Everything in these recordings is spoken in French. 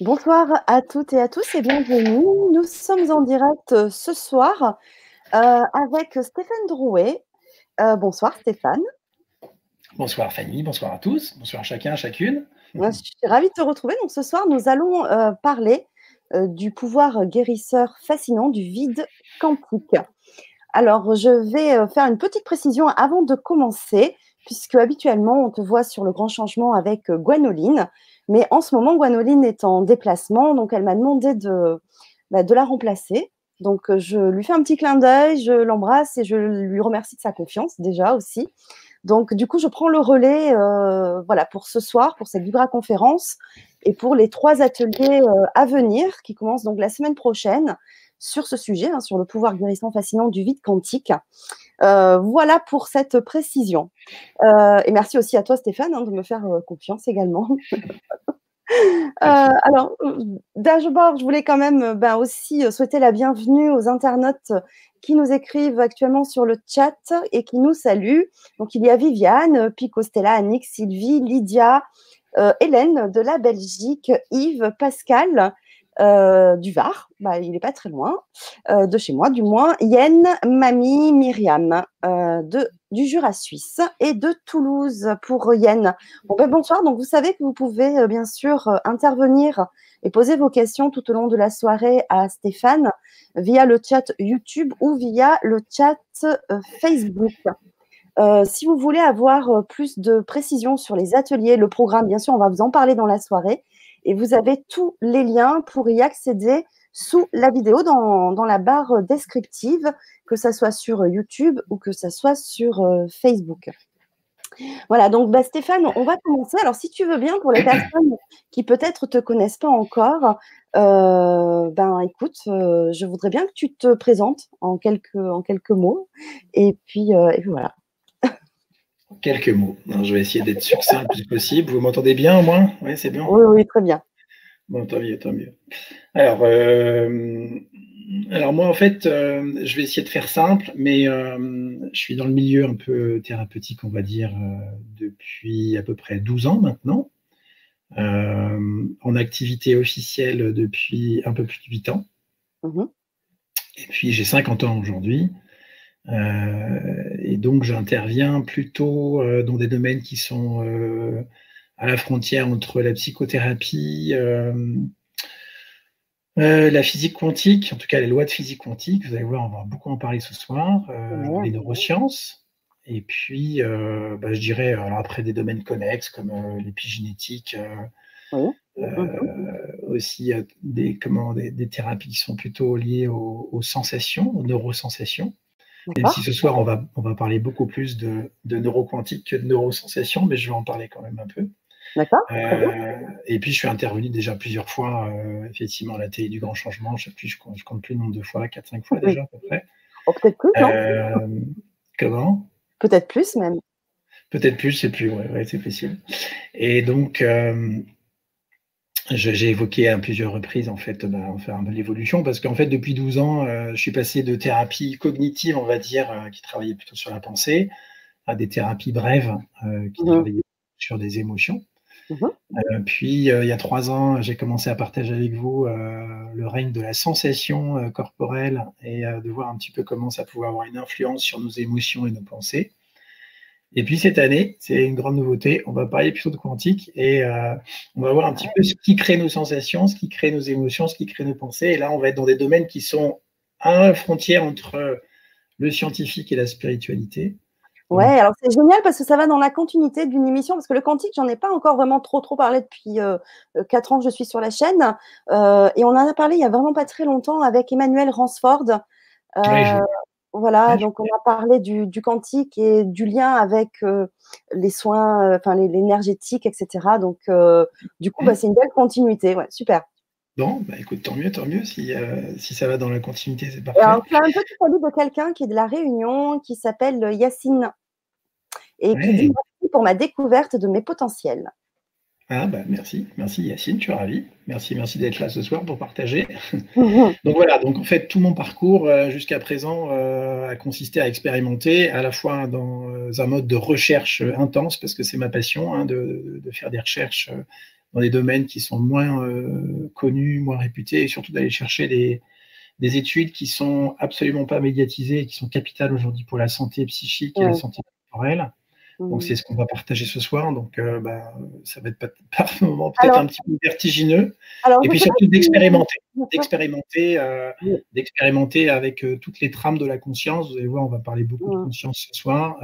Bonsoir à toutes et à tous et bienvenue. Nous sommes en direct euh, ce soir euh, avec Stéphane Drouet. Euh, bonsoir Stéphane. Bonsoir Fanny, bonsoir à tous, bonsoir chacun, chacune. Je suis ravie de te retrouver. Donc ce soir, nous allons parler du pouvoir guérisseur fascinant du vide quantique. Alors, je vais faire une petite précision avant de commencer, puisque habituellement, on te voit sur le grand changement avec Gwenoline. Mais en ce moment, Gwanoline est en déplacement, donc elle m'a demandé de, bah, la remplacer. Donc euh, je lui fais un petit clin d'œil, je l'embrasse et je lui remercie de sa confiance déjà aussi. Donc du coup, je prends le relais euh, voilà, pour ce soir, pour cette Vibra conférence et pour les trois ateliers euh, à venir qui commencent donc la semaine prochaine sur ce sujet, hein, sur le pouvoir guérissant fascinant du vide quantique. Euh, voilà pour cette précision. Euh, et merci aussi à toi, Stéphane, hein, de me faire euh, confiance également. alors, d'abord, je voulais quand même ben, aussi souhaiter la bienvenue aux internautes qui nous écrivent actuellement sur le chat et qui nous saluent. Donc, il y a Viviane, Pico Stella, Annick, Sylvie, Lydia, Hélène de la Belgique, Yves, Pascal, euh, du Var, bah, il n'est pas très loin euh, de chez moi, du moins. Yen, Mamie, Myriam euh, de, du Jura suisse et de Toulouse pour Yen. Ben, bonsoir, donc vous savez que vous pouvez bien sûr intervenir et poser vos questions tout au long de la soirée à Stéphane via le chat YouTube ou via le chat Facebook. si vous voulez avoir plus de précisions sur les ateliers, le programme, bien sûr, on va vous en parler dans la soirée. Et vous avez tous les liens pour y accéder sous la vidéo dans, la barre descriptive, que ce soit sur YouTube ou que ce soit sur euh, Facebook. Voilà, donc bah, Stéphane, on va commencer. Alors, si tu veux bien, pour les personnes qui peut-être ne te connaissent pas encore, euh, ben écoute, euh, je voudrais bien que tu te présentes en quelques, en quelques mots. Et puis, et puis voilà. Quelques mots. je vais essayer d'être succinct le plus possible. Vous m'entendez bien au moins? Oui, c'est bien Oui, oui, très bien. Bon, tant mieux, tant mieux. Alors, euh, alors moi, en fait, euh, je vais essayer de faire simple, mais euh, je suis dans le milieu un peu thérapeutique, on va dire, depuis à peu près 12 ans maintenant. en activité officielle depuis un peu plus de 8 ans. Mhm. Et puis, j'ai 50 ans aujourd'hui. Euh, et donc, j'interviens plutôt euh, dans des domaines qui sont euh, à la frontière entre la psychothérapie, la physique quantique, en tout cas les lois de physique quantique, vous allez voir, on va beaucoup en parler ce soir, les neurosciences, et puis, bah, je dirais, alors après des domaines connexes comme l'épigénétique, aussi des, comment, des, thérapies qui sont plutôt liées aux sensations, aux neurosensations. Même si ce soir, on va, on va parler beaucoup plus de, de neuroquantique que de neurosensation, mais je vais en parler quand même un peu. D'accord. Euh, et puis, je suis intervenu déjà plusieurs fois, euh, effectivement, à la télé du Grand Changement. Je ne je compte, compte, plus le nombre de fois, 4-5 fois déjà à peu près. Oh, peut-être plus, non? Euh, Comment? Peut-être plus même. Peut-être plus, c'est plus, ouais, ouais c'est possible. Et donc, j'ai évoqué à plusieurs reprises en fait bah, l'évolution parce qu'en fait depuis 12 ans, euh, je suis passé de thérapie cognitive, on va dire, euh, qui travaillait plutôt sur la pensée, à des thérapies brèves euh, qui mmh travaillaient sur des émotions. Mmh puis il y a trois ans, j'ai commencé à partager avec vous le règne de la sensation corporelle et de voir un petit peu comment ça pouvait avoir une influence sur nos émotions et nos pensées. Et puis cette année, c'est une grande nouveauté, on va parler plutôt de quantique et euh, on va voir un petit peu ce qui crée nos sensations, ce qui crée nos émotions, ce qui crée nos pensées. Et là, on va être dans des domaines qui sont à la frontière entre le scientifique et la spiritualité. Ouais, alors c'est génial parce que ça va dans la continuité d'une émission, parce que le quantique, j'en ai pas encore vraiment trop trop parlé depuis euh, euh, quatre ans que je suis sur la chaîne. et on en a parlé il y a vraiment pas très longtemps avec Emmanuel Ransford. Voilà, donc on a parlé du, quantique et du lien avec euh, les soins, euh, enfin l'énergétique, etc. Donc, euh, du coup, bah, c'est une belle continuité. Ouais, super. Bon, bah écoute, tant mieux, tant mieux. Si, si ça va dans la continuité, c'est parfait. Alors, tu as un petit salut de quelqu'un qui est de la Réunion, qui s'appelle Yacine, et qui dit merci pour ma découverte de mes potentiels. Ah bah merci, merci Yacine, tu es ravi. Merci, merci d'être là ce soir pour partager. donc voilà, donc en fait tout mon parcours euh, jusqu'à présent euh, a consisté à expérimenter à la fois dans euh, un mode de recherche intense parce que c'est ma passion hein, de, faire des recherches dans des domaines qui sont moins connus, moins réputés, et surtout d'aller chercher des, des, études qui sont absolument pas médiatisées et qui sont capitales aujourd'hui pour la santé psychique et la santé corporelle. Donc, c'est ce qu'on va partager ce soir. Donc, euh, bah, ça va être par moment peut-être un petit peu vertigineux. et puis surtout d'expérimenter, d'expérimenter, euh, d'expérimenter avec euh, toutes les trames de la conscience. Vous allez voir, on va parler beaucoup de conscience ce soir,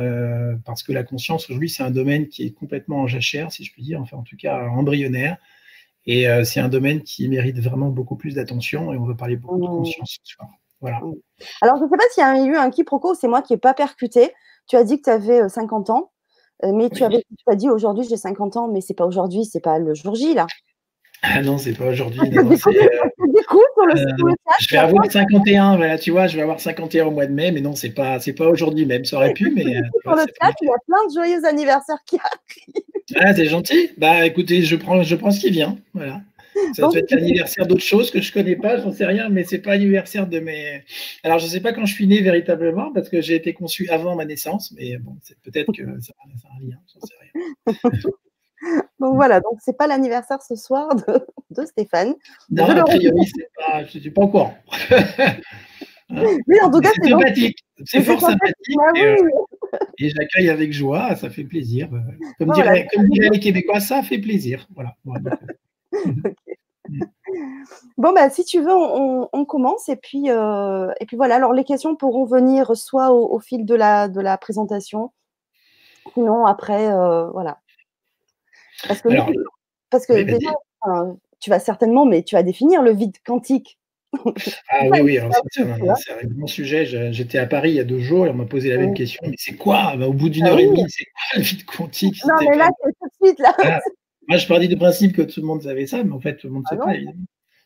parce que la conscience aujourd'hui, c'est un domaine qui est complètement en jachère, si je puis dire, enfin en tout cas embryonnaire. Et c'est un domaine qui mérite vraiment beaucoup plus d'attention. Et on va parler beaucoup de conscience ce soir. Voilà. Alors, je ne sais pas s'il y a eu un quiproquo, c'est moi qui n'ai pas percuté. Tu as dit que tu avais 50 ans. Euh, mais tu, avais, tu as dit aujourd'hui j'ai 50 ans, mais c'est pas aujourd'hui, c'est pas le jour J là. Ah non, c'est pas aujourd'hui. du coup, sur le, euh, je vais avoir 51, voilà, tu vois, je vais avoir 51 au mois de mai, mais non, c'est pas, c'est pas aujourd'hui même, ça aurait pu, mais. Euh, sur le chat, il y a plein de joyeux anniversaires qui arrivent. Ah, c'est gentil. Bah, écoutez, je prends, je prends ce qui vient, voilà. Ça doit être l'anniversaire d'autres choses que je ne connais pas, j'en sais rien, mais ce n'est pas l'anniversaire de mes. Alors, je ne sais pas quand je suis né véritablement, parce que j'ai été conçu avant ma naissance, mais bon, c'est peut-être que ça, a un lien, j'en sais rien. donc voilà, donc c'est pas l'anniversaire ce soir de, Stéphane. Non, a priori, pas, je ne suis pas au courant. oui, en tout cas, c'est sympathique. C'est fort sympathique. Euh, et, j'accueille avec joie, ça fait plaisir. Comme, diraient, les Québécois, ça fait plaisir. Voilà. Bon, bah, si tu veux, on, commence. Et puis, euh, et puis voilà. Alors, les questions pourront venir soit au, fil de la, de la présentation, sinon après, euh, voilà. Parce que, parce que déjà, tu vas certainement, mais tu vas définir le vide quantique. Ah oui, oui, c'est un, grand sujet. J'étais à Paris il y a deux jours et on m'a posé la même question. Mais c'est quoi? Bah, Au bout d'une ah heure et demie, c'est quoi le vide quantique? Non, mais là, c'est tout de suite. Là. Ah, moi, je partais du principe que tout le monde savait ça, mais en fait, tout le monde ne sait ah pas, évidemment.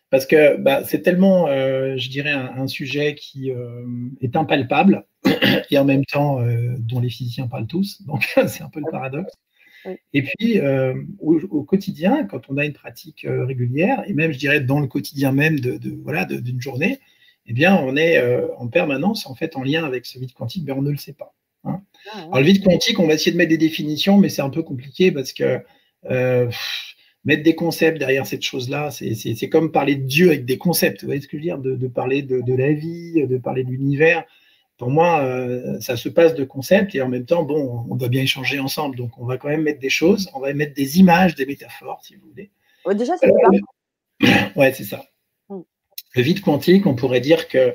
Parce que bah, c'est tellement, euh, je dirais, un, sujet qui euh, est impalpable et en même temps euh, dont les physiciens parlent tous. Donc, c'est un peu le paradoxe. Et puis, au, quotidien, quand on a une pratique régulière, et même, je dirais, dans le quotidien même de, voilà, d'une journée, eh bien, on est en permanence en fait en lien avec ce vide quantique, mais on ne le sait pas. Hein. Ah, Alors, le vide quantique, on va essayer de mettre des définitions, mais c'est un peu compliqué parce que euh, mettre des concepts derrière cette chose-là, c'est comme parler de Dieu avec des concepts. Vous voyez ce que je veux dire? De, parler de, la vie, de parler de l'univers. Pour moi, euh, ça se passe de concepts et en même temps, bon, on doit bien échanger ensemble. Donc, on va quand même mettre des choses, on va mettre des images, des métaphores, si vous voulez. déjà, c'est euh, Ouais, c'est ça. Mm. Le vide quantique, on pourrait dire que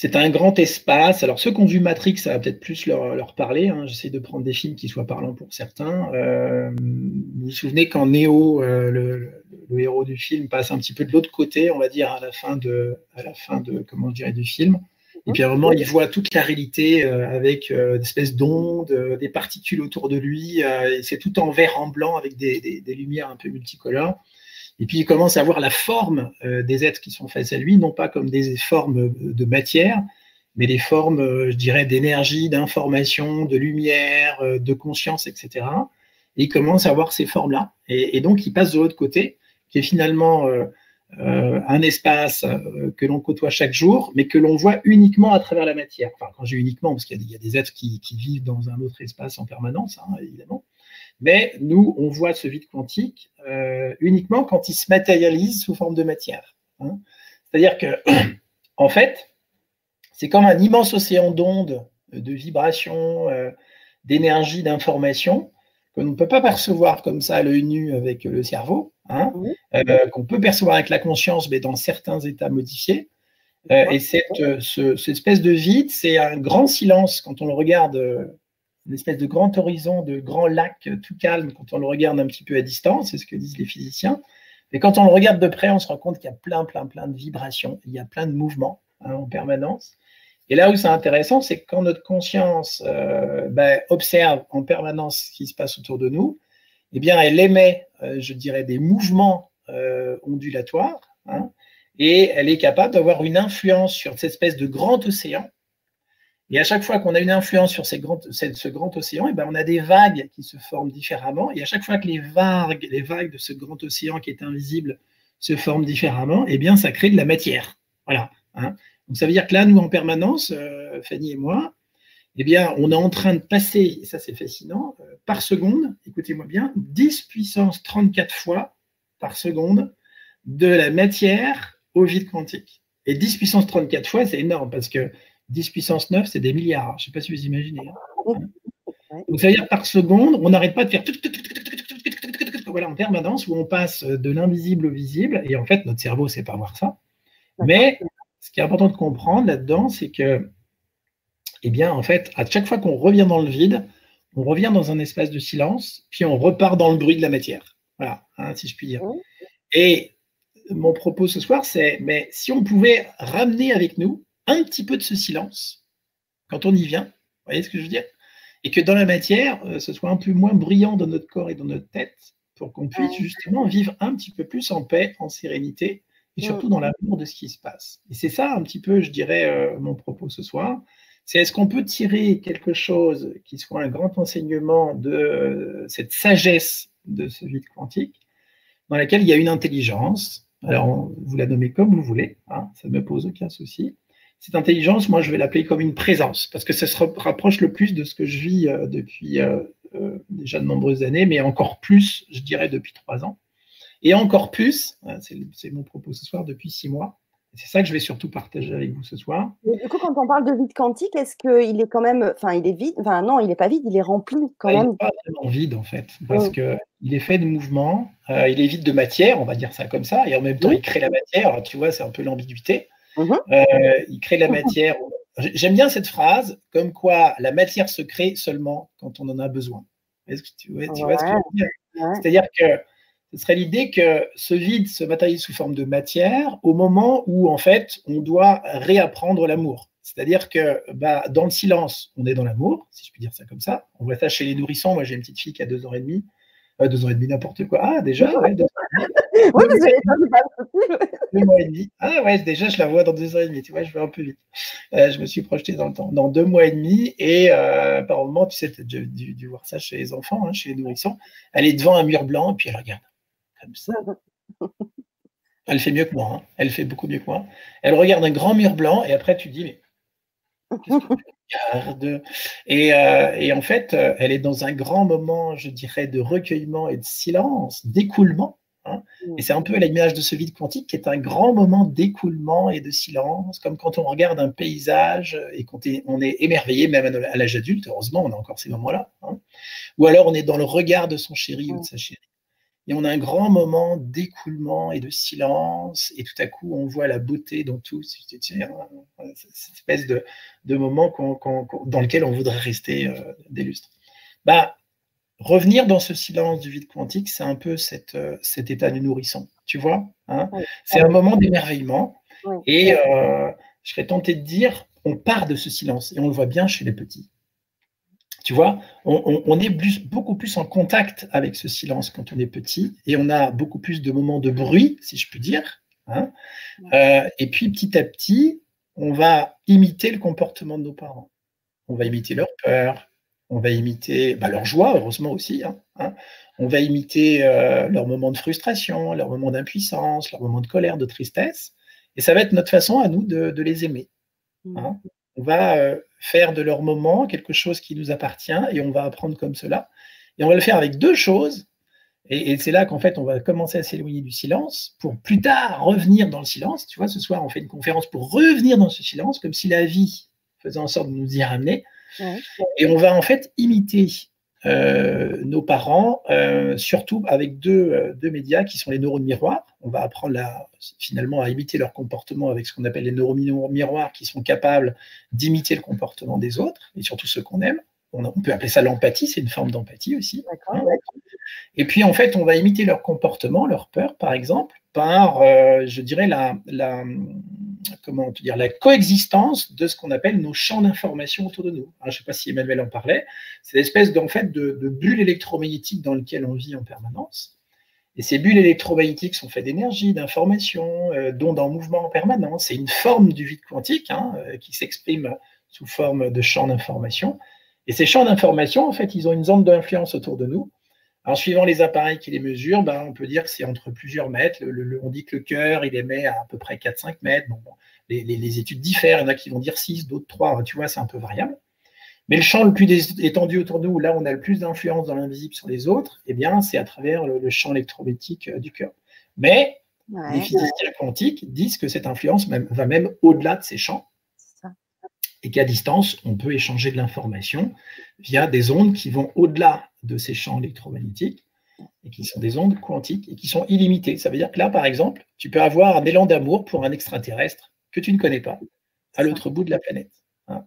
c'est un grand espace. Alors, ceux qui ont vu Matrix, ça va peut-être plus leur, parler. Hein. J'essaie de prendre des films qui soient parlants pour certains. Euh, vous vous souvenez quand Neo, euh, le, héros du film, passe un petit peu de l'autre côté, on va dire, à la fin de, à la fin de comment je du film. Et puis à un moment, il voit toute la réalité euh, avec des espèces d'ondes, des particules autour de lui. c'est tout en vert, en blanc, avec des, des lumières un peu multicolores. Et puis il commence à voir la forme euh, des êtres qui sont face à lui, non pas comme des formes de matière, mais des formes, euh, je dirais, d'énergie, d'information, de lumière, euh, de conscience, etc. Et il commence à voir ces formes-là. Et, donc il passe de l'autre côté, qui est finalement un espace que l'on côtoie chaque jour, mais que l'on voit uniquement à travers la matière. Enfin, quand j'ai uniquement, parce qu'il y, a des êtres qui, vivent dans un autre espace en permanence, hein, évidemment. Mais nous, on voit ce vide quantique euh, uniquement quand il se matérialise sous forme de matière. Hein. C'est-à-dire que, en fait, c'est comme un immense océan d'ondes, de vibrations, euh, d'énergie, d'information que l'on ne peut pas percevoir comme ça à l'œil nu avec le cerveau, hein, euh, qu'on peut percevoir avec la conscience, mais dans certains états modifiés. et cette, cette espèce de vide, c'est un grand silence quand on le regarde une espèce de grand horizon, de grand lac tout calme quand on le regarde un petit peu à distance, c'est ce que disent les physiciens. Mais quand on le regarde de près, on se rend compte qu'il y a plein, plein, plein de vibrations, il y a plein de mouvements hein, en permanence. Et là où c'est intéressant, c'est que quand notre conscience euh, ben, observe en permanence ce qui se passe autour de nous, eh bien, elle émet, euh, je dirais, des mouvements euh, ondulatoires, hein, et elle est capable d'avoir une influence sur cette espèce de grand océan et à chaque fois qu'on a une influence sur ce grand océan, et eh ben on a des vagues qui se forment différemment. Et à chaque fois que les vagues, les vagues de ce grand océan qui est invisible se forment différemment, et eh bien ça crée de la matière. Voilà. Hein. Donc ça veut dire que là, nous, en permanence, euh, Fanny et moi, eh bien, on est en train de passer, et ça c'est fascinant, euh, par seconde, écoutez-moi bien, 10 puissance 34 fois par seconde de la matière au vide quantique. Et 10 puissance 34 fois, c'est énorme parce que 10 puissance 9, c'est des milliards. Je ne sais pas si vous imaginez. Donc, ça veut dire par seconde, on n'arrête pas de faire voilà, en permanence où on passe de l'invisible au visible. Et en fait, notre cerveau ne sait pas voir ça. Mais ce qui est important de comprendre là-dedans, c'est que, eh bien, en fait, à chaque fois qu'on revient dans le vide, on revient dans un espace de silence, puis on repart dans le bruit de la matière. Voilà, hein, si je puis dire. Et mon propos ce soir, c'est, mais si on pouvait ramener avec nous un petit peu de ce silence, quand on y vient, vous voyez ce que je veux dire Et que dans la matière, euh, ce soit un peu moins brillant dans notre corps et dans notre tête, pour qu'on puisse justement vivre un petit peu plus en paix, en sérénité, et surtout dans l'amour de ce qui se passe. Et c'est ça un petit peu, je dirais, euh, mon propos ce soir. C'est est-ce qu'on peut tirer quelque chose qui soit un grand enseignement de euh, cette sagesse de ce vide quantique, dans laquelle il y a une intelligence? Alors, vous la nommez comme vous voulez, hein, ça ne me pose aucun souci. Cette intelligence, moi, je vais l'appeler comme une présence, parce que ça se rapproche le plus de ce que je vis euh, depuis euh, déjà de nombreuses années, mais encore plus, je dirais, depuis trois ans. Et encore plus, euh, c'est mon propos ce soir, depuis six mois. C'est ça que je vais surtout partager avec vous ce soir. du coup, quand on parle de vide quantique, est-ce qu'il est quand même, enfin, il est vide, enfin non, il n'est pas vide, il est rempli quand même. Il n'est pas vraiment vide en fait, parce que qu'il est fait de mouvement, euh, il est vide de matière, on va dire ça comme ça, et en même temps, il crée la matière. Tu vois, c'est un peu l'ambiguïté. Mhm. il crée la matière J'aime bien cette phrase, comme quoi la matière se crée seulement quand on en a besoin. Est-ce que tu, vois, ce que je veux dire? C'est-à-dire que ce serait l'idée que ce vide se matérialise sous forme de matière au moment où, en fait, on doit réapprendre l'amour. C'est-à-dire que bah, dans le silence, on est dans l'amour, si je puis dire ça comme ça. On voit ça chez les nourrissons. Moi, j'ai une petite fille qui a deux ans et demi. Euh, deux ans et demi, n'importe quoi. Ah, déjà oui, mais Deux mois et demi. Ah ouais, déjà, je la vois dans deux ans et demi. Tu vois, je vais un peu vite. Euh, je me suis projeté dans le temps. Dans deux mois et demi, et euh, par moment, tu sais, tu as dû, voir ça chez les enfants, hein, chez les nourrissons. Elle est devant un mur blanc, puis elle regarde comme ça. Elle fait mieux que moi. Hein. Elle fait beaucoup mieux que moi. Elle regarde un grand mur blanc, et après, tu dis, mais et, euh, et, en fait, elle est dans un grand moment, je dirais, de recueillement et de silence, d'écoulement. Hein. Et c'est un peu l'image de ce vide quantique qui est un grand moment d'écoulement et de silence, comme quand on regarde un paysage et qu'on est, on est émerveillé, même à l'âge adulte, heureusement, on a encore ces moments-là. Hein. Ou alors on est dans le regard de son chéri ou de sa chérie. Et on a un grand moment d'écoulement et de silence, et tout à coup, on voit la beauté dans tout, cette espèce de, de moment dans lequel on voudrait rester euh, des lustres. Bah, revenir dans ce silence du vide quantique, c'est un peu cette, euh, cet état du nourrisson, tu vois hein C'est un moment d'émerveillement. Et euh, je serais tenté de dire, on part de ce silence, et on le voit bien chez les petits. Tu vois, on, est beaucoup plus en contact avec ce silence quand on est petit, et on a beaucoup plus de moments de bruit, si je puis dire. Hein euh, et puis petit à petit, on va imiter le comportement de nos parents. On va imiter leur peur, on va imiter bah, leur joie, heureusement aussi. Hein, hein. On va imiter euh, leurs moments de frustration, leurs moments d'impuissance, leurs moments de colère, de tristesse. Et ça va être notre façon à nous de, les aimer. Mmh. Hein. On va euh, faire de leurs moments quelque chose qui nous appartient et on va apprendre comme cela. Et on va le faire avec deux choses. Et, et c'est là qu'en fait, on va commencer à s'éloigner du silence pour plus tard revenir dans le silence. Tu vois, ce soir, on fait une conférence pour revenir dans ce silence, comme si la vie faisait en sorte de nous y ramener. Et on va en fait imiter euh, nos parents, euh, surtout avec deux, euh, deux, médias qui sont les neurones miroirs. On va apprendre finalement à imiter leur comportement avec ce qu'on appelle les neurones miroirs qui sont capables d'imiter le comportement des autres et surtout ceux qu'on aime. On, peut appeler ça l'empathie, c'est une forme d'empathie aussi. Hein. Et puis en fait, on va imiter leur comportement, leur peur par exemple, par, je dirais, la, comment dire, la coexistence de ce qu'on appelle nos champs d'information autour de nous. je ne sais pas si Emmanuel en parlait. C'est l'espèce en fait, de, de bulle électromagnétique dans lequel on vit en permanence. Et ces bulles électromagnétiques sont faites d'énergie, d'information, euh, d'ondes en mouvement en permanence. C'est une forme du vide quantique hein, euh, qui s'exprime sous forme de champs d'information. Et ces champs d'information, en fait, ils ont une zone d'influence autour de nous en suivant les appareils qui les mesurent, ben, on peut dire que c'est entre plusieurs mètres. on dit que le cœur, il émet à, à peu près 4-5 mètres. les, études diffèrent. Il y en a qui vont dire 6, d'autres 3. Tu vois, c'est un peu variable. Mais le champ le plus étendu autour de nous, là où on a le plus d'influence dans l'invisible sur les autres, eh bien, c'est à travers le, champ électromagnétique euh, du cœur. Mais les physiciens quantiques disent que cette influence va même au-delà de ces champs et qu'à distance, on peut échanger de l'information via des ondes qui vont au-delà de ces champs électromagnétiques et qui sont des ondes quantiques et qui sont illimitées. Ça veut dire que là, par exemple, tu peux avoir un élan d'amour pour un extraterrestre que tu ne connais pas à l'autre bout de la planète. Hein.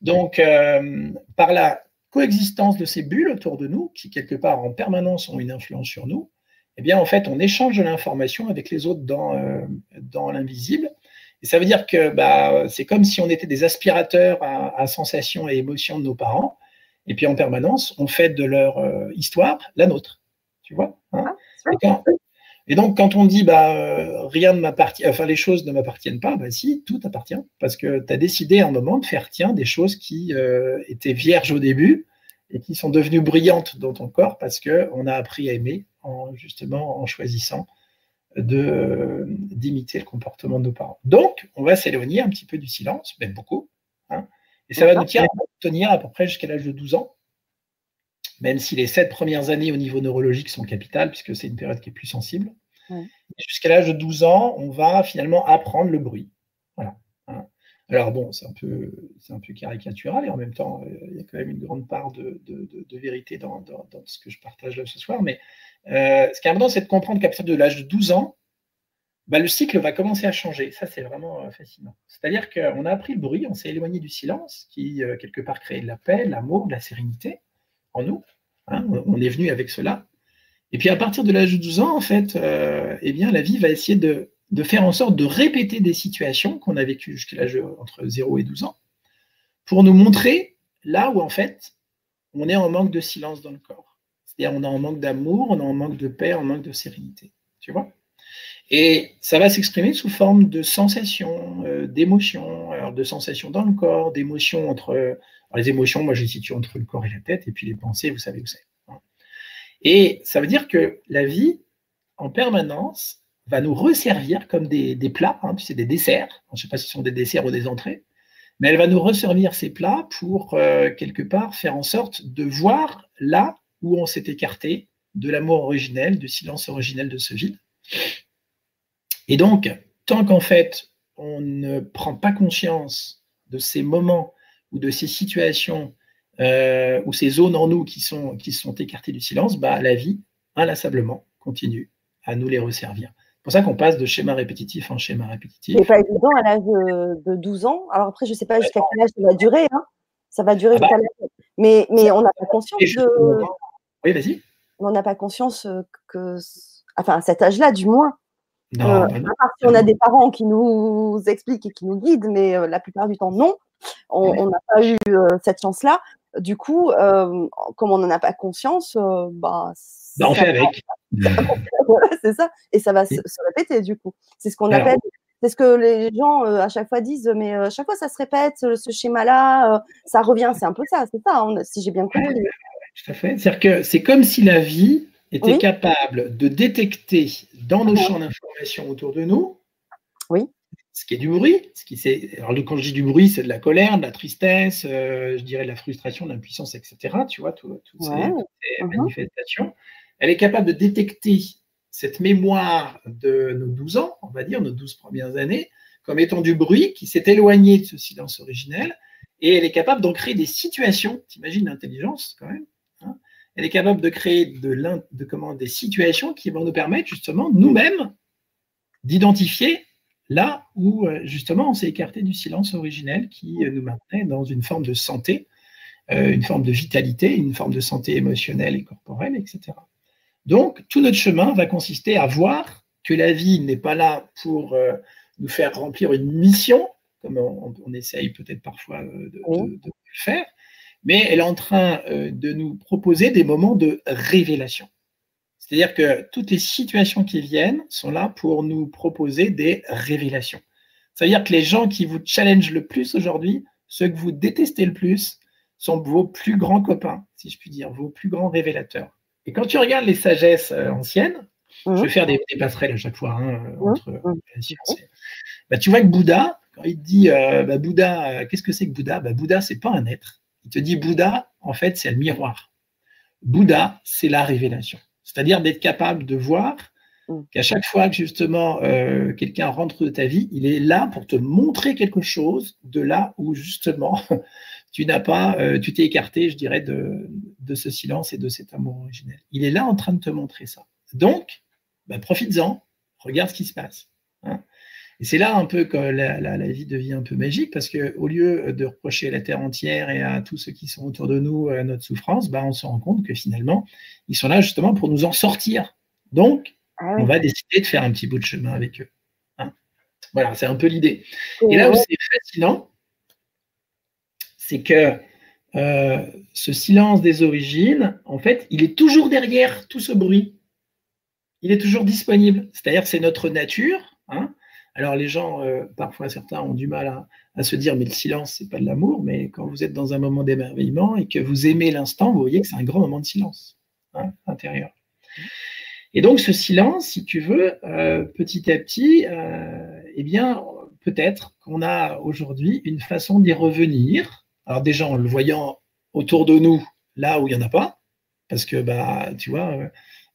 Donc, euh, par la coexistence de ces bulles autour de nous, qui quelque part en permanence ont une influence sur nous, eh bien, en fait, on échange de l'information avec les autres dans, euh, dans l'invisible. Et ça veut dire que bah, c'est comme si on était des aspirateurs à, sensations et émotions de nos parents. Et puis en permanence, on fait de leur euh, histoire la nôtre. Tu vois hein? Ah, et, donc, quand on dit bah, rien ne m'appartient, enfin les choses ne m'appartiennent pas, bah si, tout appartient. Parce que tu as décidé à un moment de faire tiens des choses qui étaient vierges au début et qui sont devenues brillantes dans ton corps parce qu'on a appris à aimer en, justement en choisissant de, d'imiter le comportement de nos parents. Donc, on va s'éloigner un petit peu du silence, même beaucoup. Hein, et ça va nous tenir à peu près jusqu'à l'âge de 12 ans, même si les sept premières années au niveau neurologique sont capitales, puisque c'est une période qui est plus sensible. Jusqu'à l'âge de 12 ans, on va finalement apprendre le bruit. Voilà. Hein. Alors bon, c'est un, peu, c'est un peu caricatural et en même temps, euh, il y a quand même une grande part de, vérité dans, ce que je partage là ce soir. Mais euh, ce qui est important, c'est de comprendre qu'à partir de l'âge de 12 ans, bah, le cycle va commencer à changer. Ça, c'est vraiment euh, fascinant. C'est-à-dire qu'on a appris le bruit, on s'est éloigné du silence, qui quelque part crée de la paix, l'amour, de la sérénité en nous. Hein. on est venu avec cela. Et puis à partir de l'âge de 12 ans, en fait, eh bien, la vie va essayer de de faire en sorte de répéter des situations qu'on a vécues jusqu'à l'âge entre 0 et 12 ans, pour nous montrer là où en fait on est en manque de silence dans le corps. C'est-à-dire on est en manque d'amour, on est en manque de paix, en manque de sérénité. Tu vois? Et ça va s'exprimer sous forme de sensations, euh, d'émotions, de sensations dans le corps, d'émotions entre... les émotions, moi je les situe entre le corps et la tête, et puis les pensées, vous savez où c'est. Et ça veut dire que la vie, en permanence, va nous resservir comme des, plats, hein, c'est des desserts. Je ne sais pas si ce sont des desserts ou des entrées, mais elle va nous resservir ces plats pour euh, quelque part faire en sorte de voir là où on s'est écarté de l'amour originel, du silence originel de ce vide. Et donc, tant qu'en fait on ne prend pas conscience de ces moments ou de ces situations euh, ou ces zones en nous qui sont, qui sont écartées du silence, bah, la vie, inlassablement, continue à nous les resservir. C'est pour ça qu'on passe de schéma répétitif en schéma répétitif. C'est pas évident à l'âge de, 12 ans. Alors après, je ne sais pas jusqu'à quel âge ça va durer. Hein. Ça va durer ah jusqu'à bah, Mais, mais on n'a pas conscience de. Oui, vas-y. On n'a pas conscience que. Enfin, à cet âge-là, du moins. Non, euh, à part si on a des parents qui nous expliquent et qui nous guident, mais euh, la plupart du temps, non. On n'a pas eu euh, cette chance-là. Du coup, comme on n'en a pas conscience, bah, bah, on fait avec. c'est ça. Et ça va se, répéter du coup. C'est ce qu'on appelle. C'est ce que les gens à chaque fois disent, mais à chaque fois ça se répète, ce schéma-là, ça revient. C'est un peu ça, c'est ça, si j'ai bien compris. Tout à fait. C'est-à-dire que c'est comme si la vie était capable de détecter dans nos champs d'information autour de nous oui. ce qui est du bruit. Ce qui Alors, quand je dis du bruit, c'est de la colère, de la tristesse, je dirais de la frustration, de l'impuissance, etc. Tu vois, toutes ces, mmh manifestations elle est capable de détecter cette mémoire de nos 12 ans, on va dire, nos 12 premières années, comme étant du bruit qui s'est éloigné de ce silence originel, et elle est capable d'en créer des situations, t'imagines l'intelligence quand même. Elle est capable de créer de, de comment, des situations qui vont nous permettre justement nous-mêmes d'identifier là où euh, justement on s'est écarté du silence originel qui euh, nous maintenait dans une forme de santé, euh, une forme de vitalité, une forme de santé émotionnelle et corporelle, etc. Donc, tout notre chemin va consister à voir que la vie n'est pas là pour nous faire remplir une mission, comme on, essaye peut-être parfois de, le faire, mais elle est en train euh, de nous proposer des moments de révélation. C'est-à-dire que toutes les situations qui viennent sont là pour nous proposer des révélations. C'est-à-dire que les gens qui vous challengent le plus aujourd'hui, ceux que vous détestez le plus, sont vos plus grands copains, si je puis dire, vos plus grands révélateurs. Et quand tu regardes les sagesses euh, anciennes, je vais mmh. faire des, passerelles à chaque fois hein, mmh. entre mmh. les sciences. Bah, tu vois que Bouddha, quand il te dit euh, bah, Bouddha, euh, qu'est-ce que c'est que Bouddha? Bah, Bouddha, c'est pas un être, Il te dit Bouddha, en fait, c'est le miroir. Bouddha, c'est la révélation. C'est-à-dire d'être capable de voir mm. qu'à chaque fois que justement euh, quelqu'un rentre de ta vie, il est là pour te montrer quelque chose de là où justement tu n'as pas, euh, tu t'es écarté, je dirais, de, ce silence et de cet amour originel. Il est là en train de te montrer ça. Donc, bah, profites-en, regarde ce qui se passe. Hein. Et c'est là un peu que la, vie devient un peu magique parce qu'au lieu de reprocher à la terre entière et à tous ceux qui sont autour de nous à notre souffrance, bah, on se rend compte que finalement, ils sont là justement pour nous en sortir. Donc, ah on va décider de faire un petit bout de chemin avec eux. Hein. voilà, c'est un peu l'idée. Et là où c'est fascinant, c'est que euh, ce silence des origines, en fait, il est toujours derrière tout ce bruit. Il est toujours disponible. C'est-à-dire que c'est notre nature. Hein, alors les gens, euh, parfois certains ont du mal à, se dire, mais le silence, c'est pas de l'amour, mais quand vous êtes dans un moment d'émerveillement et que vous aimez l'instant, vous voyez que c'est un grand moment de silence hein, intérieur. Et donc ce silence, si tu veux, euh, petit à petit, euh, eh bien, peut-être qu'on a aujourd'hui une façon d'y revenir. Alors déjà en le voyant autour de nous, là où il n'y en a pas, parce que bah, tu vois,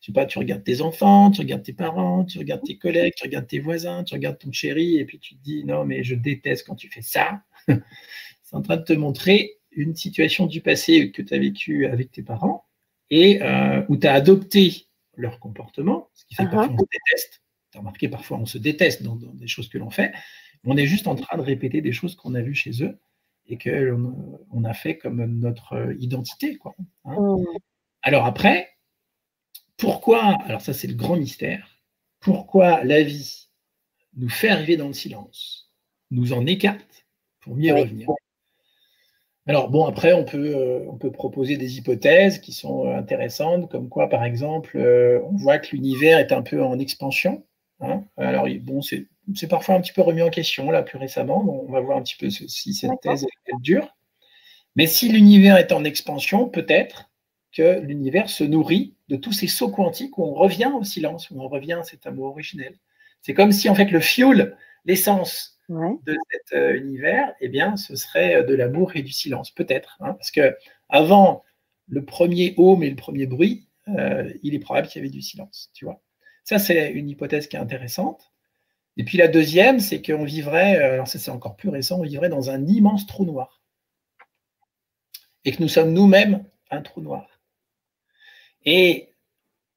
sais pas, tu regardes tes enfants, tu regardes tes parents, tu regardes tes collègues, tu regardes tes voisins, tu regardes ton chéri, et puis tu te dis non, mais je déteste quand tu fais ça. c'est en train de te montrer une situation du passé que tu as vécu avec tes parents et euh, où tu as adopté leur comportement, ce qui fait que parfois on se déteste. Tu as remarqué, parfois on se déteste dans, des choses que l'on fait. On est juste en train de répéter des choses qu'on a vues chez eux et qu'on on a fait comme notre identité. Quoi, hein. mmh. Alors après, pourquoi, alors ça c'est le grand mystère, pourquoi la vie nous fait arriver dans le silence, nous en écarte pour mieux revenir? Alors bon, après, on peut, euh, on peut proposer des hypothèses qui sont euh, intéressantes, comme quoi, par exemple, euh, on voit que l'univers est un peu en expansion. Hein. Alors, bon, c'est parfois un petit peu remis en question, là, plus récemment. on va voir un petit peu si cette thèse est dure. Mais si l'univers est en expansion, peut-être que l'univers se nourrit de tous ces sauts quantiques où on revient au silence, où on revient à cet amour originel. C'est comme si en fait le fioul, l'essence de cet euh, univers, eh bien, ce serait de l'amour et du silence, peut-être. Hein, parce que avant le premier home et le premier bruit, euh, il est probable qu'il y avait du silence. Tu vois. Ça, c'est une hypothèse qui est intéressante. Et puis la deuxième, c'est qu'on vivrait, euh, alors ça c'est encore plus récent, on vivrait dans un immense trou noir. Et que nous sommes nous-mêmes un trou noir. Et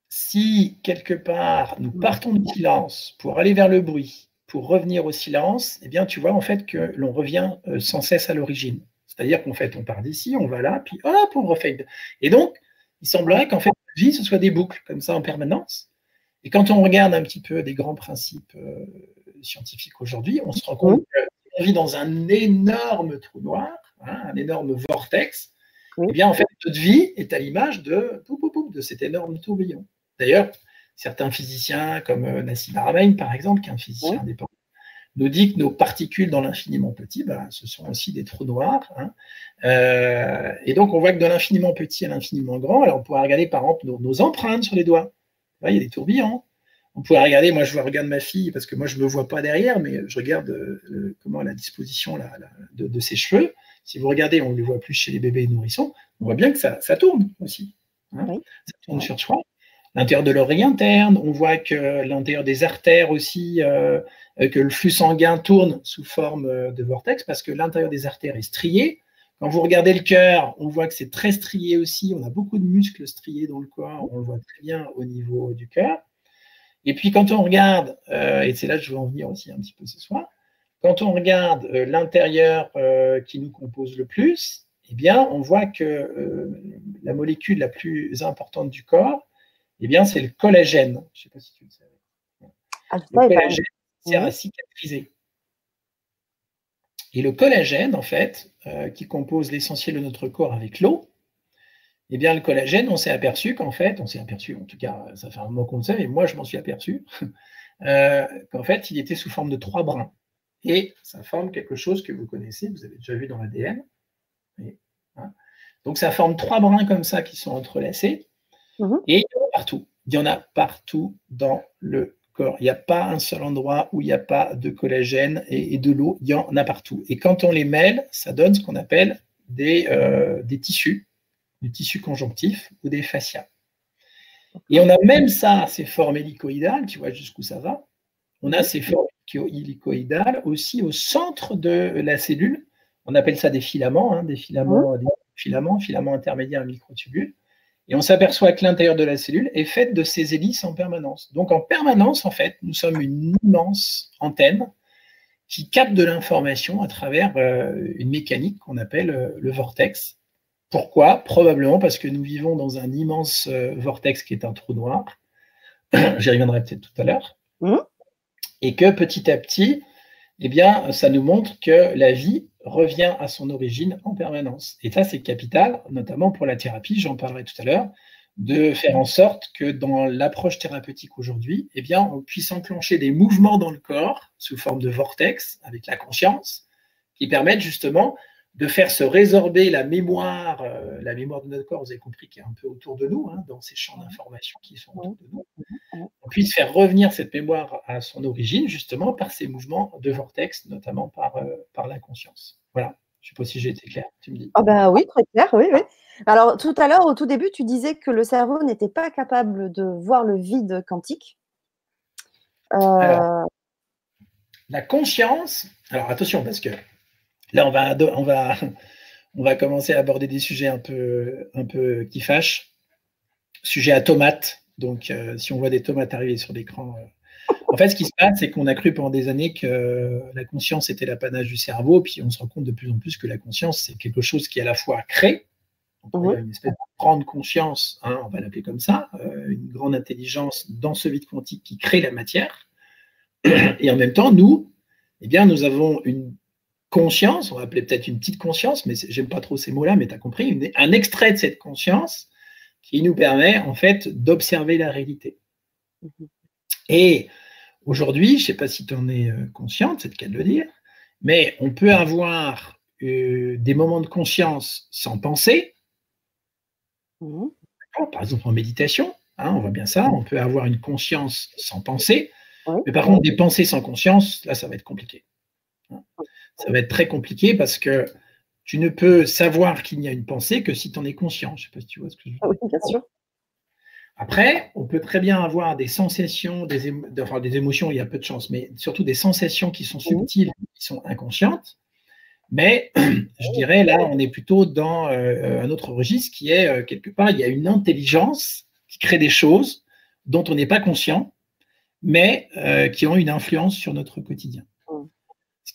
si quelque part nous partons du silence pour aller vers le bruit, pour revenir au silence, eh bien tu vois en fait que l'on revient euh, sans cesse à l'origine. C'est-à-dire qu'en fait on part d'ici, on va là, puis hop, on refait. Et donc, il semblerait qu'en fait la vie ce soit des boucles comme ça en permanence. Et quand on regarde un petit peu des grands principes euh, scientifiques aujourd'hui, on se rend compte qu'on vit dans un énorme trou noir, hein, un énorme vortex, eh bien, en fait, notre vie est à l'image de, de cet énorme tourbillon. D'ailleurs, certains physiciens, comme euh, Nassim Haramein, par exemple, qui est un physicien indépendant, nous dit que nos particules dans l'infiniment petit, bah, ce sont aussi des trous noirs. Hein. Euh, et donc, on voit que de l'infiniment petit à l'infiniment grand, alors on pourrait regarder par exemple nos, empreintes sur les doigts. il y a des tourbillons. On pourrait regarder, moi je regarde ma fille, parce que moi je ne me vois pas derrière, mais je regarde euh, comment la disposition de, de, ses cheveux. Si vous regardez, on ne les voit plus chez les bébés et nourrissons, on voit bien que ça, tourne aussi. Hein. Ça tourne sur soi. L'intérieur de l'oreille interne, on voit que l'intérieur des artères aussi, euh, que le flux sanguin tourne sous forme euh, de vortex parce que l'intérieur des artères est strié. Quand vous regardez le cœur, on voit que c'est très strié aussi. On a beaucoup de muscles striés dans le corps. On le voit très bien au niveau du cœur. Et puis quand on regarde, euh, et c'est là que je veux en venir aussi un petit peu ce soir, quand on regarde euh, l'intérieur euh, qui nous compose le plus, eh bien, on voit que la molécule la plus importante du corps, eh bien, c'est le collagène. Je ne sais pas si tu le savais. Ah, le collagène sert à cicatriser. Et le collagène, en fait, qui compose l'essentiel de notre corps avec l'eau, eh bien, le collagène, on s'est aperçu qu'en fait, on s'est aperçu, en tout cas, ça fait un moment qu'on le sait, et moi, je m'en suis aperçu, qu'en fait, il était sous forme de trois brins et ça forme quelque chose que vous connaissez, vous avez déjà vu dans l'ADN. Hein. Donc ça forme trois brins comme ça qui sont entrelacés, mhm. et il y en a partout. Il y en a partout dans le corps. Il n'y a pas un seul endroit où il n'y a pas de collagène et, de l'eau, il y en a partout. Et quand on les mêle, ça donne ce qu'on appelle des, euh, des tissus, du tissu conjonctif ou des fascias. Et on a même ça, ces formes hélicoïdales, tu vois jusqu'où ça va. On a ces formes hélicoïdales aussi au centre de la cellule. On appelle ça des filaments, hein, des filaments, des filaments, filaments intermédiaires microtubules. Et on s'aperçoit que l'intérieur de la cellule est fait de ces hélices en permanence. Donc en permanence, en fait, nous sommes une immense antenne qui capte de l'information à travers euh, une mécanique qu'on appelle euh, le vortex. Pourquoi? Probablement parce que nous vivons dans un immense euh, vortex qui est un trou noir. J'y reviendrai peut-être tout à l'heure. Mmh. Et que petit à petit, eh bien, ça nous montre que la vie revient à son origine en permanence. Et ça, c'est capital, notamment pour la thérapie, j'en parlerai tout à l'heure, de faire en sorte que dans l'approche thérapeutique aujourd'hui, eh bien, on puisse enclencher des mouvements dans le corps sous forme de vortex avec la conscience qui permettent justement de faire se résorber la mémoire, euh, la mémoire de notre corps, vous avez compris, qui est un peu autour de nous, hein, dans ces champs d'information qui sont autour de nous, on puisse faire revenir cette mémoire à son origine, justement, par ces mouvements de vortex, notamment par, euh, par la conscience. Voilà. Je ne sais pas si j'ai été clair, tu me dis. Ah ben oui, très clair, oui, oui. Alors, tout à l'heure, au tout début, tu disais que le cerveau n'était pas capable de voir le vide quantique. Euh, la conscience, alors attention, parce que Là, on va, on va, on va commencer à aborder des sujets un peu, un peu qui fâchent. Sujet à tomates. Donc, euh, si on voit des tomates arriver sur l'écran. Euh, en fait, ce qui se passe, c'est qu'on a cru pendant des années que la conscience était l'apanage du cerveau, puis on se rend compte de plus en plus que la conscience, c'est quelque chose qui à la fois crée, a une espèce de grande conscience, hein, on va l'appeler comme ça, euh, une grande intelligence dans ce vide quantique qui crée la matière. Et en même temps, nous, eh bien, nous avons une conscience, on va appeler peut-être une petite conscience, mais j'aime pas trop ces mots-là, mais tu as compris, un extrait de cette conscience qui nous permet en fait d'observer la réalité. Mhm. Et aujourd'hui, je ne sais pas si tu en es euh, consciente, c'est le cas de le dire, mais on peut avoir euh, des moments de conscience sans penser, mhm. par exemple en méditation, hein, on voit bien ça, on peut avoir une conscience sans penser, mais par contre des pensées sans conscience, là ça va être compliqué ça va être très compliqué parce que tu ne peux savoir qu'il y a une pensée que si tu en es conscient. Je ne sais pas si tu vois ce que je veux dire. Ah oui, bien sûr. Après, on peut très bien avoir des sensations, des, enfin, des émotions, il y a peu de chance, mais surtout des sensations qui sont subtiles, qui sont inconscientes. Mais je dirais là, on est plutôt dans euh, un autre registre qui est euh, quelque part, il y a une intelligence qui crée des choses dont on n'est pas conscient, mais euh, qui ont une influence sur notre quotidien.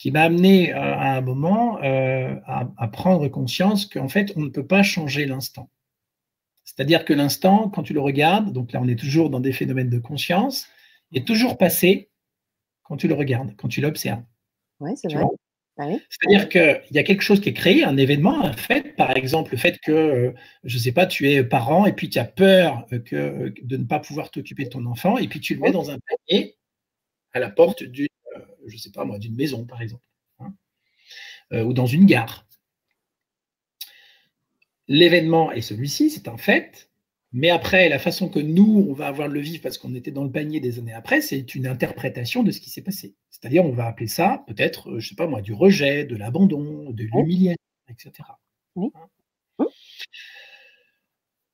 Qui m'a amené euh, à un moment euh, à, prendre conscience qu'en fait, on ne peut pas changer l'instant. C'est-à-dire que l'instant, quand tu le regardes, donc là on est toujours dans des phénomènes de conscience, est toujours passé quand tu le regardes, quand tu l'observes. Oui, c'est vrai. Ah C'est-à-dire qu'il y a quelque chose qui est créé, un événement, un fait, par exemple le fait que, euh, je ne sais pas, tu es parent et puis tu as peur que, de ne pas pouvoir t'occuper de ton enfant et puis tu le mets dans un panier à la porte du, je ne sais pas moi, d'une maison, par exemple, hein, euh, ou dans une gare. L'événement est celui-ci, c'est un fait, mais après, la façon que nous, on va avoir le vivre parce qu'on était dans le panier des années après, c'est une interprétation de ce qui s'est passé. C'est-à-dire, on va appeler ça peut-être, euh, je ne sais pas moi, du rejet, de l'abandon, de l'humiliation, etc. Hein.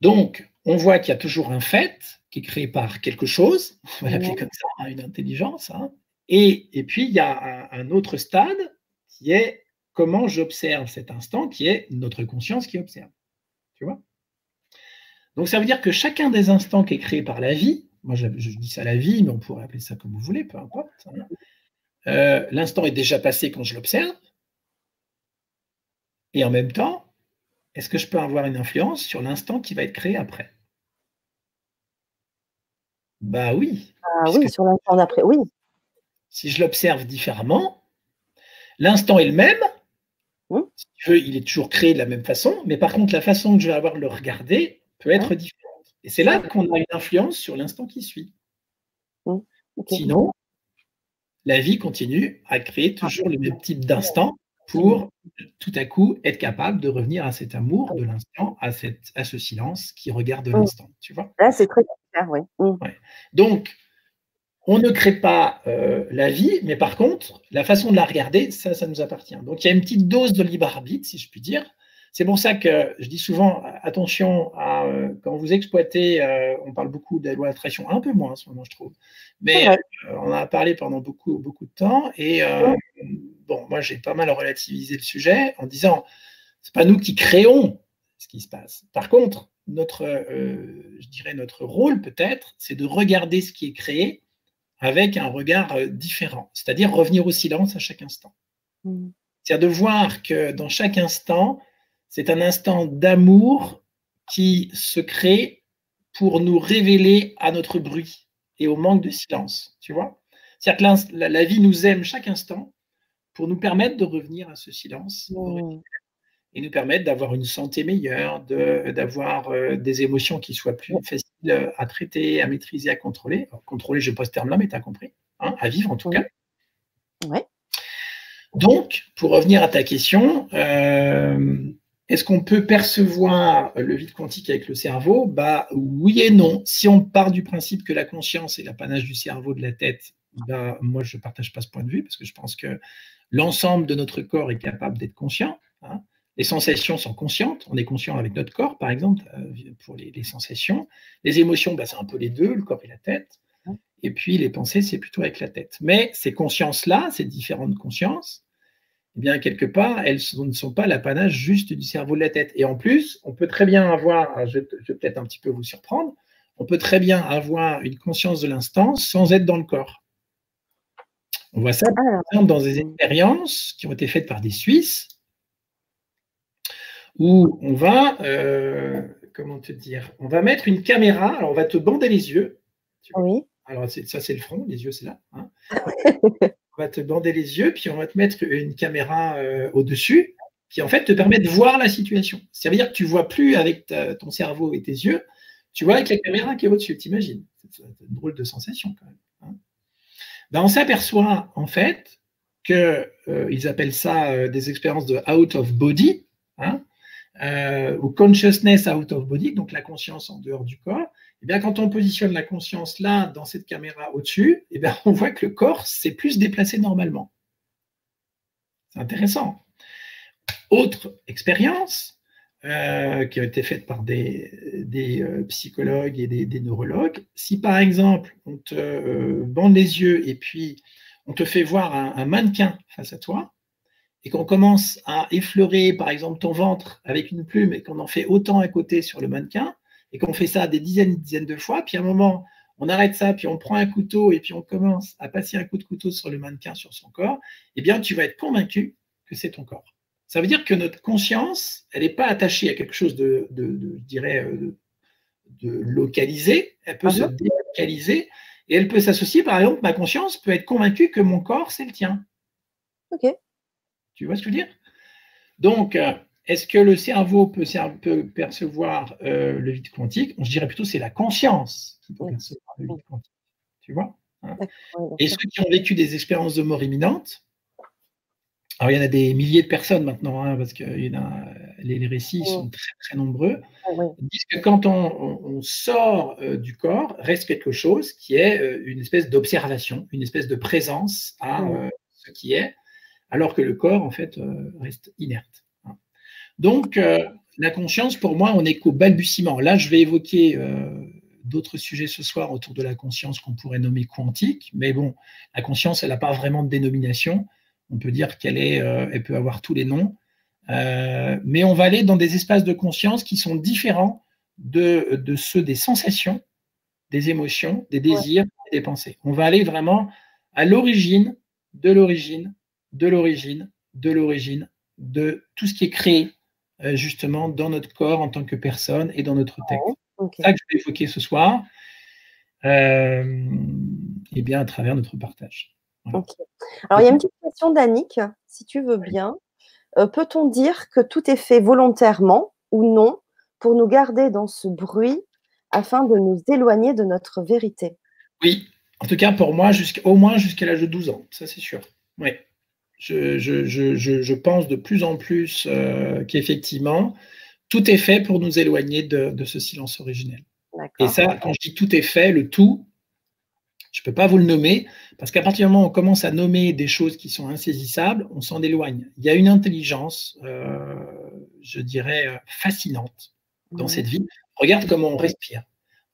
Donc, on voit qu'il y a toujours un fait qui est créé par quelque chose, on va l'appeler comme ça, une intelligence, hein, et, puis, il y a un, autre stade qui est comment j'observe cet instant, qui est notre conscience qui observe. Tu vois? Donc, ça veut dire que chacun des instants qui est créé par la vie, moi je, dis ça la vie, mais on pourrait appeler ça comme vous voulez, peu importe. Hein, euh, l'instant est déjà passé quand je l'observe. Et en même temps, est-ce que je peux avoir une influence sur l'instant qui va être créé après? Bah oui. Ah oui, sur l'instant d'après, oui si je l'observe différemment, l'instant est le même. Si tu veux, il est toujours créé de la même façon, mais par contre, la façon que je vais avoir de le regarder peut être différente. Et c'est là qu'on a une influence sur l'instant qui suit. Sinon, la vie continue à créer toujours le même type d'instant pour tout à coup être capable de revenir à cet amour de l'instant, à, à ce silence qui regarde l'instant. Tu vois Là, c'est très clair, oui. Donc, on ne crée pas euh, la vie, mais par contre, la façon de la regarder, ça, ça nous appartient. Donc il y a une petite dose de libre arbitre, si je puis dire, C'est pour ça que je dis souvent, attention, à, euh, quand vous exploitez, euh, on parle beaucoup de loi d'attraction, un peu moins en ce moment, je trouve, mais on en a parlé pendant beaucoup, beaucoup de temps. Et bon, moi, j'ai pas mal relativisé le sujet en disant, c'est pas nous qui créons ce qui se passe. Par contre, notre, je dirais, notre rôle peut-être, c'est de regarder ce qui est créé avec un regard différent, c'est-à-dire revenir au silence à chaque instant. Mmh. C'est-à-dire de voir que dans chaque instant, c'est un instant d'amour qui se crée pour nous révéler à notre bruit et au manque de silence. Tu vois C'est-à-dire que la, vie nous aime chaque instant pour nous permettre de revenir à ce silence mmh. et nous permettre d'avoir une santé meilleure, d'avoir euh, des émotions qui soient plus faciles à traiter, à maîtriser, à contrôler. contrôler, je pas ce terme-là, mais tu as compris. Hein, à vivre en tout cas. Ouais. Donc, pour revenir à ta question, euh, est-ce qu'on peut percevoir le vide quantique avec le cerveau? Bah oui et non. Si on part du principe que la conscience est l'apanage du cerveau, de la tête, bah, moi je ne partage pas ce point de vue parce que je pense que l'ensemble de notre corps est capable d'être conscient. Hein. Les sensations sont conscientes. On est conscient avec notre corps, par exemple, euh, pour les, sensations. Les émotions, bah, c'est un peu les deux, le corps et la tête. Et puis les pensées, c'est plutôt avec la tête. Mais ces consciences-là, ces différentes consciences, eh bien, quelque part, elles ne sont pas l'apanage juste du cerveau de la tête. Et en plus, on peut très bien avoir, je, vais peut-être un petit peu vous surprendre, on peut très bien avoir une conscience de l'instant sans être dans le corps. On voit ça ah. dans des expériences qui ont été faites par des Suisses, où on va, euh, comment te dire, on va mettre une caméra, alors on va te bander les yeux. Oui. Alors ça c'est le front, les yeux c'est là. Hein. on va te bander les yeux, puis on va te mettre une caméra euh, au-dessus, qui en fait te permet de voir la situation. Ça veut dire que tu ne vois plus avec ton cerveau et tes yeux, tu vois avec la caméra qui est au-dessus, t'imagines C'est une drôle de sensation quand même. Hein. Ben, on s'aperçoit en fait qu'ils euh, appellent ça euh, des expériences de out of body, hein, ou consciousness out of body, donc la conscience en dehors du corps. Eh bien, quand on positionne la conscience là, dans cette caméra au-dessus, eh bien, on voit que le corps s'est plus déplacé normalement. C'est intéressant. Autre expérience euh, qui a été faite par des, euh, psychologues et des, neurologues, si par exemple on te euh, bande les yeux et puis on te fait voir un mannequin face à toi, et qu'on commence à effleurer par exemple ton ventre avec une plume et qu'on en fait autant à côté sur le mannequin, et qu'on fait ça des dizaines et dizaines de fois, puis à un moment, on arrête ça, puis on prend un couteau et puis on commence à passer un coup de couteau sur le mannequin, sur son corps, eh bien, tu vas être convaincu que c'est ton corps. Ça veut dire que notre conscience, elle n'est pas attachée à quelque chose de, je dirais, euh, de, localisé, elle peut se délocaliser et elle peut s'associer, par exemple, ma conscience peut être convaincue que mon corps, c'est le tien. Ok. Tu vois ce que je veux dire? Donc, euh, est-ce que le cerveau peut, percevoir euh, le vide quantique? Je dirais plutôt c'est la conscience qui peut percevoir le vide quantique. Tu vois hein? Et ceux qui ont vécu des expériences de mort imminente, alors il y en a des milliers de personnes maintenant, hein, parce que les, récits sont très très nombreux, disent que quand on, sort euh, du corps, reste quelque chose qui est euh, une espèce d'observation, une espèce de présence à ce qui est, alors que le corps en fait reste inerte. Donc, euh, la conscience, pour moi, on n'est qu'au balbutiement. Là, je vais évoquer euh, d'autres sujets ce soir autour de la conscience qu'on pourrait nommer quantique, mais bon, la conscience, elle n'a pas vraiment de dénomination. On peut dire qu'elle est, euh, elle peut avoir tous les noms, mais on va aller dans des espaces de conscience qui sont différents de, ceux des sensations, des émotions, des désirs, des pensées. On va aller vraiment à l'origine, de l'origine, de l'origine, de l'origine, de tout ce qui est créé euh, justement dans notre corps en tant que personne et dans notre texte. C'est ça que je vais évoquer ce soir, euh, et bien à travers notre partage. Alors, il y a une petite question d'Annick, si tu veux bien. Euh, peut-on dire que tout est fait volontairement ou non pour nous garder dans ce bruit afin de nous éloigner de notre vérité? Oui, en tout cas pour moi, au moins jusqu'à l'âge de 12 ans, ça c'est sûr. Oui je, pense de plus en plus euh, qu'effectivement, tout est fait pour nous éloigner de, ce silence originel. Et ça, quand je dis tout est fait, le tout, je ne peux pas vous le nommer, parce qu'à partir du moment où on commence à nommer des choses qui sont insaisissables, on s'en éloigne. Il y a une intelligence, euh, je dirais, fascinantes dans cette vie. Regarde comment on respire,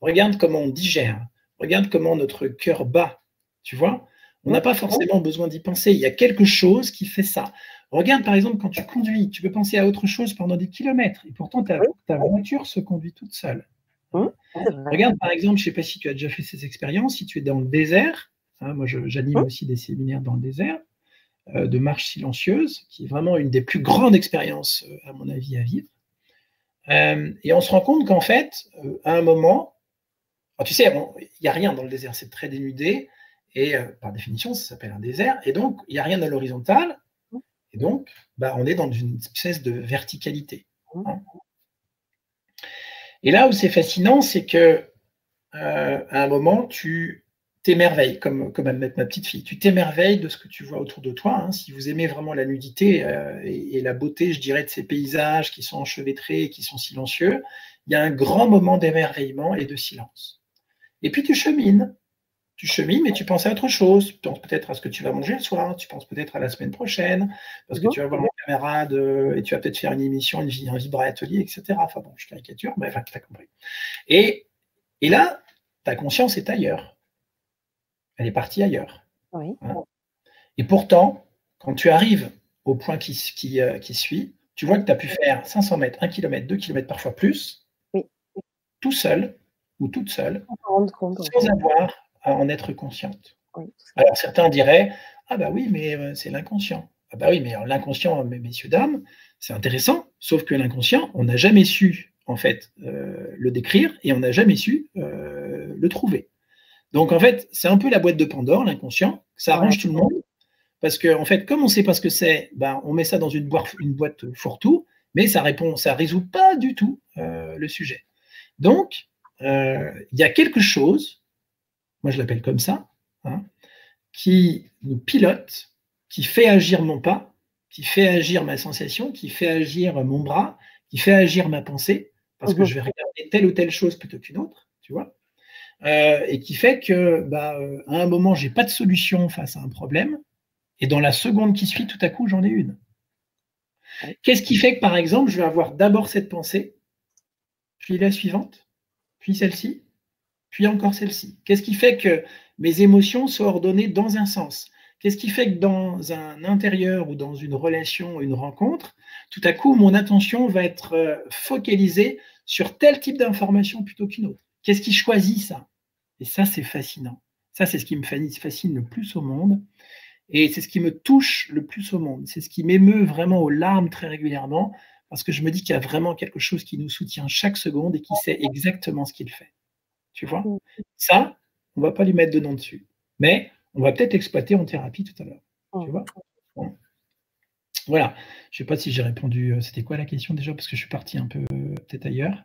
regarde comment on digère, regarde comment notre cœur bat, tu vois on n'a pas forcément besoin d'y penser. Il y a quelque chose qui fait ça. Regarde par exemple quand tu conduis, tu peux penser à autre chose pendant des kilomètres et pourtant ta, voiture se conduit toute seule. Regarde par exemple, je ne sais pas si tu as déjà fait ces expériences, si tu es dans le désert, hein, moi j'anime aussi des séminaires dans le désert, euh, de marche silencieuse, qui est vraiment une des plus grandes expériences, euh, à mon avis, à vivre. Euh, et on se rend compte qu'en fait, à un moment, tu sais, il n'y a rien dans le désert, c'est très dénudé. Et euh, par définition, ça s'appelle un désert. Et donc, il n'y a rien à l'horizontale. Et donc, bah, on est dans une espèce de verticalité. Hein. Et là où c'est fascinant, c'est que euh, à un moment, tu t'émerveilles, comme, comme ma petite fille. Tu t'émerveilles de ce que tu vois autour de toi. Hein. Si vous aimez vraiment la nudité euh, et, la beauté, je dirais, de ces paysages qui sont enchevêtrés et qui sont silencieux, il y a un grand moment d'émerveillement et de silence. Et puis tu chemines tu chemines, mais tu penses à autre chose. Tu penses peut-être à ce que tu vas manger le soir, tu penses peut-être à la semaine prochaine, parce que tu vas voir mon camarade et tu vas peut-être faire une émission, une, un vibre atelier, etc. Enfin bon, je caricature, mais enfin, tu as compris. Et, et là, ta conscience est ailleurs. Elle est partie ailleurs. Oui. Hein. et pourtant, quand tu arrives au point qui, qui, euh, qui suit, tu vois que tu as pu faire 500 mètres, 1 km, 2 km, parfois plus, tout seul ou toute seule, sans avoir à en être consciente. Alors certains diraient Ah bah oui, mais euh, c'est l'inconscient. Ah bah oui, mais l'inconscient, messieurs, dames, c'est intéressant, sauf que l'inconscient, on n'a jamais su en fait euh, le décrire et on n'a jamais su euh, le trouver. Donc en fait, c'est un peu la boîte de Pandore, l'inconscient, ça arrange tout le monde. Parce qu'en en fait, comme on ne sait pas ce que c'est, ben, on met ça dans une boîte, une boîte fourre-tout, mais ça répond, ça résout pas du tout le sujet. Donc, il y a quelque chose moi je l'appelle comme ça, hein, qui nous pilote, qui fait agir mon pas, qui fait agir ma sensation, qui fait agir mon bras, qui fait agir ma pensée, parce que mhm. je vais regarder telle ou telle chose plutôt qu'une autre, tu vois, euh, et qui fait que bah, euh, à un moment, j'ai pas de solution face à un problème, et dans la seconde qui suit, tout à coup, j'en ai une. Qu'est-ce qui fait que, par exemple, je vais avoir d'abord cette pensée, puis la suivante, puis celle-ci, puis encore celle-ci Qu'est-ce qui fait que mes émotions soient ordonnées dans un sens? Qu'est-ce qui fait que dans un intérieur ou dans une relation, une rencontre, tout à coup, mon attention va être euh, focalisée sur tel type d'information plutôt qu'une autre? Qu'est-ce qui choisit ça? Et ça, c'est fascinant. Ça, c'est ce qui me fascine le plus au monde. Et c'est ce qui me touche le plus au monde. C'est ce qui m'émeut vraiment aux larmes très régulièrement, parce que je me dis qu'il y a vraiment quelque chose qui nous soutient chaque seconde et qui sait exactement ce qu'il fait. Tu vois mm. Ça, on ne va pas lui mettre de nom dessus. Mais on va peut-être exploiter en thérapie tout à l'heure. Tu mm. vois Voilà. Je ne sais pas si j'ai répondu. Euh, c'était quoi la question déjà Parce que je suis parti un peu euh, peut-être ailleurs.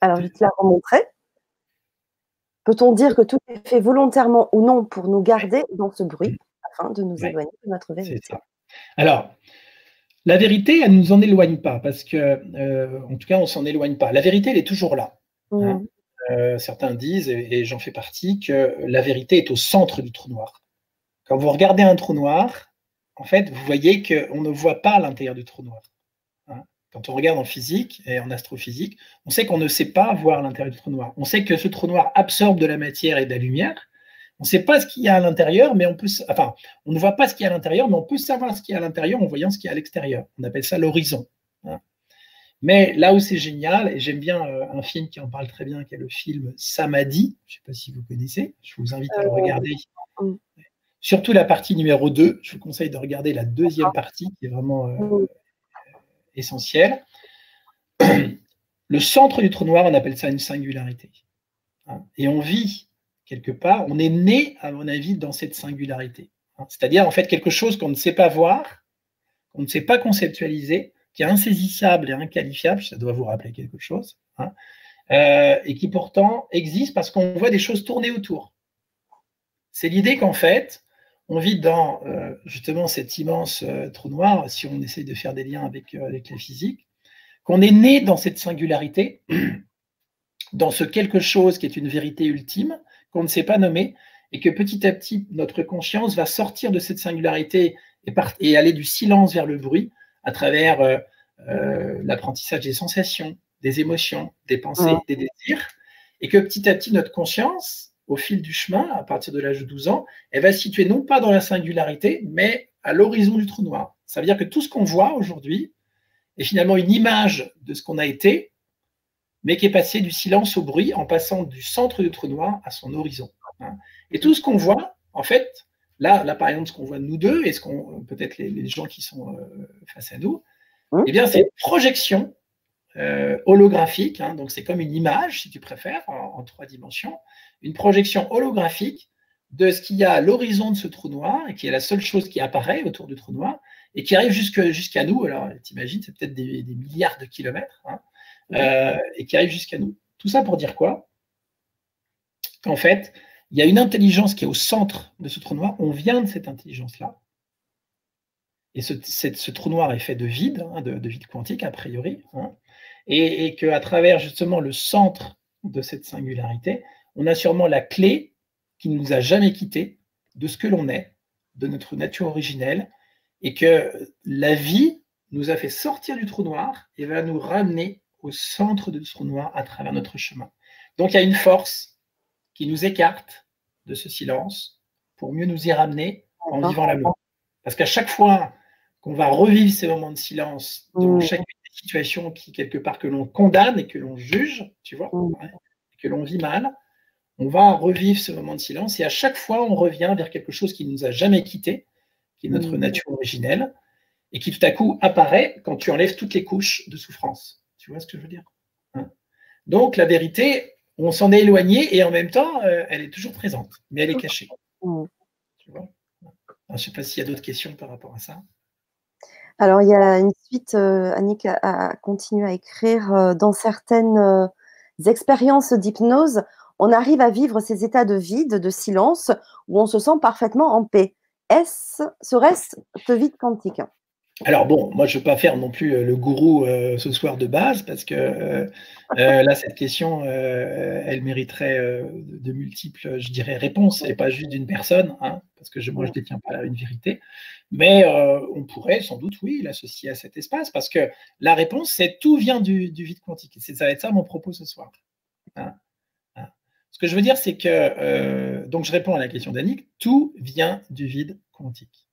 Alors, je vais te la remontrer. Peut-on dire que tout est fait volontairement ou non pour nous garder dans ce bruit afin de nous éloigner de notre vérité? C'est ça. Alors, la vérité, elle ne nous en éloigne pas parce que, euh, en tout cas, on ne s'en éloigne pas. La vérité, elle est toujours là. Hein. Euh, certains disent, et, j'en fais partie, que la vérité est au centre du trou noir. Quand vous regardez un trou noir, en fait, vous voyez qu'on ne voit pas l'intérieur du trou noir. Hein. Quand on regarde en physique et en astrophysique, on sait qu'on ne sait pas voir l'intérieur du trou noir. On sait que ce trou noir absorbe de la matière et de la lumière. On ne sait pas ce qu'il y a à l'intérieur, mais on peut, ne voit pas ce qu'il y a à l'intérieur, mais on peut savoir ce qu'il y a à l'intérieur en voyant ce qu'il y a à l'extérieur. On appelle ça l'horizon. Hein. Mais là où c'est génial, et j'aime bien euh, un film qui en parle très bien, qui est le film Samadhi, je ne sais pas si vous connaissez, je vous invite à le euh, regarder. Surtout la partie numéro 2, je vous conseille de regarder la deuxième partie qui est vraiment euh, essentielle. Le centre du trou noir, on appelle ça une singularité. Hein. Et on vit quelque part, on est né, à mon avis, dans cette singularité. Hein. C'est-à-dire, en fait, quelque chose qu'on ne sait pas voir, qu'on ne sait pas conceptualiser, qui est insaisissable et inqualifiable, ça doit vous rappeler quelque chose, hein, euh, et qui pourtant existe parce qu'on voit des choses tourner autour. C'est l'idée qu'en fait, on vit dans euh, justement cet immense euh, trou noir, si on essaye de faire des liens avec, la physique, qu'on est né dans cette singularité, dans ce quelque chose qui est une vérité ultime, qu'on ne sait pas nommer, et que petit à petit, notre conscience va sortir de cette singularité et aller du silence vers le bruit, à travers euh, l'apprentissage des sensations, des émotions, des pensées, des désirs, et que petit à petit, notre conscience, au fil du chemin, à partir de l'âge de 12 ans, elle va se situer non pas dans la singularité, mais à l'horizon du trou noir. Ça veut dire que tout ce qu'on voit aujourd'hui est finalement une image de ce qu'on a été, mais qui est passé du silence au bruit en passant du centre du trou noir à son horizon. Hein. Et tout ce qu'on voit, en fait, là, là par exemple, ce qu'on voit de nous deux et ce qu'on peut-être les, gens qui sont euh, face à nous, hein eh bien, c'est une projection euh, holographique. Hein. donc, c'est comme une image, si tu préfères, en, trois dimensions, une projection holographique de ce qu'il y a à l'horizon de ce trou noir et qui est la seule chose qui apparaît autour du trou noir et qui arrive jusqu'à nous. Alors, t'imagines, c'est peut-être des, milliards de kilomètres euh, et qui arrive jusqu'à nous. Tout ça pour dire quoi? Qu'en fait, il y a une intelligence qui est au centre de ce trou noir. On vient de cette intelligence-là. Et ce, trou noir est fait de vide, hein, de, vide quantique a priori. Hein. et, et qu'à travers justement le centre de cette singularité, on a sûrement la clé qui ne nous a jamais quittés de ce que l'on est, de notre nature originelle, et que la vie nous a fait sortir du trou noir et va nous ramener au centre du trou noir à travers notre chemin. Donc il y a une force qui nous écarte de ce silence pour mieux nous y ramener en vivant l'amour. Parce qu'à chaque fois qu'on va revivre ces moments de silence dans chaque chacune des situations qui, quelque part, que l'on condamne et que l'on juge, tu vois, que l'on vit mal, on va revivre ce moment de silence et à chaque fois, on revient vers quelque chose qui ne nous a jamais quitté, qui est notre nature originelle, et qui tout à coup apparaît quand tu enlèves toutes les couches de souffrance. Tu vois ce que je veux dire hein? Donc la vérité, on s'en est éloigné et en même temps, euh, elle est toujours présente, mais elle est cachée. Tu vois? Je ne sais pas s'il y a d'autres questions par rapport à ça. Alors, il y a une suite, euh, Annick a, continué à écrire euh, dans certaines expériences d'hypnose, on arrive à vivre ces états de vide, de silence, où on se sent parfaitement en paix. Est-ce, serait-ce ce vide quantique? Alors bon, moi je ne veux pas faire non plus euh, le gourou euh, ce soir de base, parce que euh, là, cette question, elle mériterait de multiples, je dirais, réponses, et pas juste d'une personne, hein, parce que moi je ne détiens pas une vérité. Mais on pourrait sans doute, oui, l'associer à cet espace, parce que la réponse, c'est tout vient du, vide quantique. ça va être ça mon propos ce soir. Hein. Ce que je veux dire, c'est que, donc je réponds à la question d'Annick, tout vient du vide quantique.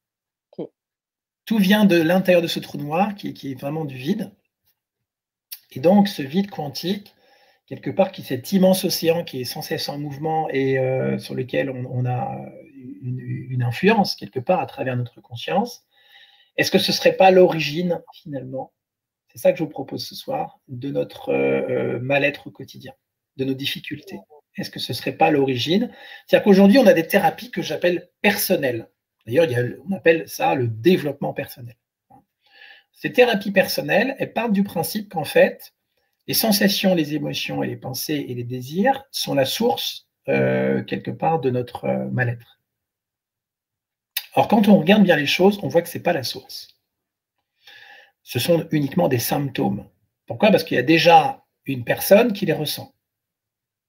Tout vient de l'intérieur de ce trou noir qui, est vraiment du vide. Et donc, ce vide quantique, quelque part, qui est cet immense océan qui est sans cesse en mouvement et euh, sur lequel on, a une, influence, quelque part, à travers notre conscience, est-ce que ce ne serait pas l'origine, finalement, c'est ça que je vous propose ce soir, de notre euh, mal-être au quotidien, de nos difficultés est-ce que ce ne serait pas l'origine? C'est-à-dire qu'aujourd'hui, on a des thérapies que j'appelle personnelles. D'ailleurs, on appelle ça le développement personnel. Ces thérapies personnelles, elles partent du principe qu'en fait, les sensations, les émotions et les pensées et les désirs sont la source, euh, quelque part, de notre euh, mal-être. Or, quand on regarde bien les choses, on voit que ce n'est pas la source. Ce sont uniquement des symptômes. Pourquoi? Parce qu'il y a déjà une personne qui les ressent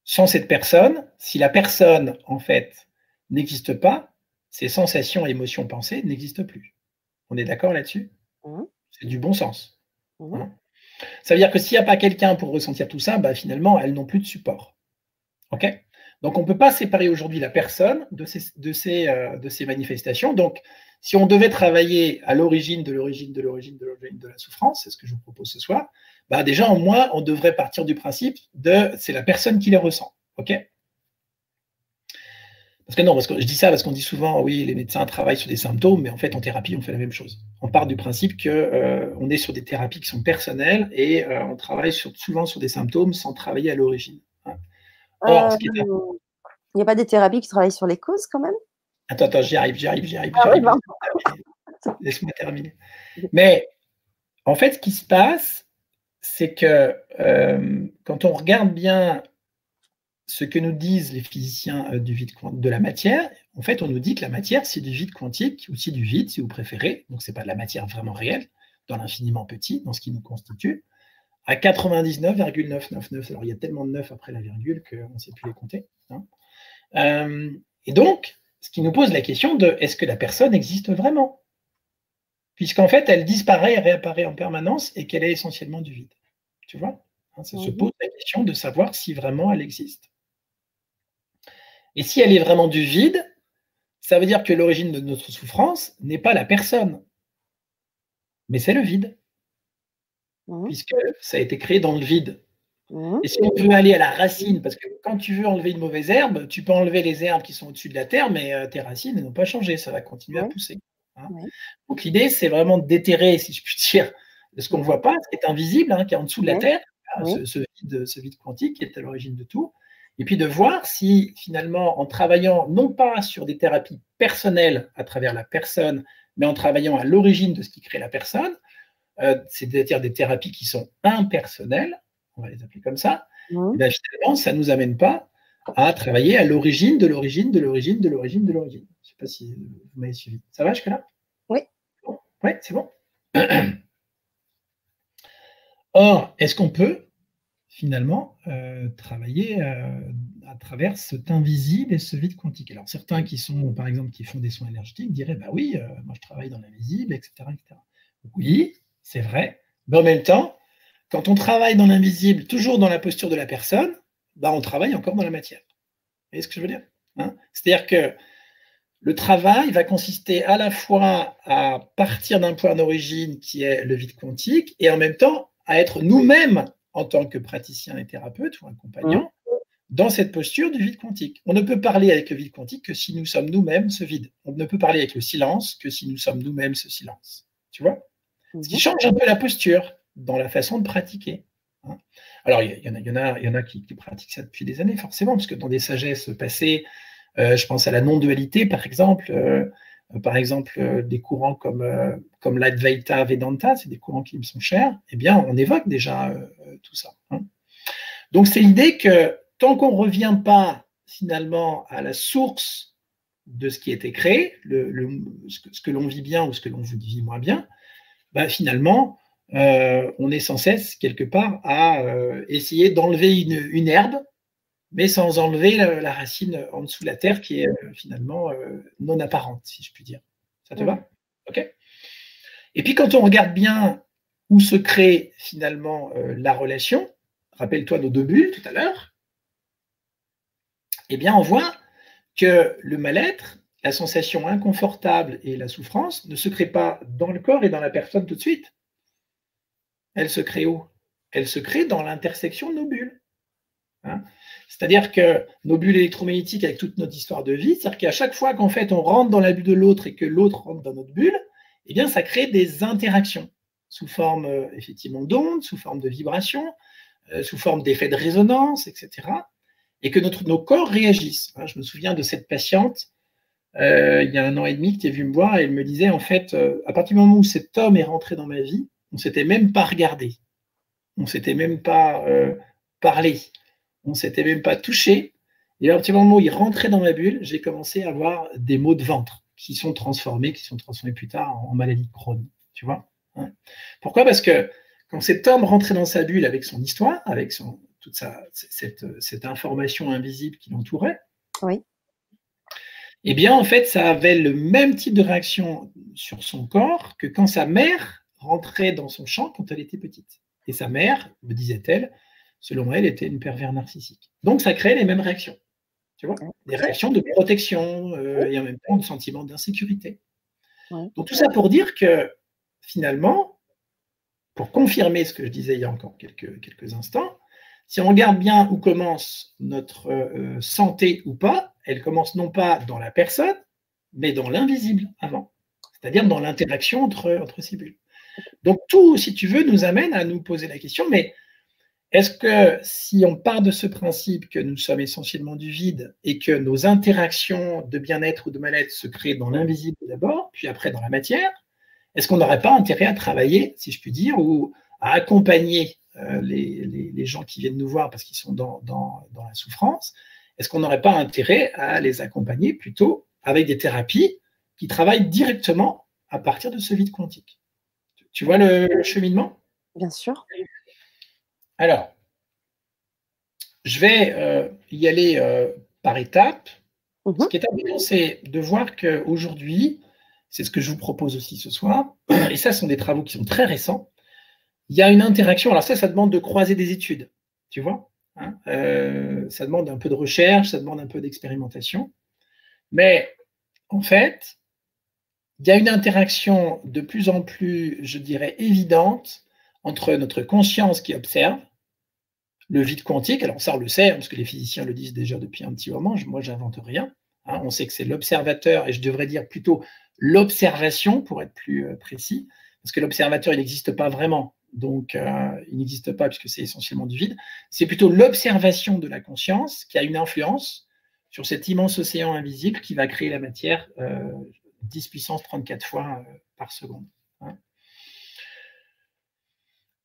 sans cette personne, si la personne, en fait, n'existe pas, ces sensations, émotions, pensées n'existent plus. On est d'accord là-dessus? Mmh. C'est du bon sens. Mmh. Hein? Ça veut dire que s'il n'y a pas quelqu'un pour ressentir tout ça, bah, finalement, elles n'ont plus de support. OK? Donc, on ne peut pas séparer aujourd'hui la personne de ces, de, ces, euh, de ces manifestations. Donc, si on devait travailler à l'origine de l'origine de l'origine de l'origine de la souffrance, c'est ce que je vous propose ce soir, bah déjà, au moins, on devrait partir du principe de c'est la personne qui les ressent. OK? Parce que non, parce que je dis ça parce qu'on dit souvent, oui, les médecins travaillent sur des symptômes, mais en fait, en thérapie, on fait la même chose. On part du principe qu'on euh, est sur des thérapies qui sont personnelles et euh, on travaille souvent sur des symptômes sans travailler à l'origine. Hein. Euh, il n'y a pas des thérapies qui travaillent sur les causes quand même? Attends, attends, j'y arrive, j'y arrive, j'y arrive. Ah Laisse-moi terminer. Mais en fait, ce qui se passe, c'est que euh, quand on regarde bien ce que nous disent les physiciens euh, du vide de la matière, en fait, on nous dit que la matière, c'est du vide quantique, ou c'est du vide, si vous préférez. Donc, ce n'est pas de la matière vraiment réelle, dans l'infiniment petit, dans ce qui nous constitue, à 99,999. Alors, il y a tellement de 9 après la virgule qu'on ne sait plus les compter. Hein. Euh, et donc, ce qui nous pose la question de est-ce que la personne existe vraiment? Puisqu'en fait, elle disparaît et réapparaît en permanence et qu'elle est essentiellement du vide. Tu vois hein, Ça se pose la question de savoir si vraiment elle existe. Et si elle est vraiment du vide, ça veut dire que l'origine de notre souffrance n'est pas la personne, mais c'est le vide, mmh. puisque ça a été créé dans le vide. Mmh. Et si on veut aller à la racine, parce que quand tu veux enlever une mauvaise herbe, tu peux enlever les herbes qui sont au-dessus de la terre, mais euh, tes racines n'ont pas changé, ça va continuer à pousser. Hein. Donc l'idée, c'est vraiment de déterrer, si je puis dire, ce qu'on ne voit pas, ce qui est invisible, hein, qui est en dessous de la terre, hein, ce, vide, ce, vide, quantique qui est à l'origine de tout, et puis de voir si finalement, en travaillant non pas sur des thérapies personnelles à travers la personne, mais en travaillant à l'origine de ce qui crée la personne, euh, c'est-à-dire des thérapies qui sont impersonnelles, on va les appeler comme ça, mmh. ben, finalement, ça ne nous amène pas à travailler à l'origine de l'origine de l'origine de l'origine de l'origine. Je ne sais pas si vous m'avez suivi. Ça va jusque-là? Oui. Oui, c'est bon. Or, est-ce qu'on peut finalement euh, travailler euh, à travers cet invisible et ce vide quantique Alors, certains qui sont, par exemple, qui font des soins énergétiques diraient, bah oui, euh, moi je travaille dans l'invisible, etc., etc. Oui, c'est vrai, mais en même temps, quand on travaille dans l'invisible, toujours dans la posture de la personne, bah, on travaille encore dans la matière. Vous voyez ce que je veux dire hein? C'est-à-dire que le travail va consister à la fois à partir d'un point d'origine qui est le vide quantique et en même temps à être nous-mêmes en tant que praticien et thérapeute ou un compagnon dans cette posture du vide quantique. On ne peut parler avec le vide quantique que si nous sommes nous-mêmes ce vide. On ne peut parler avec le silence que si nous sommes nous-mêmes ce silence. Tu vois? Ce qui mhm. change un peu la posture dans la façon de pratiquer. Hein. Alors, il y, en a, y, en a, y en a qui, pratiquent ça depuis des années, forcément, parce que dans des sagesses passées, euh, je pense à la non-dualité, par exemple, euh, par exemple, euh, des courants comme, comme l'Advaita Vedanta, c'est des courants qui me sont chers, eh bien, on évoque déjà tout ça. Hein. Donc, c'est l'idée que tant qu'on ne revient pas finalement à la source de ce qui a été créé, le, ce que, l'on vit bien ou ce que l'on vit moins bien, bah, finalement, euh, on est sans cesse, quelque part, à euh, essayer d'enlever une, herbe, mais sans enlever la, racine en dessous de la terre qui est euh, finalement non apparente, si je puis dire. Ça te va? OK Et puis quand on regarde bien où se crée finalement la relation, rappelle-toi nos deux bulles tout à l'heure, eh bien on voit que le mal-être, la sensation inconfortable et la souffrance ne se créent pas dans le corps et dans la personne tout de suite elle se crée où? Elle se crée dans l'intersection de nos bulles. Hein. C'est-à-dire que nos bulles électromagnétiques, avec toute notre histoire de vie, c'est-à-dire qu'à chaque fois qu'en fait on rentre dans la bulle de l'autre et que l'autre rentre dans notre bulle, eh bien ça crée des interactions sous forme euh, effectivement d'ondes, sous forme de vibrations, euh, sous forme d'effets de résonance, etc. Et que notre, nos corps réagissent. Hein. je me souviens de cette patiente euh, il y a un an et demi qui est venue me voir et elle me disait en fait, à partir du moment où cet homme est rentré dans ma vie, on s'était même pas regardé, on s'était même pas parlé, on s'était même pas touché. Et à partir du moment où il rentrait dans ma bulle, j'ai commencé à avoir des maux de ventre qui sont transformés, qui sont transformés plus tard en, maladie de Crohn. Tu vois hein. Pourquoi? Parce que quand cet homme rentrait dans sa bulle avec son histoire, avec son, toute sa, cette, information invisible qui l'entourait, oui. eh bien, en fait, ça avait le même type de réaction sur son corps que quand sa mère rentrait dans son champ quand elle était petite. Et sa mère, me disait-elle, selon elle, était une pervers narcissique. Donc ça crée les mêmes réactions. Tu vois Des réactions de protection euh, et en même temps de sentiment d'insécurité. Donc tout ça pour dire que finalement, pour confirmer ce que je disais il y a encore quelques, quelques instants, si on regarde bien où commence notre euh, santé ou pas, elle commence non pas dans la personne, mais dans l'invisible avant, c'est-à-dire dans l'interaction entre, entre ces bulles. Donc tout, si tu veux, nous amène à nous poser la question, mais est-ce que si on part de ce principe que nous sommes essentiellement du vide et que nos interactions de bien-être ou de mal-être se créent dans l'invisible d'abord, puis après dans la matière, est-ce qu'on n'aurait pas intérêt à travailler, si je puis dire, ou à accompagner euh, les, gens qui viennent nous voir parce qu'ils sont dans, dans la souffrance Est-ce qu'on n'aurait pas intérêt à les accompagner plutôt avec des thérapies qui travaillent directement à partir de ce vide quantique? Tu vois le, cheminement? Bien sûr. Alors, je vais euh, y aller euh, par étapes. Ce mhm. qui est important, c'est de voir qu'aujourd'hui, c'est ce que je vous propose aussi ce soir, et ça, ce sont des travaux qui sont très récents, il y a une interaction. Alors ça, ça demande de croiser des études, tu vois. Hein. Euh, ça demande un peu de recherche, ça demande un peu d'expérimentation. Mais en fait, il y a une interaction de plus en plus, je dirais, évidente entre notre conscience qui observe, le vide quantique, alors ça on le sait, hein, parce que les physiciens le disent déjà depuis un petit moment, moi j'invente rien, hein. on sait que c'est l'observateur, et je devrais dire plutôt l'observation pour être plus euh, précis, parce que l'observateur il n'existe pas vraiment, donc euh, il n'existe pas puisque c'est essentiellement du vide, c'est plutôt l'observation de la conscience qui a une influence sur cet immense océan invisible qui va créer la matière euh, 10 puissance 34 fois euh, par seconde. Hein.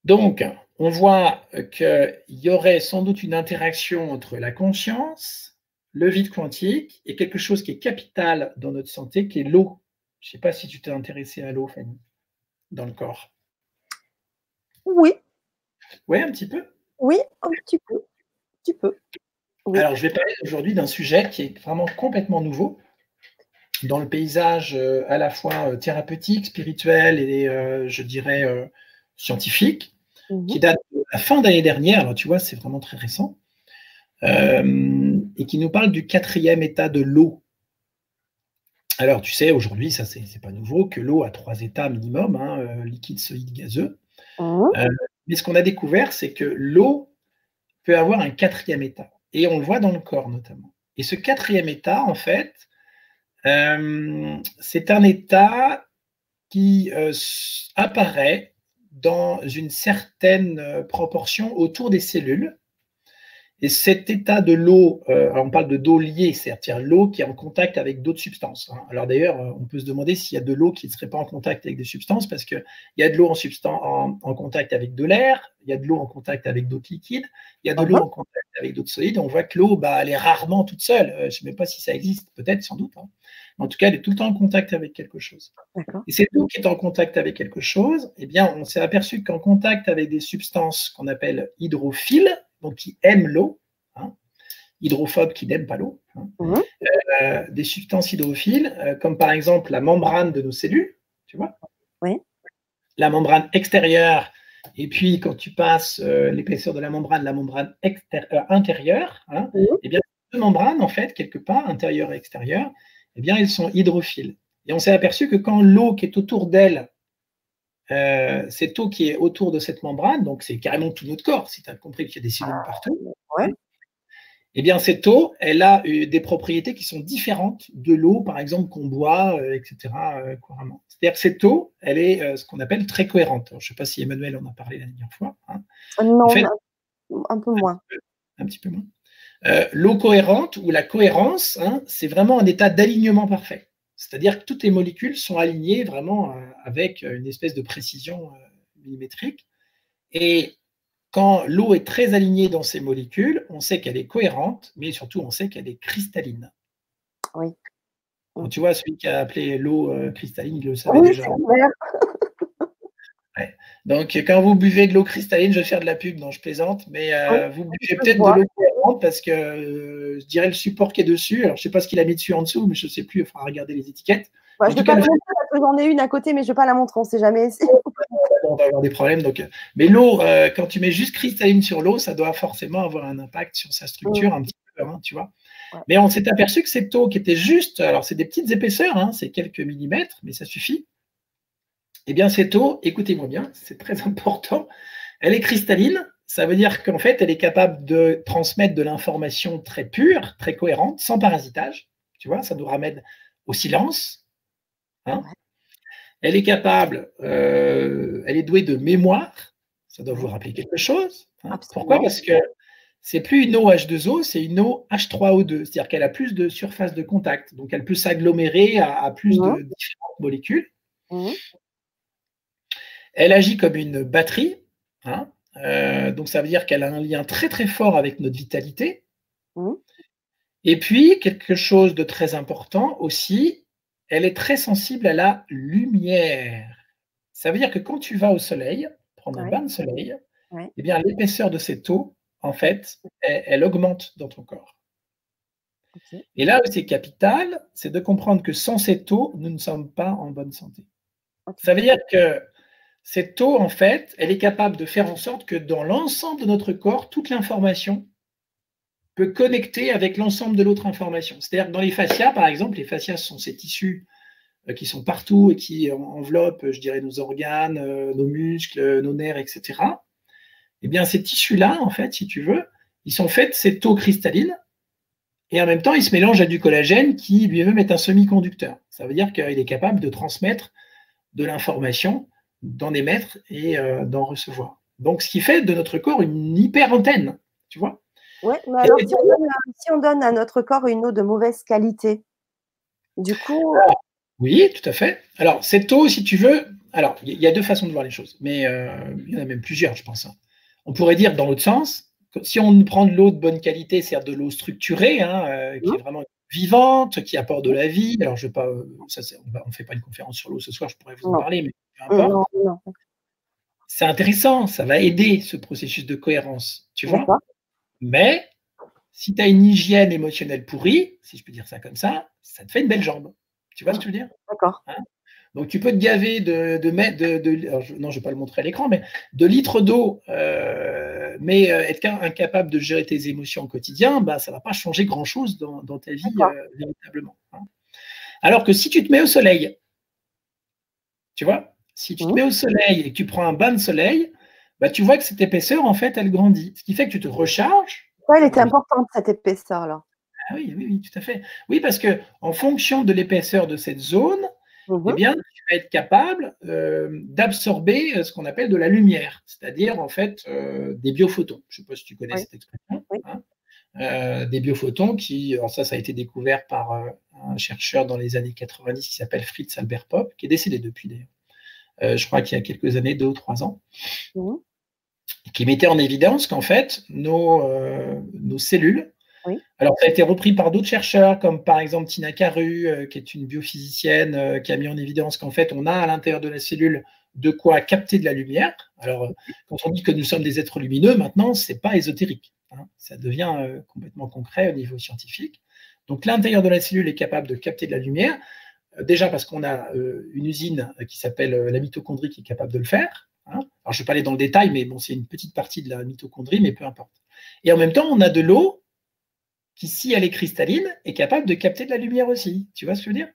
Donc, on voit qu'il y aurait sans doute une interaction entre la conscience, le vide quantique et quelque chose qui est capital dans notre santé, qui est l'eau. Je ne sais pas si tu t'es intéressé à l'eau, Fanny, dans le corps. Oui. Oui, un petit peu Oui, un petit peu. Alors, je vais parler aujourd'hui d'un sujet qui est vraiment complètement nouveau dans le paysage euh, à la fois euh, thérapeutique, spirituel et, euh, je dirais, scientifique, mhm. qui date de la fin d'année dernière. Alors, tu vois, c'est vraiment très récent. et qui nous parle du quatrième état de l'eau. Alors, tu sais, aujourd'hui, ça, c'est pas nouveau, que l'eau a trois états minimum, hein, liquide, solide, gazeux. Mhm. mais ce qu'on a découvert, c'est que l'eau peut avoir un quatrième état. Et on le voit dans le corps, notamment. Et ce quatrième état, en fait, euh, c'est un état qui euh, apparaît dans une certaine euh, proportion autour des cellules. Et cet état de l'eau, on parle de d'eau liée, c'est-à-dire l'eau qui est en contact avec d'autres substances. Hein. Alors d'ailleurs, on peut se demander s'il y a de l'eau qui ne serait pas en contact avec des substances, parce qu'il y a de l'eau en, en, contact avec de l'air, il y a de l'eau en contact avec d'autres liquides, il y a de l'eau en contact avec d'autres solides. On voit que l'eau, bah, elle est rarement toute seule. Je ne sais même pas si ça existe, peut-être, sans doute. Hein. En tout cas, elle est tout le temps en contact avec quelque chose. Et c'est l'eau qui est en contact avec quelque chose. Eh bien, on s'est aperçu qu'en contact avec des substances qu'on appelle hydrophiles, donc qui aiment l'eau, hein, hydrophobes qui n'aiment pas l'eau, hein, mhm. euh, des substances hydrophiles, euh, comme par exemple la membrane de nos cellules, tu vois Oui. La membrane extérieure, et puis quand tu passes euh, l'épaisseur de la membrane, la membrane intérieure, hein, mhm. eh bien, deux membranes, en fait, quelque part, intérieure et extérieure, eh bien, elles sont hydrophiles. Et on s'est aperçu que quand l'eau qui est autour d'elle, euh, cette eau qui est autour de cette membrane, donc c'est carrément tout notre corps, si tu as compris qu'il y a des cellules ah, partout, eh bien, cette eau, elle a des propriétés qui sont différentes de l'eau, par exemple, qu'on boit, euh, etc., euh, couramment. C'est-à-dire que cette eau, elle est ce qu'on appelle très cohérente. je ne sais pas si Emmanuel en a parlé la dernière fois. Hein. Non, un peu moins. un petit peu moins. Euh, l'eau cohérente ou la cohérence, hein, c'est vraiment un état d'alignement parfait. C'est-à-dire que toutes les molécules sont alignées vraiment euh, avec une espèce de précision euh, millimétrique. Et quand l'eau est très alignée dans ces molécules, on sait qu'elle est cohérente, mais surtout on sait qu'elle est cristalline. Oui. tu vois, celui qui a appelé l'eau cristalline, il le savait déjà. Donc, quand vous buvez de l'eau cristalline, je vais faire de la pub, non, je plaisante, mais euh, vous buvez peut-être de l'eau cohérente parce que euh, je dirais le support qui est dessus. Alors, je ne sais pas ce qu'il a mis dessus en dessous, mais je ne sais plus, il faudra regarder les étiquettes. je pas la montrer j'en ai une à côté, mais je ne vais pas la montrer, on ne sait jamais. on va avoir des problèmes. Donc, euh, mais l'eau, quand tu mets juste cristalline sur l'eau, ça doit forcément avoir un impact sur sa structure un petit peu, hein, tu vois. Mais on s'est aperçu que cette eau qui était juste, alors c'est des petites épaisseurs, hein, c'est quelques millimètres, mais ça suffit. Eh bien, cette eau, écoutez-moi bien, c'est très important, elle est cristalline. Ça veut dire qu'en fait, elle est capable de transmettre de l'information très pure, très cohérente, sans parasitage. Tu vois, ça nous ramène au silence. Hein. elle est capable, euh, elle est douée de mémoire. Ça doit vous rappeler quelque chose. Hein. Pourquoi? Parce que c'est plus une eau H2O, c'est une eau H3O2. C'est-à-dire qu'elle a plus de surface de contact. Donc, elle peut s'agglomérer à, plus de différentes molécules. Elle agit comme une batterie. Hein, euh, donc ça veut dire qu'elle a un lien très très fort avec notre vitalité. Mmh. Et puis, quelque chose de très important aussi, elle est très sensible à la lumière. Ça veut dire que quand tu vas au soleil, prendre un bain de soleil, eh bien l'épaisseur de cette eau, en fait, elle, augmente dans ton corps. Et là où c'est capital, c'est de comprendre que sans cette eau, nous ne sommes pas en bonne santé. Ça veut dire que cette eau, en fait, elle est capable de faire en sorte que dans l'ensemble de notre corps, toute l'information peut connecter avec l'ensemble de l'autre information. C'est-à-dire que dans les fascias, par exemple, les fascias sont ces tissus euh, qui sont partout et qui enveloppent, je dirais, nos organes, euh, nos muscles, nos nerfs, etc. Eh bien, ces tissus-là, en fait, si tu veux, ils sont faits de cette eau cristalline et en même temps, ils se mélangent à du collagène qui lui-même est un semi-conducteur. Ça veut dire qu'il est capable de transmettre de l'information, d'en émettre et euh, d'en recevoir. Donc, ce qui fait de notre corps une hyper-antenne, tu vois Oui, mais alors, si on, donne, à notre corps une eau de mauvaise qualité, du coup. oui, tout à fait. Alors, cette eau, si tu veux, alors, il y a deux façons de voir les choses, mais euh, il y en a même plusieurs, je pense. Hein. On pourrait dire dans l'autre sens, si on prend de l'eau de bonne qualité, c'est-à-dire de l'eau structurée, hein, euh, qui est vraiment vivante, qui apporte de la vie. Alors, je pas, euh, on ne fait pas une conférence sur l'eau ce soir, je pourrais vous en parler, mais peu importe. C'est intéressant, ça va aider ce processus de cohérence, tu vois. Mais si tu as une hygiène émotionnelle pourrie, si je peux dire ça comme ça, ça te fait une belle jambe. Tu vois ce que je veux dire? D'accord. Hein? Donc tu peux te gaver de, de, de, non, je vais pas le montrer à l'écran, mais de litres d'eau, euh, mais euh, être incapable de gérer tes émotions au quotidien, bah, ça ne va pas changer grand-chose dans, ta vie euh, véritablement. Hein. Alors que si tu te mets au soleil, tu vois, si tu te mmh. mets au soleil et que tu prends un bain de soleil, bah, tu vois que cette épaisseur, en fait, elle grandit. Ce qui fait que tu te recharges. Ouais, elle était importante, cette épaisseur-là. Ah oui, oui, oui, tout à fait. Oui, parce que en fonction de l'épaisseur de cette zone, Mmh eh bien, tu vas être capable euh, d'absorber euh, ce qu'on appelle de la lumière, c'est-à-dire en fait euh, des biophotons. Je ne sais pas si tu connais cette expression. Hein. des biophotons qui, alors ça, ça a été découvert par un chercheur dans les années 90 qui s'appelle Fritz Albert Pop, qui est décédé depuis d'ailleurs. Je crois qu'il y a quelques années, deux ou trois ans, mmh qui mettait en évidence qu'en fait, nos, nos cellules alors, ça a été repris par d'autres chercheurs, comme par exemple Tina Caru, euh, qui est une biophysicienne, euh, qui a mis en évidence qu'en fait, on a à l'intérieur de la cellule de quoi capter de la lumière. Alors, euh, quand on dit que nous sommes des êtres lumineux, maintenant, ce n'est pas ésotérique. Hein. Ça devient complètement concret au niveau scientifique. Donc, l'intérieur de la cellule est capable de capter de la lumière, déjà parce qu'on a une usine qui s'appelle la mitochondrie qui est capable de le faire. Hein. Alors, je ne vais pas aller dans le détail, mais bon, c'est une petite partie de la mitochondrie, mais peu importe. Et en même temps, on a de l'eau qui, si elle est cristalline, est capable de capter de la lumière aussi. Tu vois ce que je veux dire?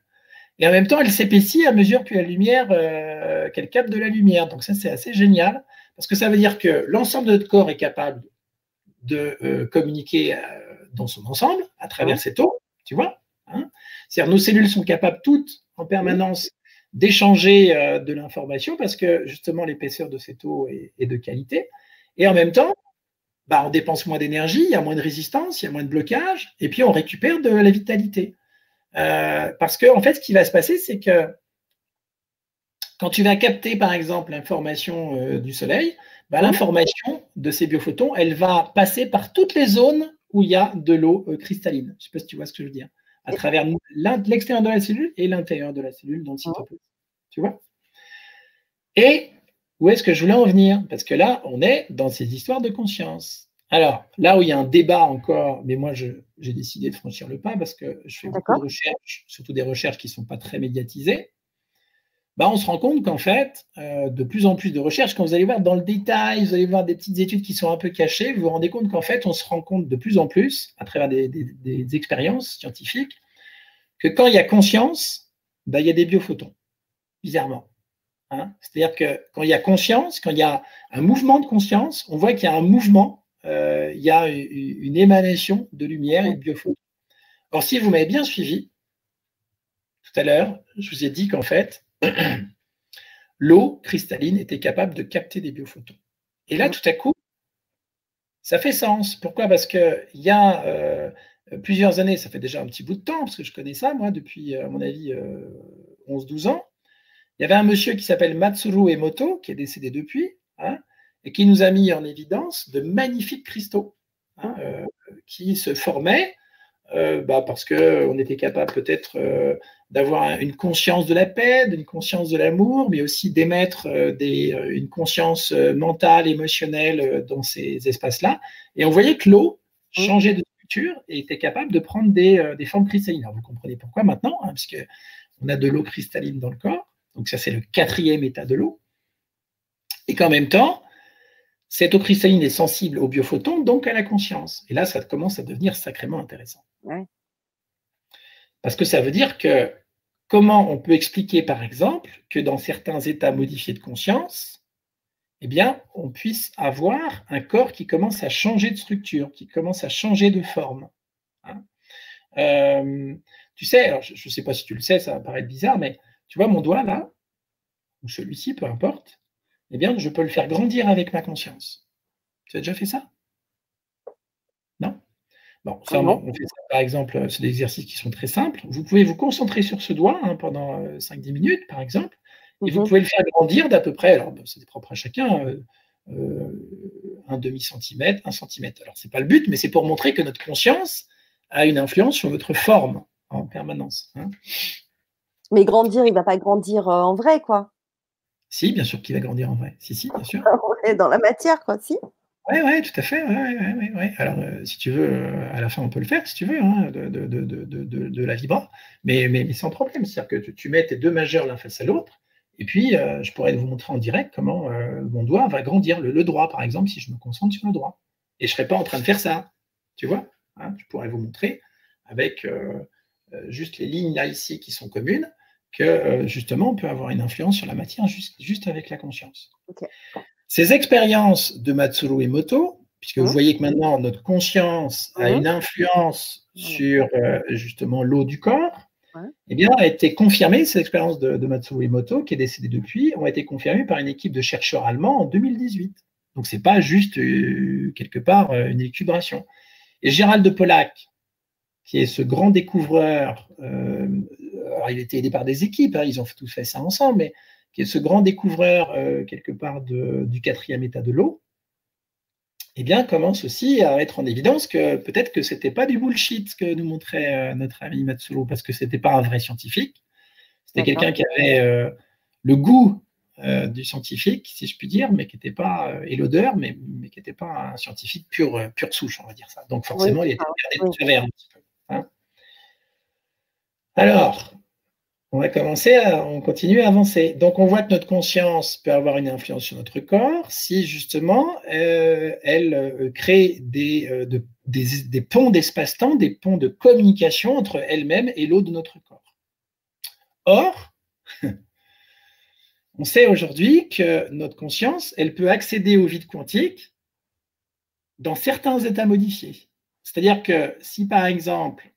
Et en même temps, elle s'épaissit à mesure que la lumière, euh, qu'elle capte de la lumière. Donc ça, c'est assez génial, parce que ça veut dire que l'ensemble de notre corps est capable de euh, communiquer euh, dans son ensemble à travers cette eau, tu vois? C'est-à-dire nos cellules sont capables toutes en permanence d'échanger de l'information parce que justement l'épaisseur de cette eau est de qualité. Et en même temps, bah, on dépense moins d'énergie, il y a moins de résistance, il y a moins de blocage, et puis on récupère de la vitalité. Euh, parce que, en fait, ce qui va se passer, c'est que quand tu vas capter, par exemple, l'information euh, du soleil, bah, l'information de ces biophotons, elle va passer par toutes les zones où il y a de l'eau euh, cristalline. Je ne sais pas si tu vois ce que je veux dire. À travers l'extérieur de la cellule et l'intérieur de la cellule dans le cytoplasme. Tu vois? Et où est-ce que je voulais en venir? Parce que là, on est dans ces histoires de conscience. Alors, là où il y a un débat encore, mais moi, j'ai décidé de franchir le pas parce que je fais beaucoup de recherches, surtout des recherches qui ne sont pas très médiatisées. Bah, on se rend compte qu'en fait, euh, de plus en plus de recherches, quand vous allez voir dans le détail, vous allez voir des petites études qui sont un peu cachées, vous vous rendez compte qu'en fait, on se rend compte de plus en plus, à travers des, expériences scientifiques, que quand il y a conscience, bah, il y a des biophotons, bizarrement. Hein. C'est-à-dire que quand il y a conscience, quand il y a un mouvement de conscience, on voit qu'il y a un mouvement, euh, il y a une émanation de lumière et de biophotons. Or, si vous m'avez bien suivi, tout à l'heure, je vous ai dit qu'en fait, l'eau cristalline était capable de capter des biophotons. Et là, tout à coup, ça fait sens. Pourquoi? Parce qu'il y a euh, plusieurs années, ça fait déjà un petit bout de temps, parce que je connais ça, moi, depuis, à mon avis, 11-12 euh, ans, il y avait un monsieur qui s'appelle Matsuru Emoto, qui est décédé depuis, hein, et qui nous a mis en évidence de magnifiques cristaux hein, euh, qui se formaient euh, bah, parce qu'on était capable peut-être euh, d'avoir une conscience de la paix, d'une conscience de l'amour, mais aussi d'émettre une conscience mentale, émotionnelle dans ces espaces-là. Et on voyait que l'eau mmh. changeait de structure et était capable de prendre des, euh, formes cristallines. Alors, vous comprenez pourquoi maintenant, hein, parce qu'on a de l'eau cristalline dans le corps. Donc ça, c'est le quatrième état de l'eau. Et qu'en même temps, cette eau cristalline est sensible aux biophotons, donc à la conscience. Et là, ça commence à devenir sacrément intéressant. Parce que ça veut dire que comment on peut expliquer, par exemple, que dans certains états modifiés de conscience, eh bien, on puisse avoir un corps qui commence à changer de structure, qui commence à changer de forme. Hein. Euh, tu sais, je ne sais pas si tu le sais, ça va paraître bizarre, mais tu vois mon doigt là, ou celui-ci, peu importe, eh bien, je peux le faire grandir avec ma conscience. Tu as déjà fait ça? Non? Bon, ça, on fait ça, par exemple, c'est des exercices qui sont très simples. Vous pouvez vous concentrer sur ce doigt hein, pendant 5-10 euh, minutes, par exemple, et vous mhm. pouvez le faire grandir d'à peu près, alors c'est propre à chacun, euh, euh, un demi-centimètre, un centimètre. Alors, ce n'est pas le but, mais c'est pour montrer que notre conscience a une influence sur votre forme en permanence. Hein. Mais grandir, il ne va pas grandir en vrai, quoi. Si, bien sûr qu'il va grandir en vrai. Si, si, bien sûr. dans la matière, quoi, si. Oui, ouais, tout à fait. Ouais, ouais, Alors, euh, si tu veux, euh, à la fin, on peut le faire, si tu veux, hein, de, de, de, de, la vibra, mais, mais, sans problème. C'est-à-dire que tu, mets tes deux majeurs l'un face à l'autre, et puis euh, je pourrais vous montrer en direct comment mon doigt va grandir, le, droit, par exemple, si je me concentre sur le droit. Et je ne serais pas en train de faire ça, tu vois hein, Je pourrais vous montrer avec juste les lignes là, ici, qui sont communes, que justement, on peut avoir une influence sur la matière juste, juste avec la conscience. Ces expériences de Matsuru Emoto, puisque vous hein voyez que maintenant notre conscience a une influence sur euh, justement l'eau du corps, eh bien, a été confirmée, ces expériences de, de Matsuru Emoto, qui est décédé depuis, ont été confirmées par une équipe de chercheurs allemands en 2018. Donc, ce n'est pas juste euh, quelque part euh, une équilibration. Et Gérald de Pollack, qui est ce grand découvreur, alors il était aidé par des équipes, hein, ils ont tous fait ça ensemble, mais qui est ce grand découvreur euh, quelque part du quatrième état de l'eau, eh bien, commence aussi à être en évidence que peut-être que ce n'était pas du bullshit que nous montrait euh, notre ami Matsuro, parce que ce n'était pas un vrai scientifique. C'était quelqu'un qui avait euh, le goût du scientifique, si je puis dire, mais qui n'était pas, et l'odeur, mais, mais qui n'était pas un scientifique pur, pure souche, on va dire ça. Donc forcément, il était de travers un petit peu. Hein. Alors, on va commencer à, on continue à avancer. Donc, on voit que notre conscience peut avoir une influence sur notre corps si justement euh, elle euh, crée euh, des, des, ponts d'espace-temps, des ponts de communication entre elle-même et l'eau de notre corps. Or, on sait aujourd'hui que notre conscience, elle peut accéder au vide quantique dans certains états modifiés. C'est-à-dire que si par exemple,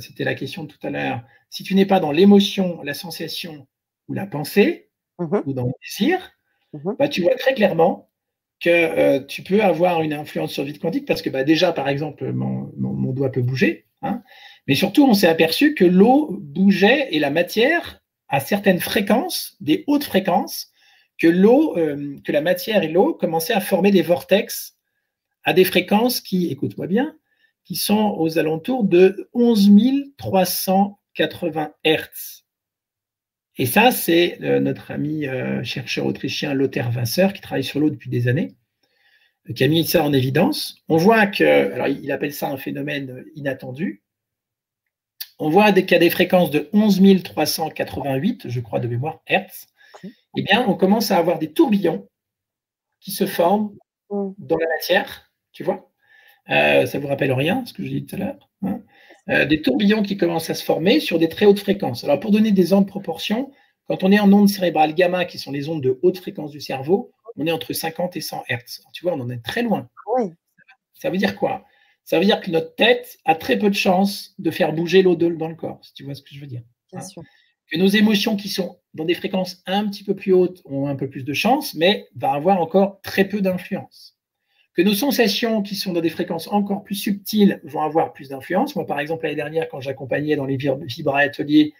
c'était la question de tout à l'heure, si tu n'es pas dans l'émotion, la sensation ou la pensée, mhm. ou dans le désir, mhm. bah, tu vois très clairement que euh, tu peux avoir une influence sur vide quantique parce que bah, déjà, par exemple, mon, doigt peut bouger, hein. mais surtout, on s'est aperçu que l'eau bougeait et la matière à certaines fréquences, des hautes fréquences, que l'eau, euh, que la matière et l'eau commençaient à former des vortex à des fréquences qui, écoute-moi bien, qui sont aux alentours de 11 300 80 Hertz. Et ça, c'est euh, notre ami euh, chercheur autrichien Lothar Wasser, qui travaille sur l'eau depuis des années, euh, qui a mis ça en évidence. On voit que, alors il appelle ça un phénomène inattendu. On voit qu'il y a des fréquences de 11 388, je crois de mémoire, Hertz. Eh bien, on commence à avoir des tourbillons qui se forment mm. dans la matière, tu vois. Ça ça vous rappelle rien, ce que je dis tout à l'heure hein? Euh, des tourbillons qui commencent à se former sur des très hautes fréquences. Alors, pour donner des ordres de proportion, quand on est en ondes cérébrales gamma, qui sont les ondes de haute fréquence du cerveau, on est entre 50 et 100 Hertz. Tu vois, on en est très loin. Ça veut dire quoi? Ça veut dire que notre tête a très peu de chances de faire bouger l'eau dans le corps, si tu vois ce que je veux dire. Hein? Que nos émotions qui sont dans des fréquences un petit peu plus hautes ont un peu plus de chance, mais va avoir encore très peu d'influence que nos sensations qui sont dans des fréquences encore plus subtiles vont avoir plus d'influence. Moi, par exemple, l'année dernière, quand j'accompagnais dans les vibra ateliers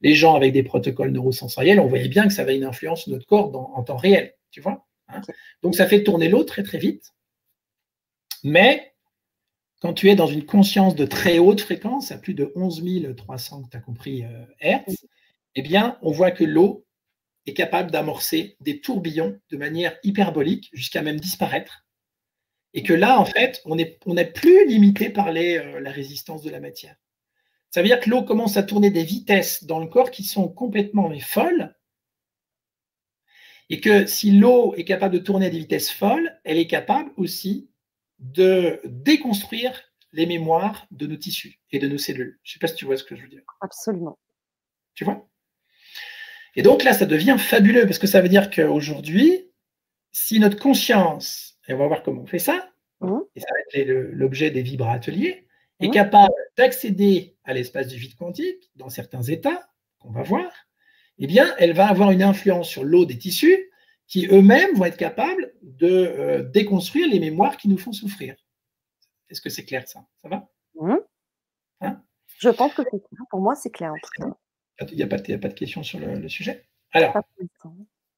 les gens avec des protocoles neurosensoriels, on voyait bien que ça avait une influence sur notre corps en temps réel, tu vois. Hein. Donc, ça fait tourner l'eau très, très vite. Mais quand tu es dans une conscience de très haute fréquence, à plus de 11 300, tu as compris, euh, Hertz, eh bien, on voit que l'eau est capable d'amorcer des tourbillons de manière hyperbolique jusqu'à même disparaître Et que là, en fait, on n'est on plus limité par les, euh, la résistance de la matière. Ça veut dire que l'eau commence à tourner des vitesses dans le corps qui sont complètement mais folles. Et que si l'eau est capable de tourner à des vitesses folles, elle est capable aussi de déconstruire les mémoires de nos tissus et de nos cellules. Je ne sais pas si tu vois ce que je veux dire. Absolument. Tu vois? Et donc là, ça devient fabuleux parce que ça veut dire qu'aujourd'hui, si notre conscience, et on va voir comment on fait ça, mmh. et ça va être l'objet des vibra-ateliers, est mmh. capable d'accéder à l'espace du vide quantique dans certains états qu'on va voir, eh bien, elle va avoir une influence sur l'eau des tissus qui eux-mêmes vont être capables de euh, déconstruire les mémoires qui nous font souffrir. Est-ce que c'est clair ça? Ça va? Mmh. hein? Je pense que Pour moi, c'est clair en tout cas. Il n'y a, pas de question sur le, sujet? Alors,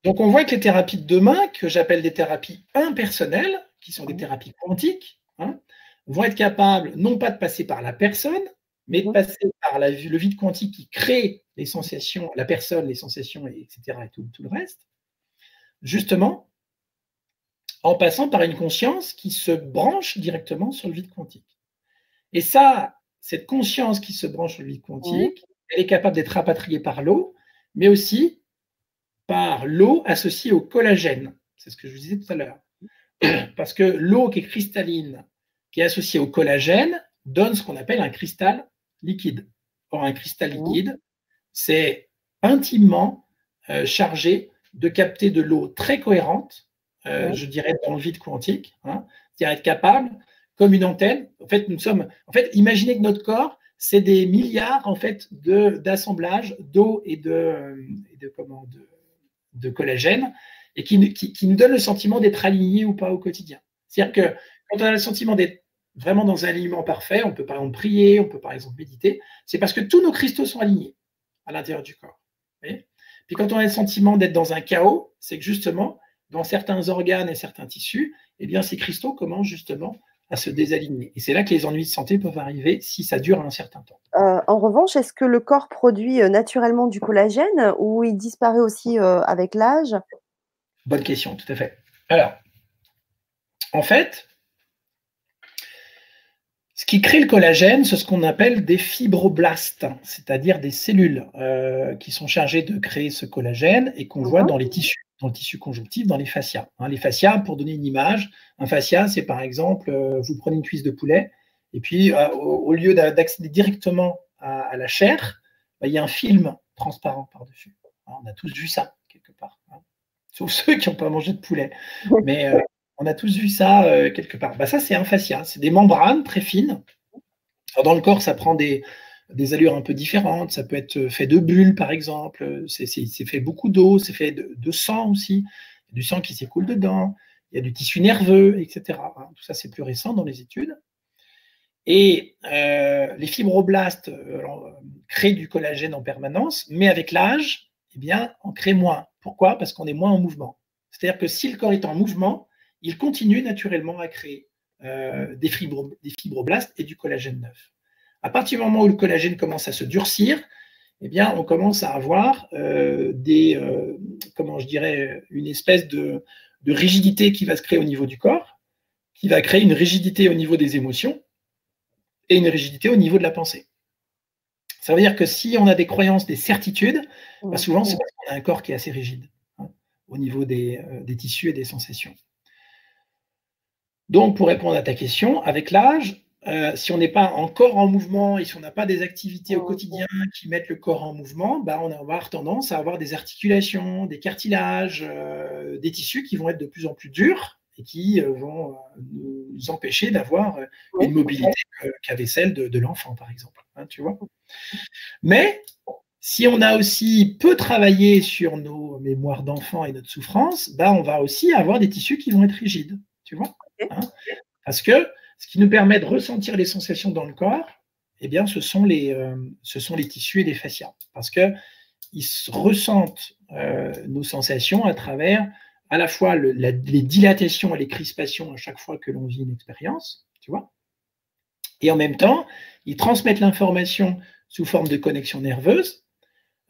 donc on voit que les thérapies de demain, que j'appelle des thérapies impersonnelles, qui sont des thérapies quantiques, hein, vont être capables non pas de passer par la personne, mais de passer par la, le vide quantique qui crée les sensations, la personne, les sensations, etc., et tout, le reste, justement, en passant par une conscience qui se branche directement sur le vide quantique. Et ça, cette conscience qui se branche sur le vide quantique, elle est capable d'être rapatriée par l'eau, mais aussi par l'eau associée au collagène. C'est ce que je vous disais tout à l'heure. Parce que l'eau qui est cristalline, qui est associée au collagène, donne ce qu'on appelle un cristal liquide. Or, un cristal liquide, c'est intimement euh, chargé de capter de l'eau très cohérente, euh, je dirais dans le vide quantique, hein, c'est-à-dire être capable, comme une antenne. En fait, nous sommes. En fait, imaginez que notre corps, c'est des milliards en fait d'assemblages d'eau et de, de, comment, de, collagène et qui, nous donne le sentiment d'être aligné ou pas au quotidien. C'est-à-dire que quand on a le sentiment d'être vraiment dans un alignement parfait, on peut par exemple prier, on peut par exemple méditer, c'est parce que tous nos cristaux sont alignés à l'intérieur du corps. Puis quand on a le sentiment d'être dans un chaos, c'est que justement, dans certains organes et certains tissus, eh ces cristaux commencent justement à se désaligner. Et c'est là que les ennuis de santé peuvent arriver si ça dure un certain temps. Euh, en revanche, est-ce que le corps produit euh, naturellement du collagène ou il disparaît aussi euh, avec l'âge? Bonne question, tout à fait. Alors, en fait, ce qui crée le collagène, c'est ce qu'on appelle des fibroblastes, c'est-à-dire des cellules euh, qui sont chargées de créer ce collagène et qu'on voit dans les tissus, dans le tissu conjonctif, dans les fascias. Hein, les fascias, pour donner une image, un fascia, c'est par exemple, euh, vous prenez une cuisse de poulet et puis euh, au, lieu d'accéder directement à, la chair, bah, il y a un film transparent par-dessus. Hein, on a tous vu ça quelque part, hein. sauf ceux qui n'ont pas mangé de poulet. Mais on a tous vu ça euh, quelque part. Bah, ça, c'est un fascia. C'est des membranes très fines. dans le corps, ça prend des, allures un peu différentes. Ça peut être fait de bulles, par exemple. C'est fait beaucoup d'eau. C'est fait de, sang aussi. Du sang qui s'écoule dedans. Il y a du tissu nerveux, etc. Hein, tout ça, c'est plus récent dans les études. Et euh, les fibroblastes euh, créent du collagène en permanence, mais avec l'âge, eh bien, on crée moins. Pourquoi? Parce qu'on est moins en mouvement. C'est-à-dire que si le corps est en mouvement, il continue naturellement à créer euh, des, fibroblastes et du collagène neuf. À partir du moment où le collagène commence à se durcir, eh bien, on commence à avoir euh, des, euh, comment je dirais, une espèce de, rigidité qui va se créer au niveau du corps, qui va créer une rigidité au niveau des émotions et une rigidité au niveau de la pensée. Ça veut dire que si on a des croyances, des certitudes, bah, souvent c'est parce qu'on a un corps qui est assez rigide hein, au niveau des tissus et des sensations. Donc, pour répondre à ta question, avec l'âge, euh, si on n'est pas encore en mouvement et si on n'a pas des activités au quotidien qui mettent le corps en mouvement, bah, on va avoir tendance à avoir des articulations, des cartilages, euh, des tissus qui vont être de plus en plus durs et qui euh, vont nous empêcher d'avoir une mobilité qu'avait celle de, l'enfant, par exemple. Hein, tu vois Mais si on a aussi peu travaillé sur nos mémoires d'enfant et notre souffrance, bah, on va aussi avoir des tissus qui vont être rigides. Tu vois Hein. Parce que ce qui nous permet de ressentir les sensations dans le corps, eh bien, ce sont les, euh, ce sont les tissus et les fascias. Parce qu'ils ressentent euh, nos sensations à travers à la fois les dilatations et les crispations à chaque fois que l'on vit une expérience, tu vois. Et en même temps, ils transmettent l'information sous forme de connexion nerveuse,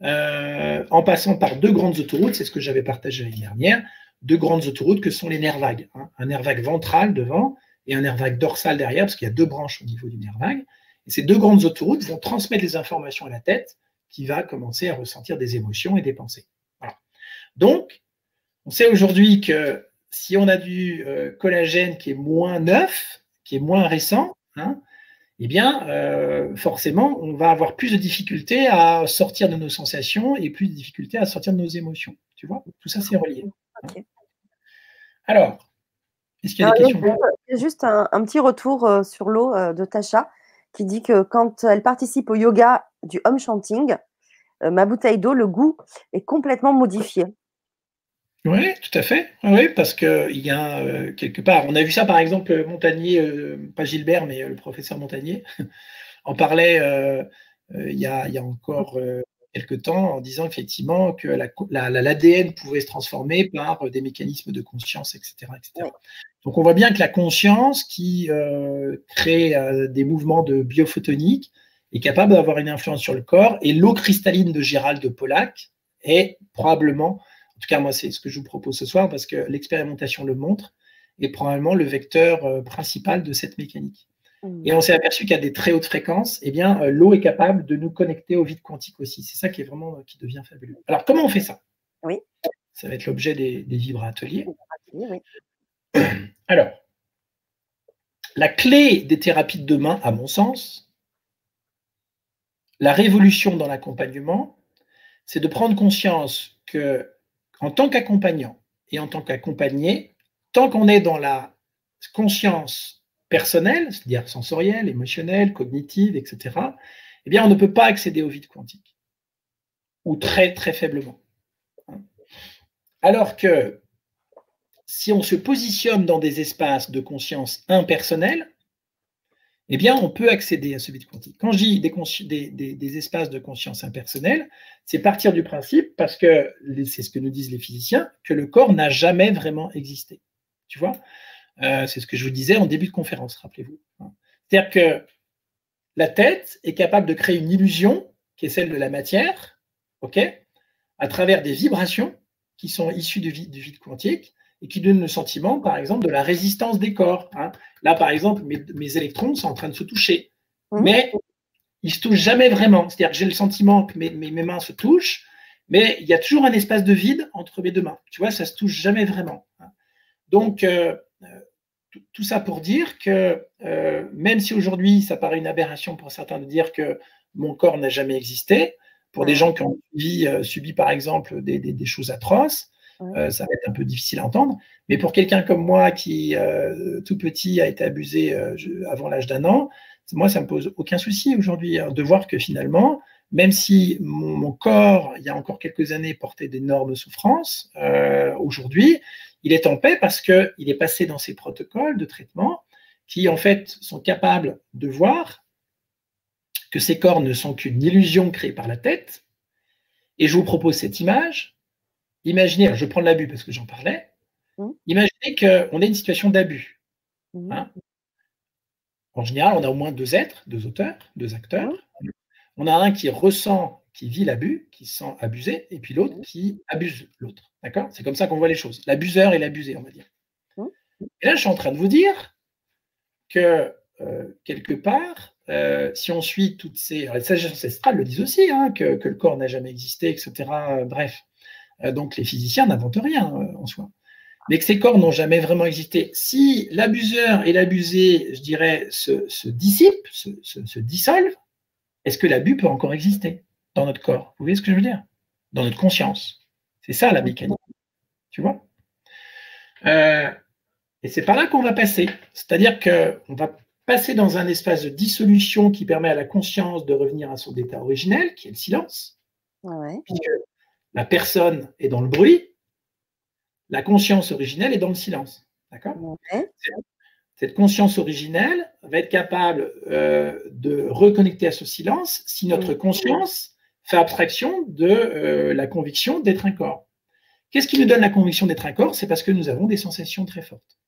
euh, en passant par deux grandes autoroutes, c'est ce que j'avais partagé l'année dernière, deux grandes autoroutes que sont les nerfs vagues. Hein. Un nerf vague ventral devant et un nerf vague dorsal derrière, parce qu'il y a deux branches au niveau du nerf vague. Et ces deux grandes autoroutes vont transmettre les informations à la tête qui va commencer à ressentir des émotions et des pensées. Donc, on sait aujourd'hui que si on a du euh, collagène qui est moins neuf, qui est moins récent, hein, eh bien, euh, forcément, on va avoir plus de difficultés à sortir de nos sensations et plus de difficultés à sortir de nos émotions. Tu vois, tout ça, c'est relié. Alors, est-ce qu'il y a des questions Juste un, petit retour euh, sur l'eau de Tasha qui dit que quand elle participe au yoga du home chanting, ma bouteille d'eau, le goût est complètement modifié. Oui, tout à fait. Oui, parce qu'il y a euh, quelque part, on a vu ça par exemple, Montagnier, euh, pas Gilbert, mais euh, le professeur Montagnier, en parlait il y, a, encore quelques temps en disant effectivement que l'ADN pouvait se transformer par des mécanismes de conscience, etc., etc. Donc on voit bien que la conscience qui crée des mouvements de biophotonique est capable d'avoir une influence sur le corps et l'eau cristalline de Gérald de Pollack est probablement en tout cas, moi, c'est ce que je vous propose ce soir parce que l'expérimentation le montre, est probablement le vecteur euh, principal de cette mécanique. Et on s'est aperçu qu'à des très hautes fréquences, eh bien, euh, l'eau est capable de nous connecter au vide quantique aussi. C'est ça qui est vraiment euh, qui devient fabuleux. Alors, comment on fait ça? Oui. Ça va être l'objet des, des ateliers. Oui. Alors, la clé des thérapies de demain, à mon sens, la révolution dans l'accompagnement, c'est de prendre conscience que en tant qu'accompagnant et en tant qu'accompagné, tant qu'on est dans la conscience c'est-à-dire sensorielle, émotionnelle, cognitive, etc., eh bien, on ne peut pas accéder au vide quantique, ou très, très faiblement. Alors que si on se positionne dans des espaces de conscience impersonnels, eh bien, on peut accéder à ce vide quantique. Quand je dis des, espaces de conscience impersonnels, c'est partir du principe, parce que c'est ce que nous disent les physiciens, que le corps n'a jamais vraiment existé. Tu vois? Euh, C'est ce que je vous disais en début de conférence, rappelez-vous. C'est-à-dire que la tête est capable de créer une illusion qui est celle de la matière, ok, à travers des vibrations qui sont issues du vide quantique, et qui donne le sentiment, par exemple, de la résistance des corps. Hein. Là, par exemple, mes, électrons sont en train de se toucher, mmh. mais ils ne se touchent jamais vraiment. C'est-à-dire que j'ai le sentiment que mes, mains se touchent, mais il y a toujours un espace de vide entre mes deux mains. Tu vois, ça ne se touche jamais vraiment. Hein. Donc, euh, tout ça pour dire que euh, même si aujourd'hui ça paraît une aberration pour certains de dire que mon corps n'a jamais existé, pour des gens qui ont subi, par exemple des choses atroces, euh, ça va être un peu difficile à entendre. Mais pour quelqu'un comme moi qui, euh, tout petit, a été abusé euh, avant l'âge d'un an, moi, ça ne me pose aucun souci aujourd'hui hein, de voir que finalement, même si mon, corps, il y a encore quelques années, portait d'énormes souffrances, aujourd'hui, il est en paix parce qu'il est passé dans ces protocoles de traitement qui, en fait, sont capables de voir que ces corps ne sont qu'une illusion créée par la tête. Et je vous propose cette image imaginez, je prends l'abus parce que j'en parlais, mmh. imaginez qu'on ait une situation d'abus. Mmh. Hein. en général, on a au moins deux êtres, deux auteurs, deux acteurs. Mmh. On a un qui ressent, qui vit l'abus, qui se sent abusé, et puis l'autre qui abuse l'autre. D'accord? C'est comme ça qu'on voit les choses. L'abuseur et l'abusé, on va dire. Et là, je suis en train de vous dire que euh, quelque part, euh, si on suit toutes ces. Les sages ancestrales le disent aussi, hein, que, que, le corps n'a jamais existé, etc. bref. Euh, donc les physiciens n'inventent rien en soi. Mais que ces corps n'ont jamais vraiment existé. Si l'abuseur et l'abusé, je dirais, se, dissipent, se, dissolvent, est-ce que l'abus peut encore exister? Dans notre corps Vous voyez ce que je veux dire? Dans notre conscience. C'est ça la mécanique. Tu vois? Euh, Et c'est par là qu'on va passer. C'est-à-dire qu'on va passer dans un espace de dissolution qui permet à la conscience de revenir à son état originel, qui est le silence. Ouais la personne est dans le bruit, la conscience originelle est dans le silence. D'accord? Cette conscience originelle va être capable euh, de reconnecter à ce silence si notre conscience fait abstraction de euh, la conviction d'être un corps. Qu'est-ce qui nous donne la conviction d'être un corps? C'est parce que nous avons des sensations très fortes.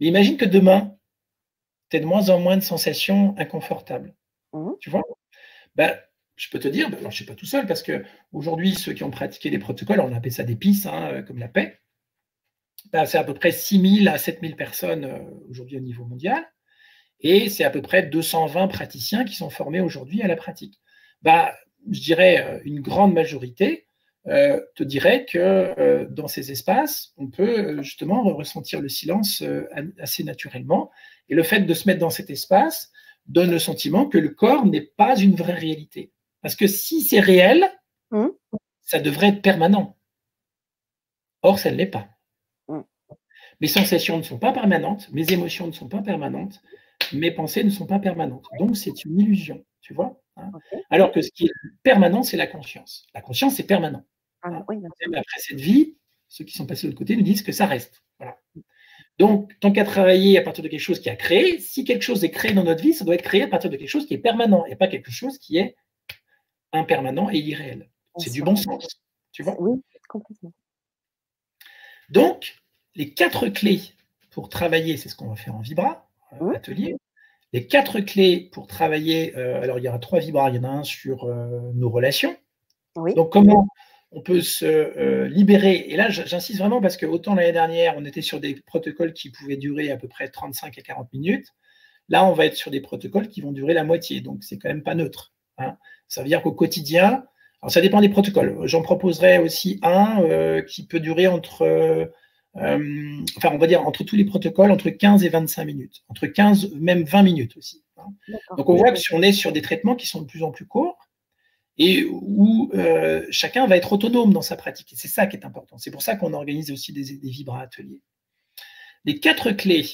Mais imagine que demain, tu as de moins en moins de sensations inconfortables. Mmh. Tu vois? Ben, je peux te dire, alors je ne suis pas tout seul, parce qu'aujourd'hui, ceux qui ont pratiqué les protocoles, on appelle ça des PIS, hein, comme la paix, bah, c'est à peu près 6 000 à 7 000 personnes euh, aujourd'hui au niveau mondial. Et c'est à peu près 220 praticiens qui sont formés aujourd'hui à la pratique. Bah, je dirais une grande majorité te dirait que dans ces espaces, on peut justement ressentir le silence assez naturellement. Et le fait de se mettre dans cet espace donne le sentiment que le corps n'est pas une vraie réalité. Parce que si c'est réel, mmh. ça devrait être permanent. Or, ça ne l'est pas. Mmh. Mes sensations ne sont pas permanentes, mes émotions ne sont pas permanentes, mes pensées ne sont pas permanentes. Donc, c'est une illusion, tu vois. Hein. Alors que ce qui est permanent, c'est la conscience. La conscience, c'est permanent. Ah, après cette vie, ceux qui sont passés de l'autre côté nous disent que ça reste. Donc, tant qu'à travailler à partir de quelque chose qui a créé, si quelque chose est créé dans notre vie, ça doit être créé à partir de quelque chose qui est permanent et pas quelque chose qui est impermanent et irréel. C'est du bon sens. Tu vois Oui, complètement. Donc, les quatre clés pour travailler, c'est ce qu'on va faire en Vibra, euh, atelier. Les quatre clés pour travailler, euh, alors il y aura trois Vibras, il y en a un sur euh, nos relations. Donc, comment on peut se libérer? Et là, j'insiste vraiment parce que autant l'année dernière, on était sur des protocoles qui pouvaient durer à peu près 35 à 40 minutes. Là, on va être sur des protocoles qui vont durer la moitié. Donc, c'est quand même pas neutre. Hein. Ça veut dire qu'au quotidien, alors ça dépend des protocoles. J'en proposerai aussi un euh, qui peut durer entre, euh, enfin, on va dire entre tous les protocoles, entre 15 et 25 minutes, entre 15, même 20 minutes aussi. Hein. Donc on voit que si on est sur des traitements qui sont de plus en plus courts et où euh, chacun va être autonome dans sa pratique. Et c'est ça qui est important. C'est pour ça qu'on organise aussi des, des vibra ateliers. Les quatre clés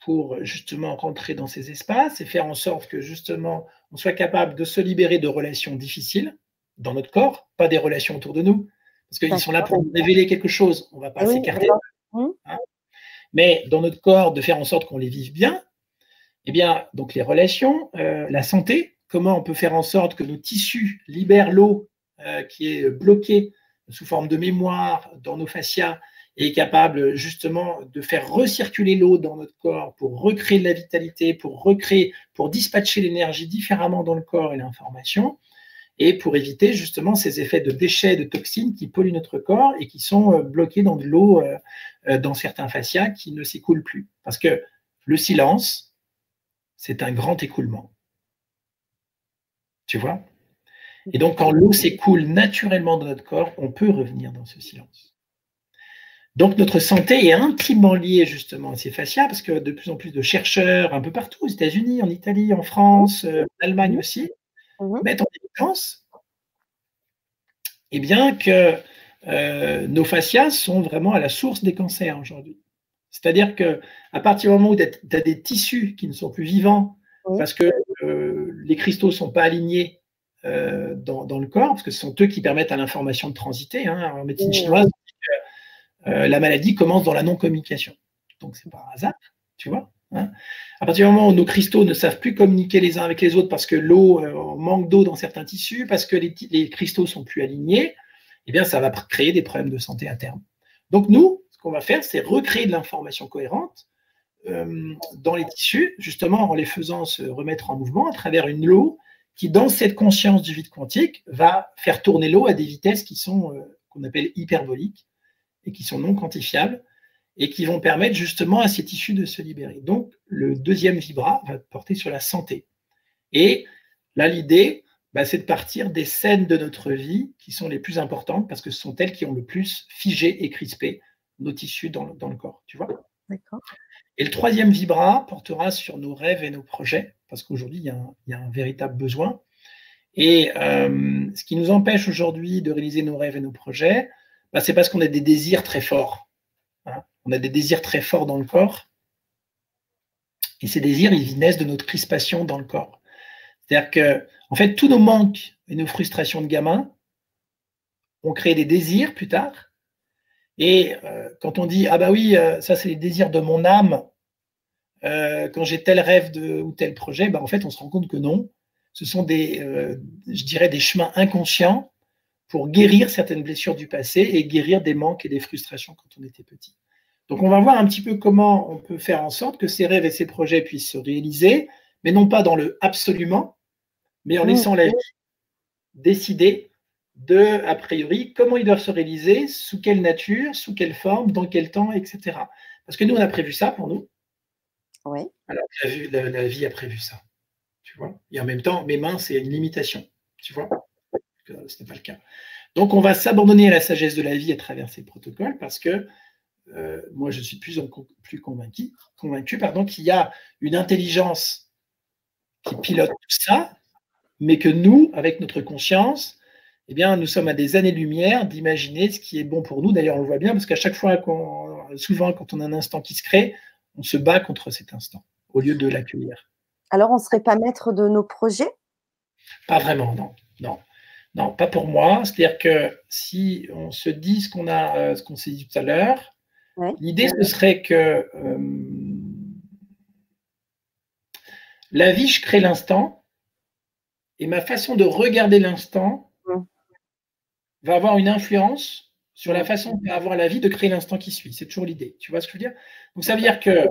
pour justement rentrer dans ces espaces et faire en sorte que justement on soit capable de se libérer de relations difficiles dans notre corps, pas des relations autour de nous, parce qu'ils sont là pour nous révéler quelque chose, on ne va pas s'écarter. Hein. Mais dans notre corps, de faire en sorte qu'on les vive bien, eh bien, donc les relations, euh, la santé, comment on peut faire en sorte que nos tissus libèrent l'eau euh, qui est bloquée sous forme de mémoire dans nos fascias est capable justement de faire recirculer l'eau dans notre corps pour recréer de la vitalité, pour recréer, pour dispatcher l'énergie différemment dans le corps et l'information, et pour éviter justement ces effets de déchets, de toxines qui polluent notre corps et qui sont euh, bloqués dans de l'eau euh, euh, dans certains fascias qui ne s'écoulent plus. Parce que le silence, c'est un grand écoulement. Tu vois? Et donc quand l'eau s'écoule naturellement dans notre corps, on peut revenir dans ce silence. Donc notre santé est intimement liée justement à ces fascias parce que de plus en plus de chercheurs un peu partout, aux États-Unis, en Italie, en France, en Allemagne aussi, mmh. mettent en évidence eh bien, que euh, nos fascias sont vraiment à la source des cancers aujourd'hui. C'est-à-dire que à partir du moment où tu as des tissus qui ne sont plus vivants parce que euh, les cristaux ne sont pas alignés dans, le corps, parce que ce sont eux qui permettent à l'information de transiter. Hein, en médecine chinoise, euh, la maladie commence dans la non-communication. Donc, c'est pas un hasard, tu vois. Hein. à partir du moment où nos cristaux ne savent plus communiquer les uns avec les autres parce que l'eau, euh, manque d'eau dans certains tissus, parce que les, les, cristaux sont plus alignés, eh bien, ça va créer des problèmes de santé à terme. Donc, nous, ce qu'on va faire, c'est recréer de l'information cohérente euh, dans les tissus, justement en les faisant se remettre en mouvement à travers une eau qui, dans cette conscience du vide quantique, va faire tourner l'eau à des vitesses qui sont qu'on appelle hyperboliques et qui sont non quantifiables et qui vont permettre justement à ces tissus de se libérer. Donc, le deuxième vibra va porter sur la santé. Et là, l'idée, bah, c'est de partir des scènes de notre vie qui sont les plus importantes parce que ce sont elles qui ont le plus figé et crispé nos tissus dans, le corps. Tu vois D'accord. Et le troisième vibra portera sur nos rêves et nos projets parce qu'aujourd'hui, il, y, a un véritable besoin. Et euh, ce qui nous empêche aujourd'hui de réaliser nos rêves et nos projets, bah, c'est parce qu'on a des désirs très forts. On a des désirs très forts dans le corps. Et ces désirs, ils naissent de notre crispation dans le corps. C'est-à-dire que, en fait, tous nos manques et nos frustrations de gamin ont créé des désirs plus tard. Et euh, quand on dit, ah bah oui, euh, ça c'est les désirs de mon âme, euh, quand j'ai tel rêve ou tel projet, bah, en fait, on se rend compte que non. Ce sont des, je dirais, des chemins inconscients pour guérir certaines blessures du passé et guérir des manques et des frustrations quand on était petit. Donc on va voir un petit peu comment on peut faire en sorte que ces rêves et ces projets puissent se réaliser, mais non pas dans le absolument, mais en laissant la vie décider de, a priori, comment ils doivent se réaliser, sous quelle nature, sous quelle forme, dans quel temps, etc. Parce que nous, on a prévu ça pour nous. Oui. Alors, la, la, vie a prévu ça. Tu vois Et en même temps, mes mains, c'est une limitation. Tu vois Ce n'est pas le cas. Donc, on va s'abandonner à la sagesse de la vie à travers ces protocoles parce que euh, moi, je suis plus, plus convaincu, convaincu pardon, qu'il y a une intelligence qui pilote tout ça, mais que nous, avec notre conscience, eh bien, nous sommes à des années-lumière d'imaginer ce qui est bon pour nous. D'ailleurs, on le voit bien parce qu'à chaque fois, souvent, quand on a un instant qui se crée, on se bat contre cet instant au lieu de l'accueillir. Alors, on ne serait pas maître de nos projets? Pas vraiment, non. Non, non pas pour moi. C'est-à-dire que si on se dit ce qu'on a, euh, ce qu'on s'est dit tout à l'heure, l'idée ce serait que euh, la vie, je crée l'instant, et ma façon de regarder l'instant va avoir une influence sur la façon d'avoir la vie de créer l'instant qui suit. C'est toujours l'idée. Tu vois ce que je veux dire? Donc ça veut dire que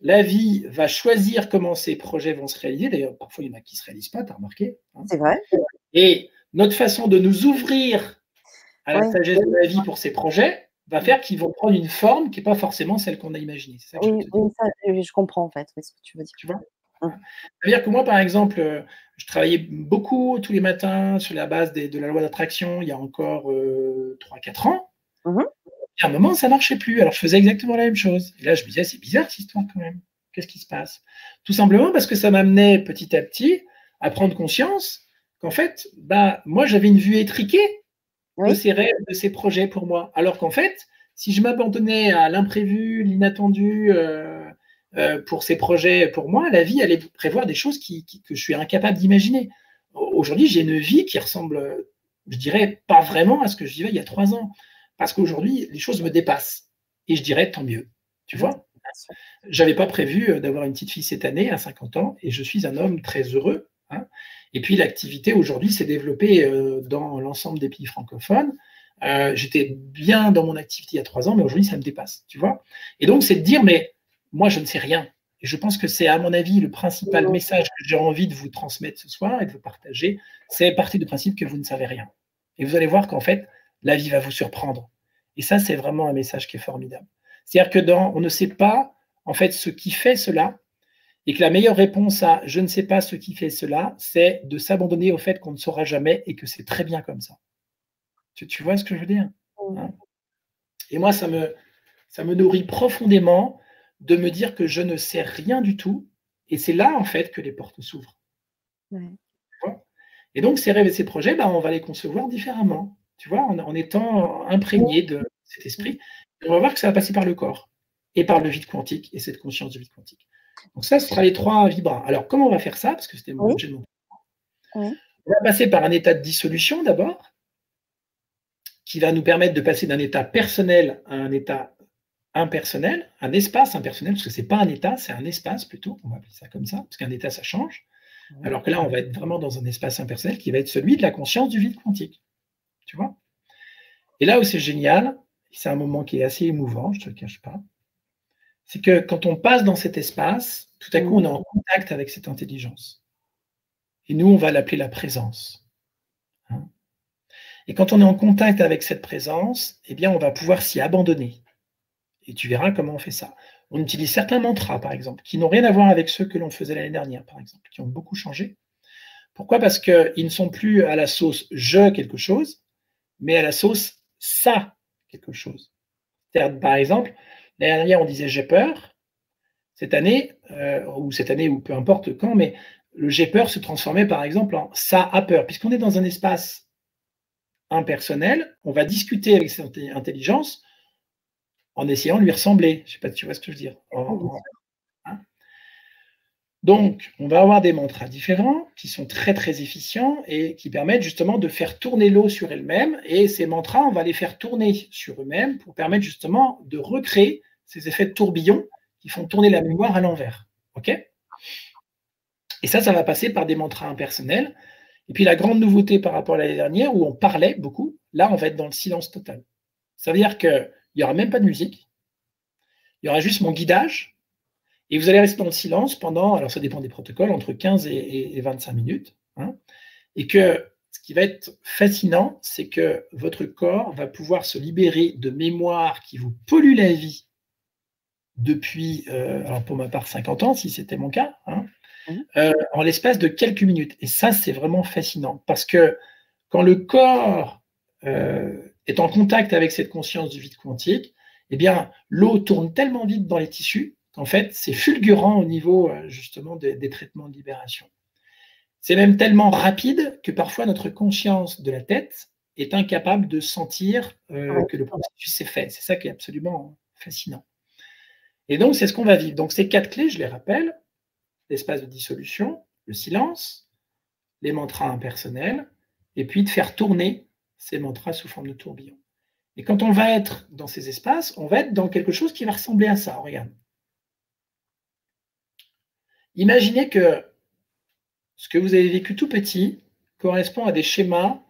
la vie va choisir comment ces projets vont se réaliser. D'ailleurs, parfois, il y en a qui ne se réalisent pas, tu as remarqué. Hein? C'est vrai. Et notre façon de nous ouvrir à la sagesse de la vie pour ces projets va faire qu'ils vont prendre une forme qui n'est pas forcément celle qu'on a imaginée. Ça oui, je, comprends en fait ce que tu veux dire. Tu vois? Ça veut dire que moi, par exemple, je travaillais beaucoup tous les matins sur la base de la loi d'attraction il y a encore 3-4 euh, ans. Mmh et à un moment, ça ne marchait plus. Alors, je faisais exactement la même chose. Et là, je me disais, c'est bizarre cette histoire quand même. Qu'est-ce qui se passe? Tout simplement parce que ça m'amenait petit à petit à prendre conscience qu'en fait, bah, moi, j'avais une vue étriquée de ces rêves, de ces projets pour moi. Alors qu'en fait, si je m'abandonnais à l'imprévu, l'inattendu euh, euh, pour ces projets, pour moi, la vie allait prévoir des choses que je suis incapable d'imaginer. Aujourd'hui, j'ai une vie qui ressemble, je dirais, pas vraiment à ce que je vivais il y a trois ans. Parce qu'aujourd'hui, les choses me dépassent. Et je dirais tant mieux. Tu vois J'avais pas prévu euh, d'avoir une petite fille cette année, à 50 ans, et je suis un homme très heureux. Hein. et puis l'activité aujourd'hui s'est développée euh, dans l'ensemble des pays francophones. Euh, j'étais bien dans mon activité il y a trois ans, mais aujourd'hui, ça me dépasse. Tu vois Et donc, c'est de dire, mais moi, je ne sais rien. Et je pense que c'est, à mon avis, le principal message que j'ai envie de vous transmettre ce soir et de vous partager. C'est partir du principe que vous ne savez rien. Et vous allez voir qu'en fait, la vie va vous surprendre. Et ça, c'est vraiment un message qui est formidable. C'est-à-dire que dans, on ne sait pas, en fait, ce qui fait cela, et que la meilleure réponse à je ne sais pas ce qui fait cela, c'est de s'abandonner au fait qu'on ne saura jamais et que c'est très bien comme ça. Tu, vois ce que je veux dire hein? Et moi, ça me, ça me nourrit profondément de me dire que je ne sais rien du tout, et c'est là, en fait, que les portes s'ouvrent. Et donc, ces rêves et ces projets, bah, on va les concevoir différemment tu vois, en, étant imprégné de cet esprit. on va voir que ça va passer par le corps et par le vide quantique et cette conscience du vide quantique. Donc ça, ce sera les trois vibrants. Alors, comment on va faire ça? Parce que c'était mon objet de mon On va passer par un état de dissolution d'abord, qui va nous permettre de passer d'un état personnel à un état impersonnel, un espace impersonnel, parce que ce n'est pas un état, c'est un espace plutôt, on va appeler ça comme ça, parce qu'un état, ça change. Alors que là, on va être vraiment dans un espace impersonnel qui va être celui de la conscience du vide quantique. Tu vois? Et là où c'est génial, c'est un moment qui est assez émouvant, je ne te le cache pas, c'est que quand on passe dans cet espace, tout à coup, on est en contact avec cette intelligence. Et nous, on va l'appeler la présence. Hein et quand on est en contact avec cette présence, eh bien, on va pouvoir s'y abandonner. Et tu verras comment on fait ça. On utilise certains mantras, par exemple, qui n'ont rien à voir avec ceux que l'on faisait l'année dernière, par exemple, qui ont beaucoup changé. Pourquoi? Parce qu'ils ne sont plus à la sauce je quelque chose, mais à la sauce ça quelque chose. Par exemple, l'année dernière, on disait j'ai peur. Cette année, euh, ou cette année, ou peu importe quand, mais le j'ai peur se transformait par exemple en ça a peur. Puisqu'on est dans un espace impersonnel, on va discuter avec cette intelligence en essayant de lui ressembler. Je ne sais pas si tu vois ce que je veux dire. Donc, on va avoir des mantras différents qui sont très très efficients et qui permettent justement de faire tourner l'eau sur elle-même. Et ces mantras, on va les faire tourner sur eux-mêmes pour permettre justement de recréer ces effets de tourbillon qui font tourner la mémoire à l'envers. Et ça, ça va passer par des mantras impersonnels. Et puis la grande nouveauté par rapport à l'année dernière, où on parlait beaucoup, là, on va être dans le silence total. Ça veut dire qu'il n'y aura même pas de musique. Il y aura juste mon guidage et vous allez rester dans le silence pendant, alors ça dépend des protocoles, entre 15 et, 25 minutes. Hein. et que ce qui va être fascinant, c'est que votre corps va pouvoir se libérer de mémoires qui vous polluent la vie depuis, euh, alors pour ma part, 50 ans, si c'était mon cas, hein, mmh. euh, en l'espace de quelques minutes. Et ça, c'est vraiment fascinant parce que quand le corps euh, est en contact avec cette conscience du vide quantique, eh bien, l'eau tourne tellement vite dans les tissus qu'en fait, c'est fulgurant au niveau justement des traitements de libération. C'est même tellement rapide que parfois notre conscience de la tête est incapable de sentir euh, que le processus s'est fait. C'est ça qui est absolument fascinant. Et donc, c'est ce qu'on va vivre. Donc, ces quatre clés, je les rappelle, l'espace de dissolution, le silence, les mantras impersonnels, et puis de faire tourner ces mantras sous forme de tourbillon. Et quand on va être dans ces espaces, on va être dans quelque chose qui va ressembler à ça. Regarde. Imaginez que ce que vous avez vécu tout petit correspond à des schémas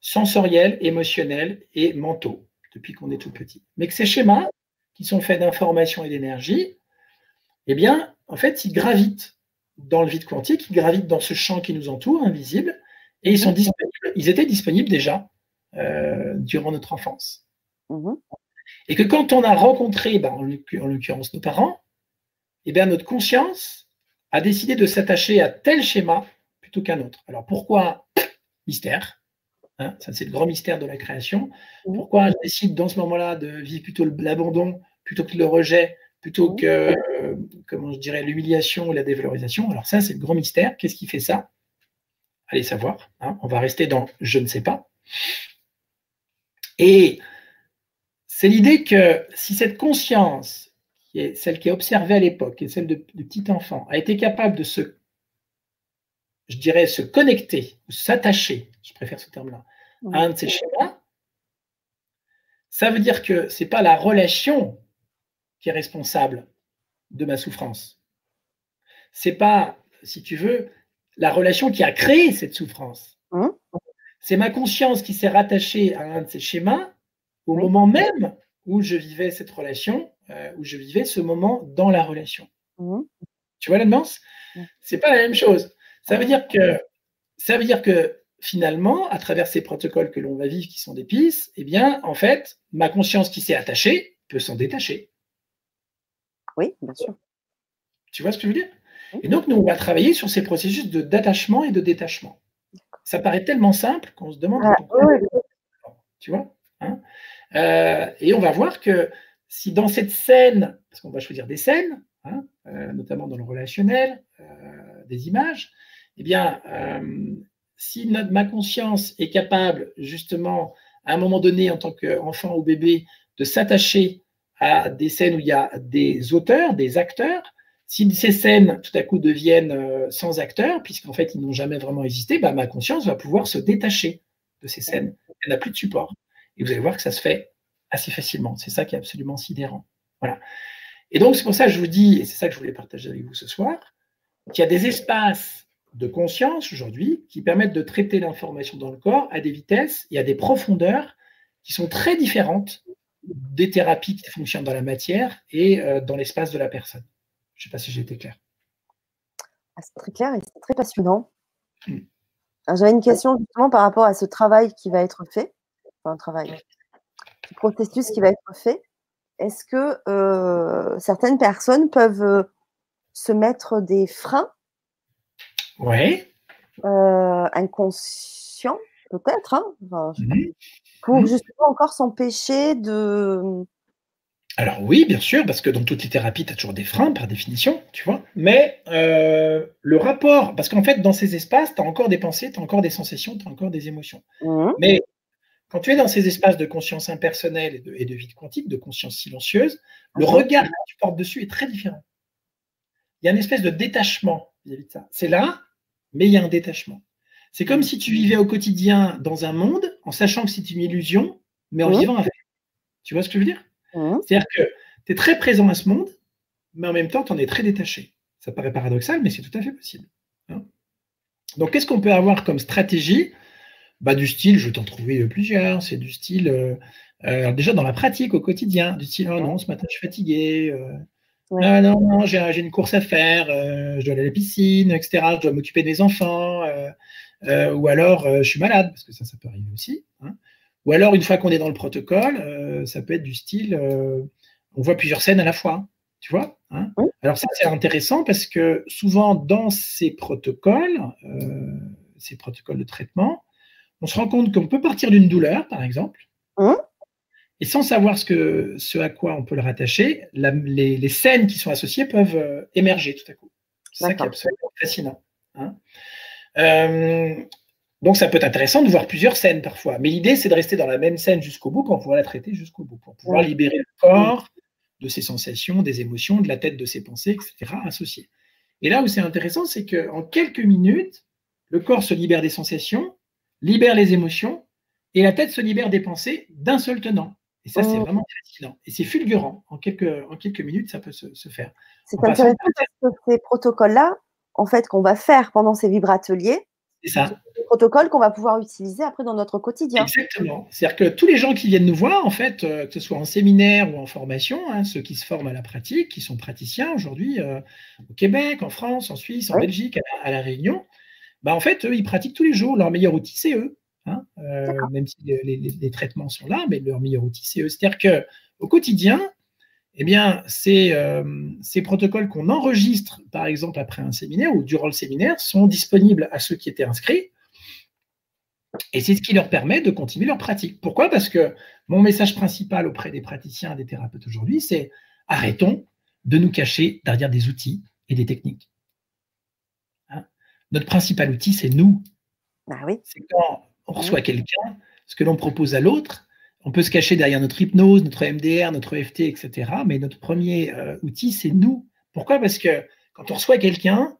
sensoriels, émotionnels et mentaux depuis qu'on est tout petit. Mais que ces schémas, qui sont faits d'informations et d'énergie, eh bien, en fait, ils gravitent dans le vide quantique, ils gravitent dans ce champ qui nous entoure, invisible, et ils sont mhm. disponibles. Ils étaient disponibles déjà euh, durant notre enfance. Mhm. Et que quand on a rencontré, ben, en l'occurrence nos parents, eh bien, notre conscience a décidé de s'attacher à tel schéma qu'un autre. Alors pourquoi? Mystère. Hein, ça, c'est le grand mystère de la création. Pourquoi je décide dans ce moment-là de vivre plutôt l'abandon plutôt que le rejet, plutôt que, euh, comment je dirais, l'humiliation ou la dévalorisation? Alors ça, c'est le grand mystère. Qu'est-ce qui fait ça? Allez savoir. Hein. on va rester dans je ne sais pas. Et c'est l'idée que si cette conscience, qui est celle qui est observée à l'époque, et celle de, de petit enfant, a été capable de se je dirais, se connecter ou s'attacher, je préfère ce terme-là, à un de ces schémas, ça veut dire que ce n'est pas la relation qui est responsable de ma souffrance. Ce n'est pas, si tu veux, la relation qui a créé cette souffrance. Hein? C'est ma conscience qui s'est rattachée à un de ces schémas au moment même où je vivais cette relation, euh, où je vivais ce moment dans la relation. Hein? Tu vois la nuance C'est pas la même chose. Ça veut dire que, ça veut dire que finalement, à travers ces protocoles que l'on va vivre qui sont des pistes, eh bien, en fait, ma conscience qui s'est attachée peut s'en détacher. Oui, bien sûr. Tu vois ce que je veux dire? Et donc, nous, on va travailler sur ces processus d'attachement et de détachement. Ça paraît tellement simple qu'on se demande. Ah, Tu vois hein? Euh, Et on va voir que si dans cette scène, parce qu'on va choisir des scènes, hein, euh, notamment dans le relationnel, euh, des images, eh bien, euh, si ma conscience est capable, justement, à un moment donné, en tant qu'enfant ou bébé, de s'attacher à des scènes où il y a des auteurs, des acteurs, si ces scènes, tout à coup, deviennent euh, sans acteurs, puisqu'en fait, ils n'ont jamais vraiment existé, bah, ma conscience va pouvoir se détacher de ces scènes. Elle n'a plus de support. Et vous allez voir que ça se fait assez facilement. C'est ça qui est absolument sidérant. Voilà. Et donc, c'est pour ça que je vous dis, et c'est ça que je voulais partager avec vous ce soir, qu'il y a des espaces de conscience aujourd'hui qui permettent de traiter l'information dans le corps à des vitesses et à des profondeurs qui sont très différentes des thérapies qui fonctionnent dans la matière et euh, dans l'espace de la personne. Je ne sais pas si j'ai été clair. Ah, c'est très clair et c'est très passionnant. Hmm. J'avais une question justement par rapport à ce travail qui va être fait, enfin un travail, ce processus qui va être fait. Est-ce que euh, certaines personnes peuvent euh, se mettre des freins oui. Euh, inconscient, peut-être, hein, mhm. pour mhm. justement encore s'empêcher de. Alors oui, bien sûr, parce que dans toutes les thérapies, tu as toujours des freins par définition, tu vois. Mais euh, le rapport, parce qu'en fait, dans ces espaces, tu as encore des pensées, tu as encore des sensations, tu as encore des émotions. Mhm. Mais quand tu es dans ces espaces de conscience impersonnelle et de, et de vide quantique, de conscience silencieuse, le regard que tu portes dessus est très différent. Il y a une espèce de détachement vis-à-vis de ça. C'est là, mais il y a un détachement. C'est comme si tu vivais au quotidien dans un monde en sachant que c'est une illusion, mais en vivant avec. Tu vois ce que je veux dire? C'est-à-dire que tu es très présent à ce monde, mais en même temps, tu en es très détaché. Ça paraît paradoxal, mais c'est tout à fait possible. Hein. Donc, qu'est-ce qu'on peut avoir comme stratégie? Bah, Du style, je vais t'en trouver plusieurs. C'est du style, euh, euh, déjà dans la pratique au quotidien, du style, oh non, ce matin, je suis fatigué. Euh, ah non, non, j'ai une course à faire, euh, je dois aller à la piscine, etc. Je dois m'occuper des enfants. Euh, ou alors je suis malade, parce que ça, ça peut arriver aussi. Hein. Ou alors, une fois qu'on est dans le protocole, ça peut être du style, on voit plusieurs scènes à la fois. Tu vois hein. Alors ça, c'est intéressant parce que souvent, dans ces protocoles, ces protocoles de traitement, on se rend compte qu'on peut partir d'une douleur, par exemple, et sans savoir ce, que, ce à quoi on peut le rattacher, les, scènes qui sont associées peuvent euh, émerger tout à coup. C'est ça qui est absolument fascinant. Hein. Euh, donc ça peut être intéressant de voir plusieurs scènes parfois, mais l'idée c'est de rester dans la même scène jusqu'au bout pour pouvoir la traiter jusqu'au bout, pour pouvoir libérer le corps de ses sensations, des émotions, de la tête, de ses pensées, etc. associées. Et là où c'est intéressant, c'est qu'en quelques minutes, le corps se libère des sensations, libère les émotions, et la tête se libère des pensées d'un seul tenant. Et ça, c'est oh. vraiment fascinant. Et c'est fulgurant. En quelques, en quelques minutes, ça peut se, faire. C'est intéressant parce que ces protocoles-là, en fait, qu'on va faire pendant ces vibrateliers, c'est ça. Des protocoles qu'on va pouvoir utiliser après dans notre quotidien. Exactement. C'est-à-dire que tous les gens qui viennent nous voir, en fait, euh, que ce soit en séminaire ou en formation, hein, ceux qui se forment à la pratique, qui sont praticiens aujourd'hui euh, au Québec, en France, en Suisse, en Belgique, à, la Réunion, bah, en fait, eux, ils pratiquent tous les jours. Leur meilleur outil, c'est eux. Hein, euh, même si les, traitements sont là, mais leur meilleur outil, c'est eux. C'est-à-dire qu'au quotidien, eh bien, euh, ces, protocoles qu'on enregistre, par exemple, après un séminaire ou durant le séminaire, sont disponibles à ceux qui étaient inscrits. Et c'est ce qui leur permet de continuer leur pratique. Pourquoi? Parce que mon message principal auprès des praticiens et des thérapeutes aujourd'hui, c'est arrêtons de nous cacher derrière des outils et des techniques. Hein? Notre principal outil, c'est nous. Ah oui. C'est quand on reçoit quelqu'un, ce que l'on propose à l'autre, on peut se cacher derrière notre hypnose, notre MDR, notre EFT, etc. Mais notre premier euh, outil, c'est nous. Pourquoi? Parce que quand on reçoit quelqu'un,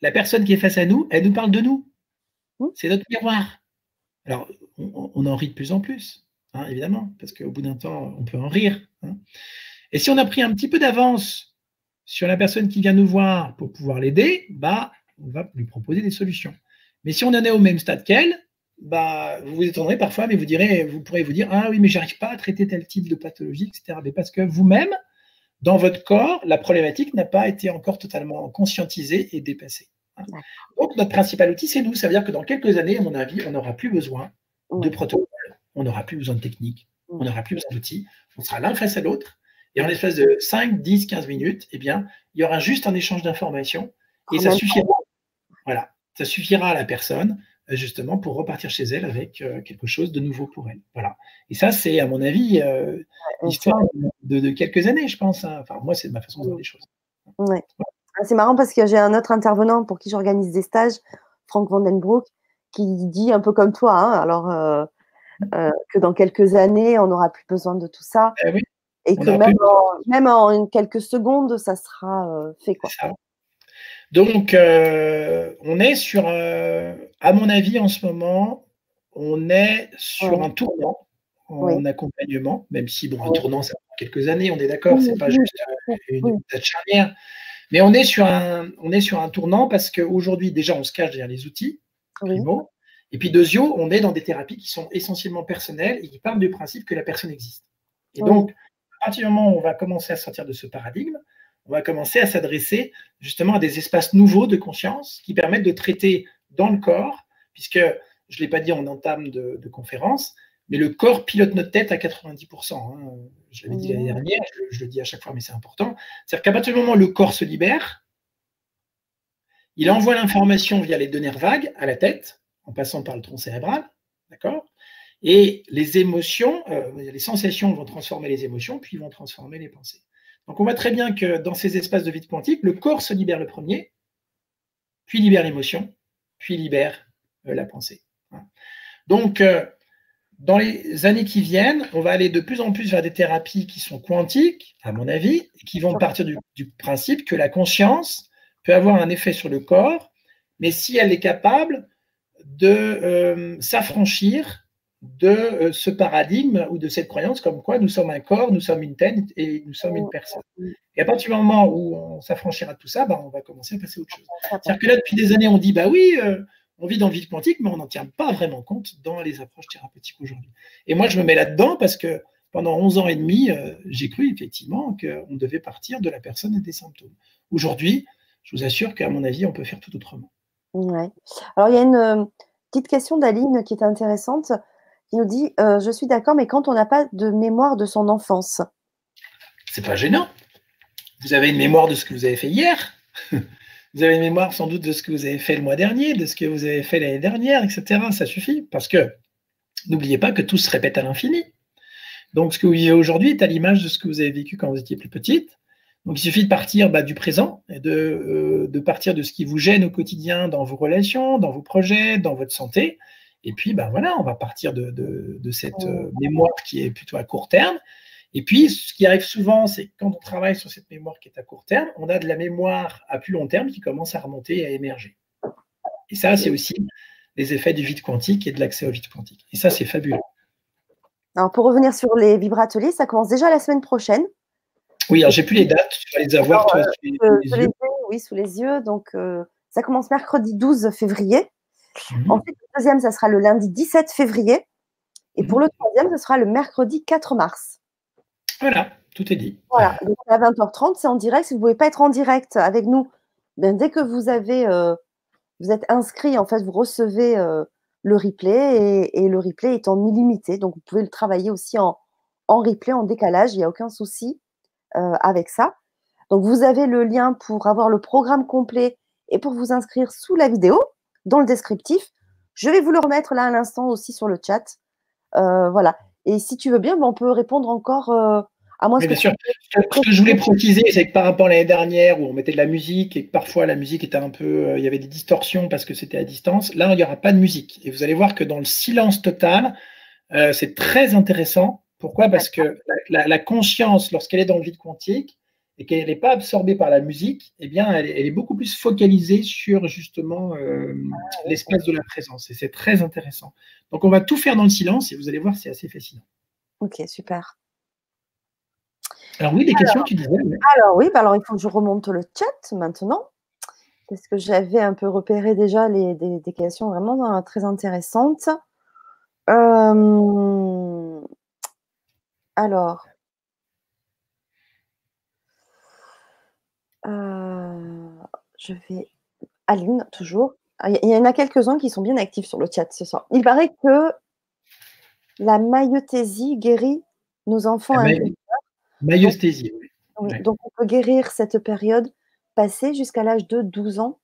la personne qui est face à nous, elle nous parle de nous. Mmh. C'est notre miroir. Alors, on, en rit de plus en plus, hein, évidemment, parce qu'au bout d'un temps, on peut en rire. Hein. Et si on a pris un petit peu d'avance sur la personne qui vient nous voir pour pouvoir l'aider, bah, on va lui proposer des solutions. Mais si on en est au même stade qu'elle, bah, vous vous étonnerez parfois, mais vous direz, vous pourrez vous dire, ah oui, mais j'arrive pas à traiter tel type de pathologie, etc. Mais parce que vous-même, dans votre corps, la problématique n'a pas été encore totalement conscientisée et dépassée. Hein. Donc, notre principal outil, c'est nous. Ça veut dire que dans quelques années, à mon avis, on n'aura plus besoin de protocoles, on n'aura plus besoin de techniques, on n'aura plus besoin d'outils. On sera l'un face à l'autre. Et en l'espace de 5, 10, 15 minutes, eh bien, il y aura juste un échange d'informations et ça suffira. Voilà, ça suffira à la personne justement pour repartir chez elle avec euh, quelque chose de nouveau pour elle. Voilà. Et ça, c'est à mon avis euh, l'histoire de, quelques années, je pense. Hein. Enfin, moi, c'est ma façon de voir les choses. Ouais. Ah, c'est marrant parce que j'ai un autre intervenant pour qui j'organise des stages, Franck Vandenbroek, qui dit un peu comme toi, hein, alors euh, que dans quelques années, on n'aura plus besoin de tout ça. Eh et que même en, même en, quelques secondes, ça sera fait. Quoi. Donc, euh, on est sur, euh, à mon avis, en ce moment, on est sur un tournant en accompagnement, même si, bon, un tournant, ça prend quelques années, on est d'accord, c'est pas juste euh, une date charnière. Mais on est sur un, on est sur un tournant parce qu'aujourd'hui, déjà, on se cache derrière les outils, primo. Et puis, deuxièmement, on est dans des thérapies qui sont essentiellement personnelles et qui partent du principe que la personne existe. Et donc, à partir du moment où on va commencer à sortir de ce paradigme, on va commencer à s'adresser justement à des espaces nouveaux de conscience qui permettent de traiter dans le corps, puisque je ne l'ai pas dit en entame de, conférence, mais le corps pilote notre tête à 90%. Hein. Je l'avais dit l'année dernière, je, le dis à chaque fois, mais c'est important. C'est-à-dire qu'à partir du moment où le corps se libère, il envoie l'information via les deux nerfs vagues à la tête, en passant par le tronc cérébral, d'accord? Et les émotions, euh, les sensations vont transformer les émotions, puis vont transformer les pensées. Donc on voit très bien que dans ces espaces de vide quantique, le corps se libère le premier, puis libère l'émotion, puis libère euh, la pensée. Donc euh, dans les années qui viennent, on va aller de plus en plus vers des thérapies qui sont quantiques, à mon avis, et qui vont partir du, principe que la conscience peut avoir un effet sur le corps, mais si elle est capable de euh, s'affranchir de euh, ce paradigme ou de cette croyance comme quoi nous sommes un corps, nous sommes une tête et nous sommes une personne. Et à partir du moment où on s'affranchira de tout ça, bah, on va commencer à passer à autre chose. C'est-à-dire que là, depuis des années, on dit, bah oui, euh, on vit dans le vide quantique, mais on n'en tient pas vraiment compte dans les approches thérapeutiques aujourd'hui. Et moi, je me mets là-dedans parce que pendant 11 ans et demi, euh, j'ai cru effectivement qu'on devait partir de la personne et des symptômes. Aujourd'hui, je vous assure qu'à mon avis, on peut faire tout autrement. Ouais. Alors, il y a une petite question d'Aline qui est intéressante, qui nous dit Je suis d'accord, mais quand on n'a pas de mémoire de son enfance C'est pas gênant. Vous avez une mémoire de ce que vous avez fait hier. Vous avez une mémoire sans doute de ce que vous avez fait le mois dernier, de ce que vous avez fait l'année dernière, etc. Ça suffit. Parce que n'oubliez pas que tout se répète à l'infini. Donc, ce que vous vivez aujourd'hui est à l'image de ce que vous avez vécu quand vous étiez plus petite. Donc, il suffit de partir bah, du présent et euh, de, partir de ce qui vous gêne au quotidien dans vos relations, dans vos projets, dans votre santé. Et puis, ben voilà, on va partir de, cette euh, mémoire qui est plutôt à court terme. Et puis, ce qui arrive souvent, c'est que quand on travaille sur cette mémoire qui est à court terme, on a de la mémoire à plus long terme qui commence à remonter et à émerger. Et ça, c'est aussi les effets du vide quantique et de l'accès au vide quantique. Et ça, c'est fabuleux. Alors, pour revenir sur les vibrateliers, ça commence déjà la semaine prochaine. Oui, alors j'ai plus les dates, tu vas les avoir toi, sous, les, euh, yeux. Oui, sous les yeux. Donc, euh, ça commence mercredi 12 février. Mhm. Ensuite, le deuxième, ça sera le lundi 17 février. Et pour mhm. le troisième, ce sera le mercredi 4 mars. Voilà, tout est dit. Voilà, donc à 20h30, c'est en direct. Si vous ne pouvez pas être en direct avec nous, ben, dès que vous avez, euh, vous êtes inscrit, en fait, vous recevez le replay et, le replay est en illimité. Donc, vous pouvez le travailler aussi en, en replay, en décalage. Il n'y a aucun souci. Euh, avec ça. Donc, vous avez le lien pour avoir le programme complet et pour vous inscrire sous la vidéo, dans le descriptif. Je vais vous le remettre là à l'instant aussi sur le chat. Euh, voilà. Et si tu veux bien, ben, on peut répondre encore euh, à moi. bien sûr. Ce que je voulais préciser, c'est que par rapport à l'année dernière où on mettait de la musique et que parfois la musique était un peu. il y avait des distorsions parce que c'était à distance, là, il n'y aura pas de musique. Et vous allez voir que dans le silence total, c'est très intéressant pourquoi? Parce que la, conscience, lorsqu'elle est dans le vide quantique et qu'elle n'est pas absorbée par la musique, eh bien, elle, est beaucoup plus focalisée sur justement euh, l'espace de la présence. Et c'est très intéressant. Donc, on va tout faire dans le silence et vous allez voir, c'est assez fascinant. Ok, super. Alors oui, des questions, tu disais. Alors oui, bah alors il faut que je remonte le chat maintenant. Parce que j'avais un peu repéré déjà les, des, questions vraiment euh, très intéressantes. Euh, alors. Euh, je vais. Aline, toujours. Ah, il y en a quelques-uns qui sont bien actifs sur le chat ce soir. Il paraît que la maïothésie guérit nos enfants la Maïothésie, oui. Donc, on peut guérir cette période passée jusqu'à l'âge de 12 ans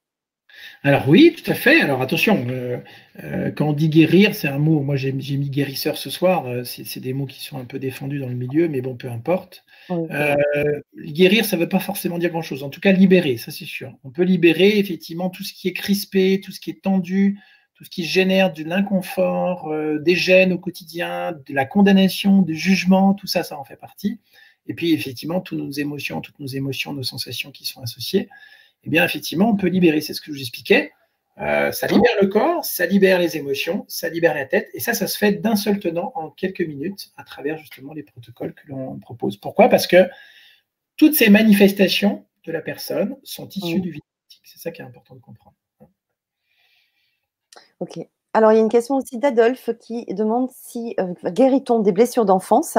alors oui, tout à fait. Alors attention, euh, euh, quand on dit guérir, c'est un mot, moi j'ai mis guérisseur ce soir, euh, c'est des mots qui sont un peu défendus dans le milieu, mais bon, peu importe. guérir, ça ne veut pas forcément dire grand-chose. En tout cas, libérer, ça c'est sûr. On peut libérer effectivement tout ce qui est crispé, tout ce qui est tendu, tout ce qui génère de l'inconfort, des gènes au quotidien, de la condamnation, du jugement, tout ça, ça en fait partie. Et puis effectivement, toutes nos émotions, toutes nos émotions, nos sensations qui sont associées eh bien, effectivement, on peut libérer. C'est ce que je vous expliquais. Euh, ça libère le corps, ça libère les émotions, ça libère la tête. Et ça, ça se fait d'un seul tenant en quelques minutes à travers justement les protocoles que l'on propose. Pourquoi? Parce que toutes ces manifestations de la personne sont issues du vide C'est ça qui est important de comprendre. Ok. Alors, il y a une question aussi d'Adolphe qui demande si euh, guérit-on des blessures d'enfance?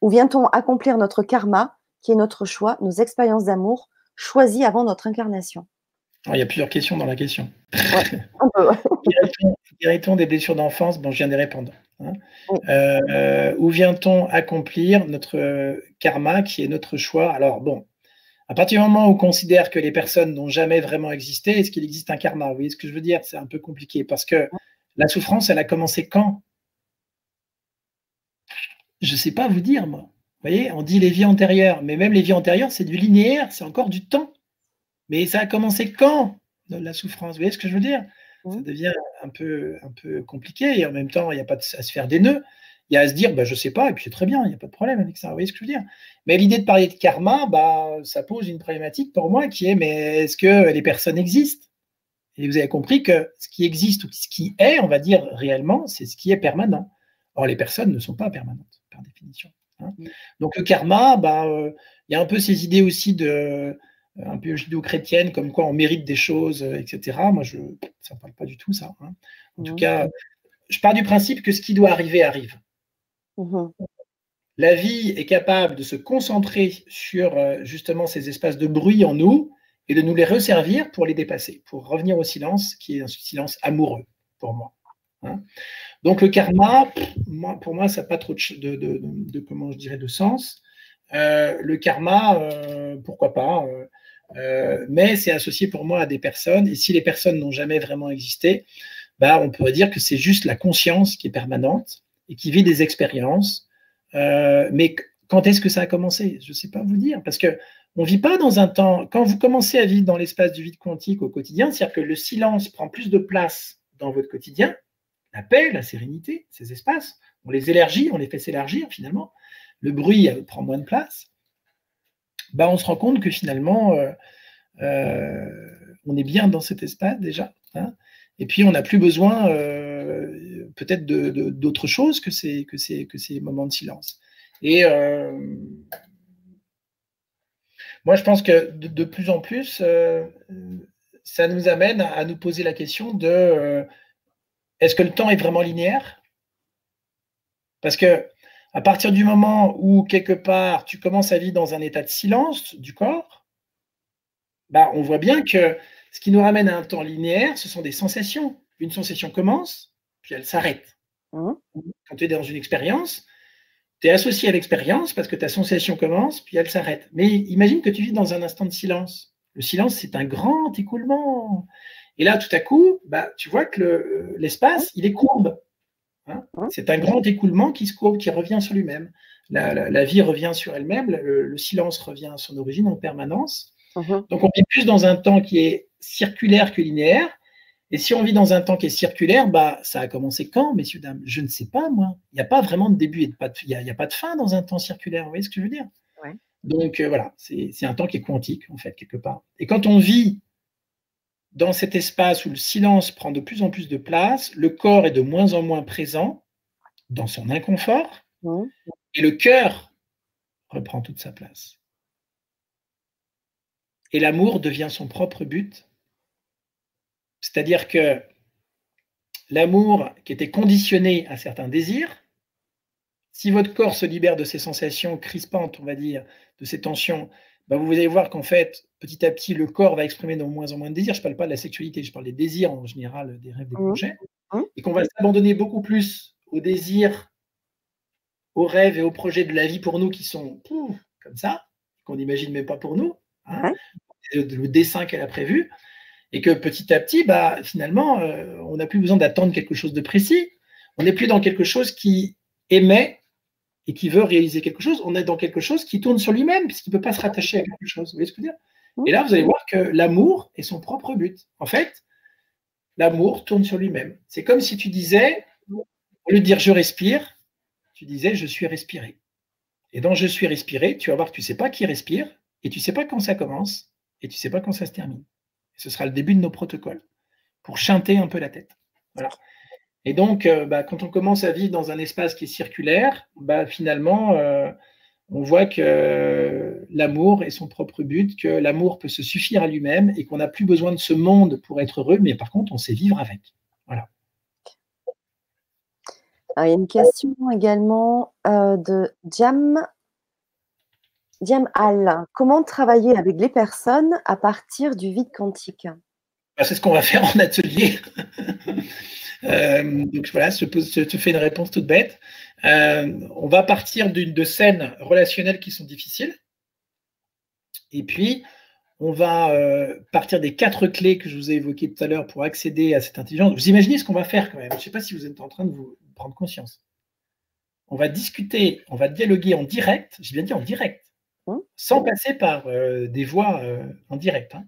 Ou vient-on accomplir notre karma, qui est notre choix, nos expériences d'amour, choisi avant notre incarnation. Il y a plusieurs questions dans la question. Ouais, des blessures d'enfance? Bon, je viens de répondre. Hein. Euh, où vient-on accomplir notre karma qui est notre choix? Alors, bon, à partir du moment où on considère que les personnes n'ont jamais vraiment existé, est-ce qu'il existe un karma? Vous voyez ce que je veux dire? C'est un peu compliqué parce que la souffrance, elle a commencé quand? Je ne sais pas vous dire, moi voyez, on dit les vies antérieures, mais même les vies antérieures, c'est du linéaire, c'est encore du temps. Mais ça a commencé quand la souffrance? Vous voyez ce que je veux dire? Ça devient un peu, un peu compliqué et en même temps, il n'y a pas à se faire des nœuds. Il y a à se dire, bah, je ne sais pas, et puis c'est très bien, il n'y a pas de problème avec ça. Vous voyez ce que je veux dire? Mais l'idée de parler de karma, bah, ça pose une problématique pour moi qui est, mais est-ce que les personnes existent? Et vous avez compris que ce qui existe ou ce qui est, on va dire réellement, c'est ce qui est permanent. Or, les personnes ne sont pas permanentes, par définition. Hein. Mm. Donc le karma, bah, euh, il y a un peu ces idées aussi de euh, un peu judéo-chrétienne, comme quoi on mérite des choses, euh, etc. Moi, je, ça ne parle pas du tout, ça. Hein. En tout cas, je pars du principe que ce qui doit arriver arrive. Mm-hmm. La vie est capable de se concentrer sur justement ces espaces de bruit en nous et de nous les resservir pour les dépasser, pour revenir au silence qui est un silence amoureux pour moi. Hein. Donc le karma, pour moi, ça n'a pas trop de, comment je dirais, de sens. Euh, le karma, euh, pourquoi pas, euh, mais c'est associé pour moi à des personnes, et si les personnes n'ont jamais vraiment existé, bah, on pourrait dire que c'est juste la conscience qui est permanente et qui vit des expériences. mais quand est-ce que ça a commencé? Je ne sais pas vous dire, parce que on ne vit pas dans un temps. Quand vous commencez à vivre dans l'espace du vide quantique au quotidien, c'est-à-dire que le silence prend plus de place dans votre quotidien, la paix, la sérénité, ces espaces, on les élargit, on les fait s'élargir finalement, le bruit euh, prend moins de place, bah, on se rend compte que finalement, euh, euh, on est bien dans cet espace déjà. Hein. et puis, on n'a plus besoin peut-être d'autre chose que ces, que, ces, que ces moments de silence. Et moi, je pense que de, plus en plus, ça nous amène à nous poser la question de est-ce que le temps est vraiment linéaire? Parce que à partir du moment où quelque part tu commences à vivre dans un état de silence du corps, bah, on voit bien que ce qui nous ramène à un temps linéaire, ce sont des sensations. Une sensation commence, puis elle s'arrête. Mmh. Quand tu es dans une expérience, tu es associé à l'expérience parce que ta sensation commence, puis elle s'arrête. Mais imagine que tu vis dans un instant de silence. Le silence, c'est un grand écoulement. Et là, tout à coup, bah, tu vois que l'espace, il est courbe. Hein. c'est un grand écoulement qui se courbe, qui revient sur lui-même. La, vie revient sur elle-même, le, silence revient à son origine en permanence. Uh-huh. Donc on vit plus dans un temps qui est circulaire que linéaire. Et si on vit dans un temps qui est circulaire, bah, ça a commencé quand, messieurs, dames? Je ne sais pas, moi. Il n'y a pas vraiment de début et de pas il n'y a, pas de fin dans un temps circulaire. Vous voyez ce que je veux dire? Donc euh, voilà, c'est un temps qui est quantique, en fait, quelque part. Et quand on vit dans cet espace où le silence prend de plus en plus de place, le corps est de moins en moins présent dans son inconfort, et le cœur reprend toute sa place. Et l'amour devient son propre but. C'est-à-dire que l'amour qui était conditionné à certains désirs, si votre corps se libère de ces sensations crispantes, on va dire, de ces tensions, bah, vous allez voir qu'en fait, petit à petit, le corps va exprimer de moins en moins de désirs. Je ne parle pas de la sexualité, je parle des désirs en général, des rêves, des mmh. projets. Mmh. Et qu'on va s'abandonner beaucoup plus aux désirs, aux rêves et aux projets de la vie pour nous qui sont comme ça, qu'on n'imagine même pas pour nous, hein, le dessin qu'elle a prévu. Et que petit à petit, bah, finalement, euh, on n'a plus besoin d'attendre quelque chose de précis. On n'est plus dans quelque chose qui émet et qui veut réaliser quelque chose, on est dans quelque chose qui tourne sur lui-même, puisqu'il ne peut pas se rattacher à quelque chose. Vous voyez ce que je veux dire? Et là, vous allez voir que l'amour est son propre but. En fait, l'amour tourne sur lui-même. C'est comme si tu disais, au lieu de dire je respire, tu disais je suis respiré. Et dans je suis respiré, tu vas voir que tu ne sais pas qui respire, et tu ne sais pas quand ça commence, et tu ne sais pas quand ça se termine. Ce sera le début de nos protocoles, pour chanter un peu la tête. Voilà. Et donc, euh, bah, quand on commence à vivre dans un espace qui est circulaire, bah, finalement, euh, on voit que l'amour est son propre but, que l'amour peut se suffire à lui-même et qu'on n'a plus besoin de ce monde pour être heureux, mais par contre, on sait vivre avec. Voilà. il y a une question également euh, de Jam. Jam Al. Comment travailler avec les personnes à partir du vide quantique? C'est ce qu'on va faire en atelier. Euh, donc voilà, je te, fais une réponse toute bête. Euh, on va partir de scènes relationnelles qui sont difficiles. Et puis, on va euh, partir des quatre clés que je vous ai évoquées tout à l'heure pour accéder à cette intelligence. Vous imaginez ce qu'on va faire quand même. Je ne sais pas si vous êtes en train de vous prendre conscience. On va discuter, on va dialoguer en direct, j'ai bien dit en direct, hein? Sans passer par des voix en direct. Hein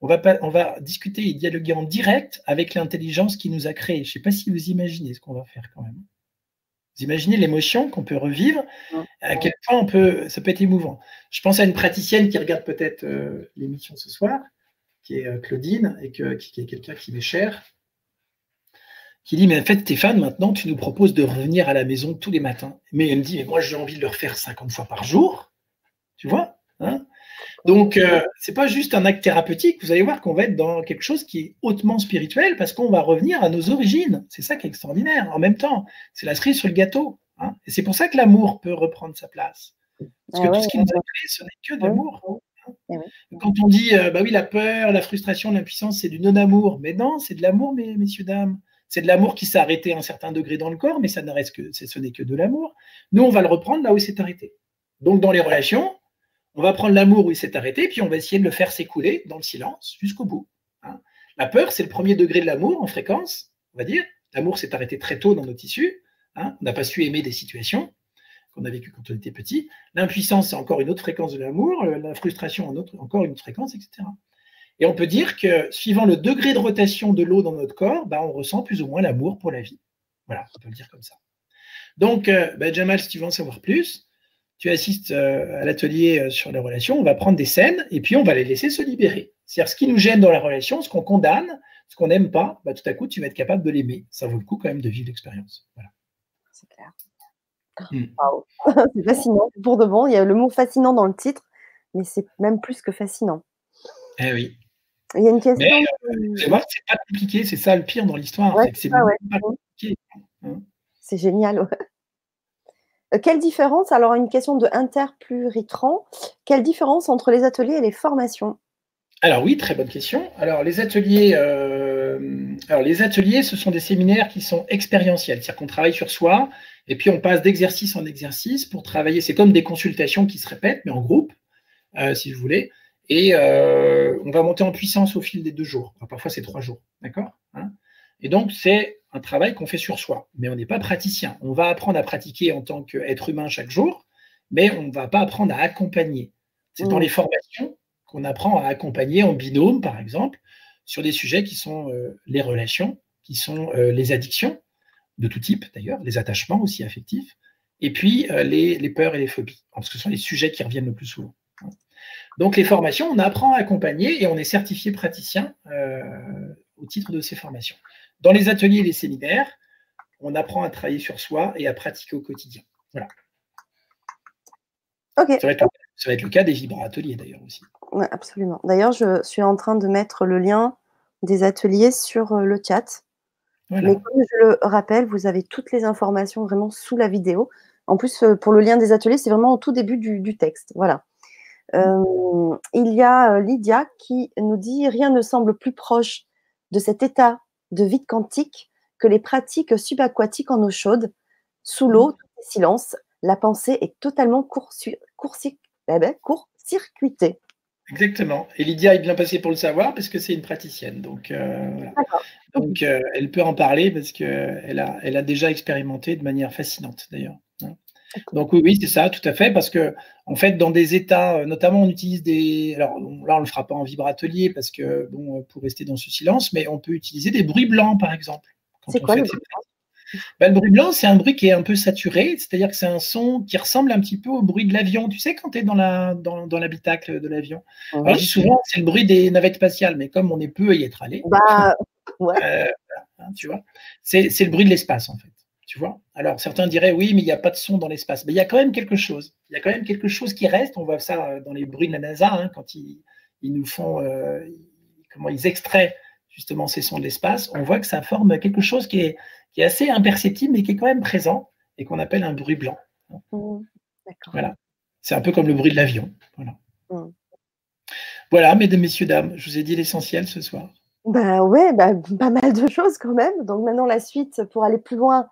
on va, on va discuter et dialoguer en direct avec l'intelligence qui nous a créés. Je ne sais pas si vous imaginez ce qu'on va faire quand même. Vous imaginez l'émotion qu'on peut revivre, à quel point on peut, ça peut être émouvant. Je pense à une praticienne qui regarde peut-être euh, l'émission ce soir, qui est euh, Claudine, et qui, est quelqu'un qui m'est cher, qui dit, mais en fait, Stéphane, maintenant, tu nous proposes de revenir à la maison tous les matins. Mais elle me dit, mais moi, j'ai envie de le refaire 50 fois par jour. Tu vois? Donc, euh, ce n'est pas juste un acte thérapeutique. Vous allez voir qu'on va être dans quelque chose qui est hautement spirituel parce qu'on va revenir à nos origines. C'est ça qui est extraordinaire. En même temps, c'est la cerise sur le gâteau. Hein. Et c'est pour ça que l'amour peut reprendre sa place. Parce que ah tout ce qui nous a créé, ce n'est que de l'amour. Hein. Eh Quand on dit, euh, bah oui, la peur, la frustration, l'impuissance, c'est du non-amour. Mais non, c'est de l'amour, messieurs, dames. C'est de l'amour qui s'est arrêté à un certain degré dans le corps, mais ça ne reste que, ce n'est que de l'amour. Nous, on va le reprendre là où il s'est arrêté. Donc, dans les relations, on va prendre l'amour où il s'est arrêté, puis on va essayer de le faire s'écouler dans le silence jusqu'au bout. Hein. La peur, c'est le premier degré de l'amour en fréquence, on va dire. L'amour s'est arrêté très tôt dans nos tissus. Hein. On n'a pas su aimer des situations qu'on a vécues quand on était petit. L'impuissance, c'est encore une autre fréquence de l'amour. La frustration, encore une autre fréquence, etc. Et on peut dire que suivant le degré de rotation de l'eau dans notre corps, bah, on ressent plus ou moins l'amour pour la vie. Voilà, on peut le dire comme ça. Donc, euh, bah, Jamal, si tu veux en savoir plus, tu assistes euh, à l'atelier euh, sur les relations, on va prendre des scènes et puis on va les laisser se libérer. C'est-à-dire ce qui nous gêne dans la relation, ce qu'on condamne, ce qu'on n'aime pas, bah, tout à coup, tu vas être capable de l'aimer. Ça vaut le coup quand même de vivre l'expérience. Voilà. C'est clair. Hmm. c'est fascinant. Pour de bon, il y a le mot fascinant dans le titre, mais c'est même plus que fascinant. Eh oui. Il y a une question. Euh, c'est pas compliqué, c'est ça le pire dans l'histoire. c'est pas compliqué. Hein. C'est génial. Quelle différence, alors une question de interpluricran, quelle différence entre les ateliers et les formations? Alors oui, très bonne question. Alors les ateliers, euh, les ateliers, ce sont des séminaires qui sont expérientiels, c'est-à-dire qu'on travaille sur soi et puis on passe d'exercice en exercice pour travailler. C'est comme des consultations qui se répètent, mais en groupe, si vous voulez. Et euh, on va monter en puissance au fil des deux jours. parfois, c'est trois jours. D'accord hein? Et donc, c'est un travail qu'on fait sur soi. Mais on n'est pas praticien. On va apprendre à pratiquer en tant qu'être humain chaque jour, mais on ne va pas apprendre à accompagner. C'est dans mmh. les formations qu'on apprend à accompagner en binôme, par exemple, sur des sujets qui sont euh, les relations, qui sont euh, les addictions, de tout type d'ailleurs, les attachements aussi affectifs, et puis les, les, peurs et les phobies, parce que ce sont les sujets qui reviennent le plus souvent. Donc les formations, on apprend à accompagner et on est certifié praticien euh, au titre de ces formations. Dans les ateliers et les séminaires, on apprend à travailler sur soi et à pratiquer au quotidien. Voilà. Ça, va être, le cas des vibra-ateliers d'ailleurs aussi. absolument. D'ailleurs, je suis en train de mettre le lien des ateliers sur euh, le chat. Mais comme je le rappelle, vous avez toutes les informations vraiment sous la vidéo. En plus, euh, pour le lien des ateliers, c'est vraiment au tout début du texte. Voilà. Euh, il y a Lydia qui nous dit Rien ne semble plus proche de cet état de vide quantique que les pratiques subaquatiques en eau chaude. Sous l'eau, tout est silence. La pensée est totalement eh ben, court-circuitée. Exactement. Et Lydia est bien passée pour le savoir parce que c'est une praticienne. Donc, euh, donc elle peut en parler parce qu'elle a, elle a déjà expérimenté de manière fascinante d'ailleurs. Donc oui, oui, c'est ça, tout à fait, parce que en fait, dans des états, euh, notamment, on utilise des. Alors là, on le fera pas en vibratelier parce que bon, euh, pour rester dans ce silence, mais on peut utiliser des bruits blancs, par exemple. C'est quoi le bruit blanc? Ben, le bruit blanc, c'est un bruit qui est un peu saturé, c'est-à-dire que c'est un son qui ressemble un petit peu au bruit de l'avion. Tu sais, quand tu es dans l'habitacle dans, de l'avion? Alors, je dis souvent, c'est le bruit des navettes spatiales, mais comme on est peu à y être allé, bah, ouais. Euh, hein, tu vois, c'est le bruit de l'espace, en fait. Tu vois? Alors, certains diraient oui, mais il n'y a pas de son dans l'espace. Mais il y a quand même quelque chose. Il y a quand même quelque chose qui reste. On voit ça euh, dans les bruits de la NASA, hein, quand ils, nous font, euh, comment ils extraient justement ces sons de l'espace. On voit que ça forme quelque chose qui est, qui est assez imperceptible, mais qui est quand même présent et qu'on appelle un bruit blanc. Mmh, voilà. C'est un peu comme le bruit de l'avion. Voilà. Mmh. Voilà, mesdames, messieurs, dames, je vous ai dit l'essentiel ce soir. Ben ouais, bah, pas mal de choses quand même. Donc maintenant, la suite, pour aller plus loin,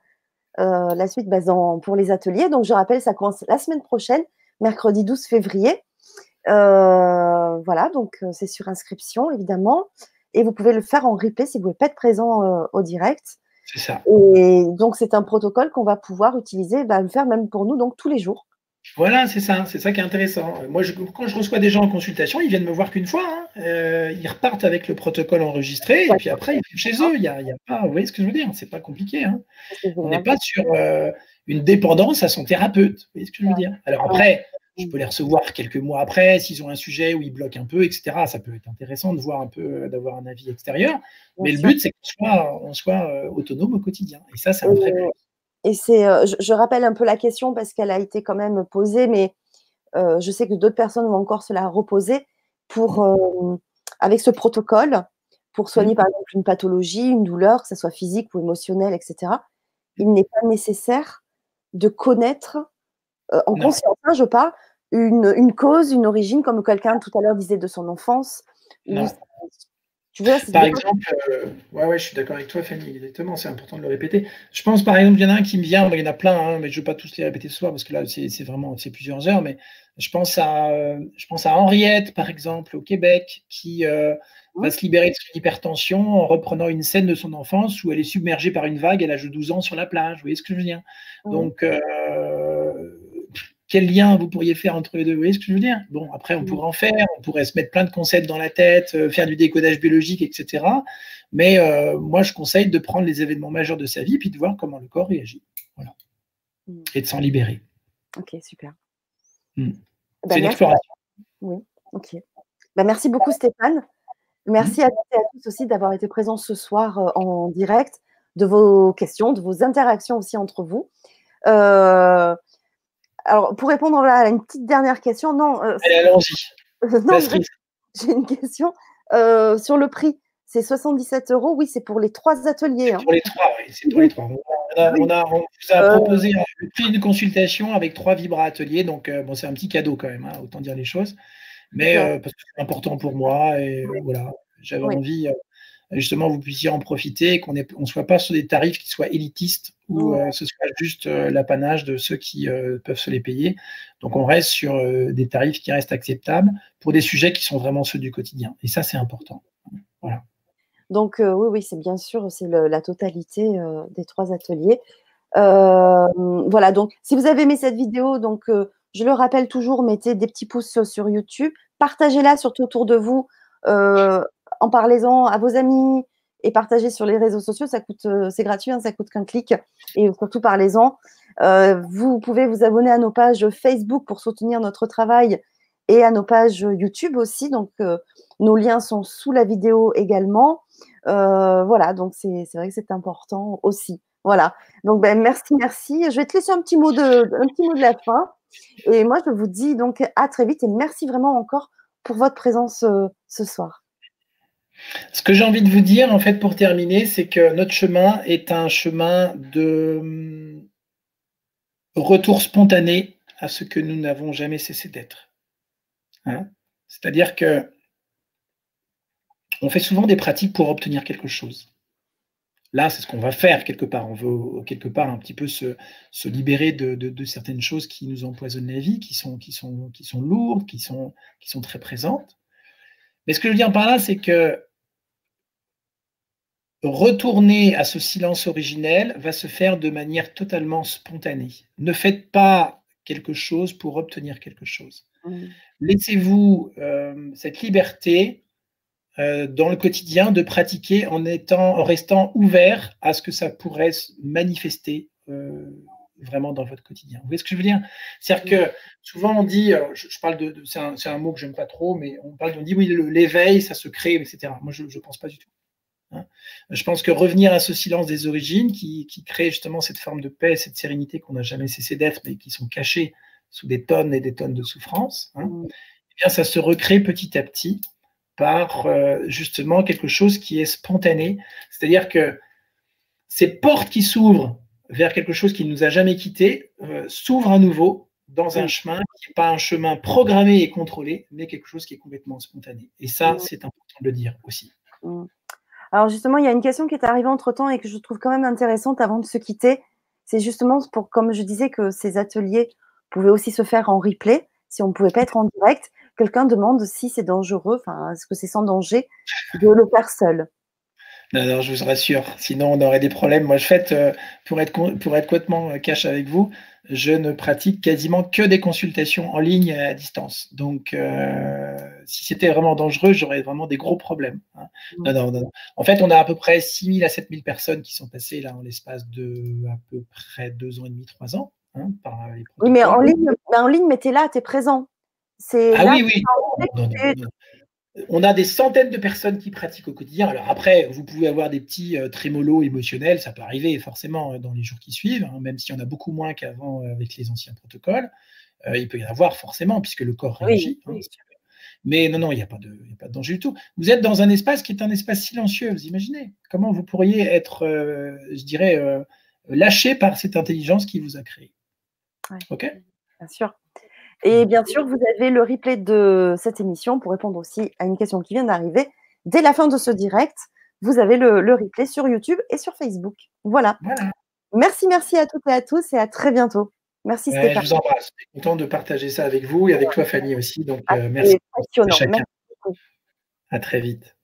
euh, la suite bah, pour les ateliers. Donc, je rappelle, ça commence la semaine prochaine, mercredi 12 février. Euh, voilà, donc euh, c'est sur inscription, évidemment. Et vous pouvez le faire en replay si vous ne pouvez pas être présent au direct. C'est ça. Et donc, c'est un protocole qu'on va pouvoir utiliser, bah, le faire même pour nous, donc tous les jours. Voilà, c'est ça, c'est ça qui est intéressant. Moi, quand je reçois des gens en consultation, ils viennent me voir qu'une fois. Hein. Euh, ils repartent avec le protocole enregistré et puis après, ils sont chez eux. Il y a, pas, vous voyez ce que je veux dire C'est pas compliqué. Hein. On n'est pas sur euh, une dépendance à son thérapeute. Vous voyez ce que je veux dire Alors après, je peux les recevoir quelques mois après, s'ils ont un sujet où ils bloquent un peu, etc. Ça peut être intéressant de voir un peu, euh, d'avoir un avis extérieur. Mais le but, c'est qu'on soit, on soit autonome au quotidien. Et ça, ça va très bien. Et c'est, euh, je, rappelle un peu la question parce qu'elle a été quand même posée, mais euh, je sais que d'autres personnes vont encore se la reposer pour, euh, avec ce protocole, pour soigner par exemple une pathologie, une douleur, que ce soit physique ou émotionnelle, etc. Il n'est pas nécessaire de connaître en conscience, hein, je parle, une, cause, une origine, comme quelqu'un tout à l'heure disait de son enfance. Tu vois, par exemple, euh, ouais, ouais, je suis d'accord avec toi, Fanny, exactement, c'est important de le répéter. Je pense, par exemple, il y en a un qui me vient, il y en a plein, hein, mais je ne veux pas tous les répéter ce soir parce que là, c'est vraiment c'est plusieurs heures, mais je pense, à, je pense à Henriette, par exemple, au Québec, qui euh, va se libérer de son hypertension en reprenant une scène de son enfance où elle est submergée par une vague à l'âge de 12 ans sur la plage. Vous voyez ce que je veux dire? Donc, euh, quel lien vous pourriez faire entre les deux Vous voyez ce que je veux dire? Bon, après, on pourrait en faire, on pourrait se mettre plein de concepts dans la tête, euh, faire du décodage biologique, etc. Mais euh, moi, je conseille de prendre les événements majeurs de sa vie, puis de voir comment le corps réagit. Voilà. Hmm. Et de s'en libérer. Ok, super. Hmm. Bah, C'est une exploration. Oui, ok. Bah, merci beaucoup, Stéphane. Merci à, à tous aussi d'avoir été présents ce soir euh, en direct, de vos questions, de vos interactions aussi entre vous. Euh, alors, pour répondre à une petite dernière question, non. Euh, allons-y. J'ai une question euh, sur le prix. C'est 77 euros. Oui, c'est pour les trois ateliers. Hein. Pour les trois, oui. C'est pour les trois. On, a, vous a euh, proposé le prix d'une consultation avec trois vibra ateliers. Donc, bon, c'est un petit cadeau quand même, hein, autant dire les choses. Mais parce que c'est important pour moi et voilà, j'avais envie justement vous puissiez en profiter et qu'on ne soit pas sur des tarifs qui soient élitistes ou euh, ce soit juste euh, l'apanage de ceux qui euh, peuvent se les payer. Donc on reste sur des tarifs qui restent acceptables pour des sujets qui sont vraiment ceux du quotidien. Et ça, c'est important. Voilà. Donc oui, oui, c'est bien sûr, c'est la totalité des trois ateliers. voilà, donc si vous avez aimé cette vidéo, donc je le rappelle toujours, mettez des petits pouces sur YouTube, partagez-la surtout autour de vous en parlez-en à vos amis et partagez sur les réseaux sociaux. Ça coûte, euh, c'est gratuit, hein, ça coûte qu'un clic. Et surtout parlez-en. Euh, vous pouvez vous abonner à nos pages Facebook pour soutenir notre travail et à nos pages YouTube aussi. Donc, euh, nos liens sont sous la vidéo également. voilà, donc c'est vrai que c'est important aussi. Voilà. Donc, ben, merci, merci. Je vais te laisser un petit mot de, un petit mot de la fin. Et moi, je vous dis donc à très vite et merci vraiment encore pour votre présence ce soir. Ce que j'ai envie de vous dire, en fait, pour terminer, c'est que notre chemin est un chemin de hum, retour spontané à ce que nous n'avons jamais cessé d'être. Hein. C'est-à-dire que on fait souvent des pratiques pour obtenir quelque chose. Là, c'est ce qu'on va faire quelque part. On veut quelque part un petit peu se, libérer de, certaines choses qui nous empoisonnent la vie, qui sont, lourdes, qui sont très présentes. Mais ce que je veux dire par là, c'est que retourner à ce silence originel va se faire de manière totalement spontanée. Ne faites pas quelque chose pour obtenir quelque chose. Mmh. Laissez-vous euh, cette liberté euh, dans le quotidien de pratiquer en, étant, en restant ouvert à ce que ça pourrait se manifester euh, vraiment dans votre quotidien. Vous voyez ce que je veux dire? C'est-à-dire que souvent on dit, je, parle de, c'est un, mot que je n'aime pas trop, mais on parle, on dit oui, l'éveil, ça se crée, etc. Moi, je ne pense pas du tout. Hein. Je pense que revenir à ce silence des origines qui, crée justement cette forme de paix, cette sérénité qu'on n'a jamais cessé d'être, mais qui sont cachées sous des tonnes et des tonnes de souffrance, hein, mm. eh bien, ça se recrée petit à petit par euh, justement quelque chose qui est spontané. C'est-à-dire que ces portes qui s'ouvrent vers quelque chose qui ne nous a jamais quittés euh, s'ouvrent à nouveau dans un mm. chemin qui n'est pas un chemin programmé et contrôlé, mais quelque chose qui est complètement spontané. Et ça, mm. c'est important de le dire aussi. Alors justement, il y a une question qui est arrivée entre-temps et que je trouve quand même intéressante avant de se quitter. C'est justement pour, comme je disais, que ces ateliers pouvaient aussi se faire en replay, si on ne pouvait pas être en direct. Quelqu'un demande si c'est dangereux, enfin, est-ce que c'est sans danger de le faire seul? Non, non, je vous rassure. Sinon, on aurait des problèmes. Moi, je fais, euh, pour être, pour être complètement cash avec vous, je ne pratique quasiment que des consultations en ligne à distance. Donc, euh, si c'était vraiment dangereux, j'aurais vraiment des gros problèmes. Hein. Non, non, non. En fait, on a à peu près 6 000 à 7 000 personnes qui sont passées là en l'espace de à peu près deux ans et demi, trois ans. Hein, oui, mais en ligne, en ligne, mais tu es là, tu es présent. Ah oui, oui on a des centaines de personnes qui pratiquent au quotidien. Alors après, vous pouvez avoir des petits euh, trémolos émotionnels, ça peut arriver forcément euh, dans les jours qui suivent, hein, même s'il y en a beaucoup moins qu'avant euh, avec les anciens protocoles. il peut y en avoir forcément, puisque le corps réagit. Hein, mais non, non, il n'y a, pas de, a pas de danger du tout. Vous êtes dans un espace qui est un espace silencieux, vous imaginez? Comment vous pourriez être, je dirais, lâché par cette intelligence qui vous a créé? Ok? Bien sûr. Et bien sûr, vous avez le replay de cette émission pour répondre aussi à une question qui vient d'arriver. Dès la fin de ce direct, vous avez le, replay sur YouTube et sur Facebook. Voilà. Merci, merci à toutes et à tous et à très bientôt. Merci Stéphane. Je vous embrasse. Je suis content de partager ça avec vous et avec toi Fanny aussi. Donc, euh, merci. Passionnant. Merci À très vite.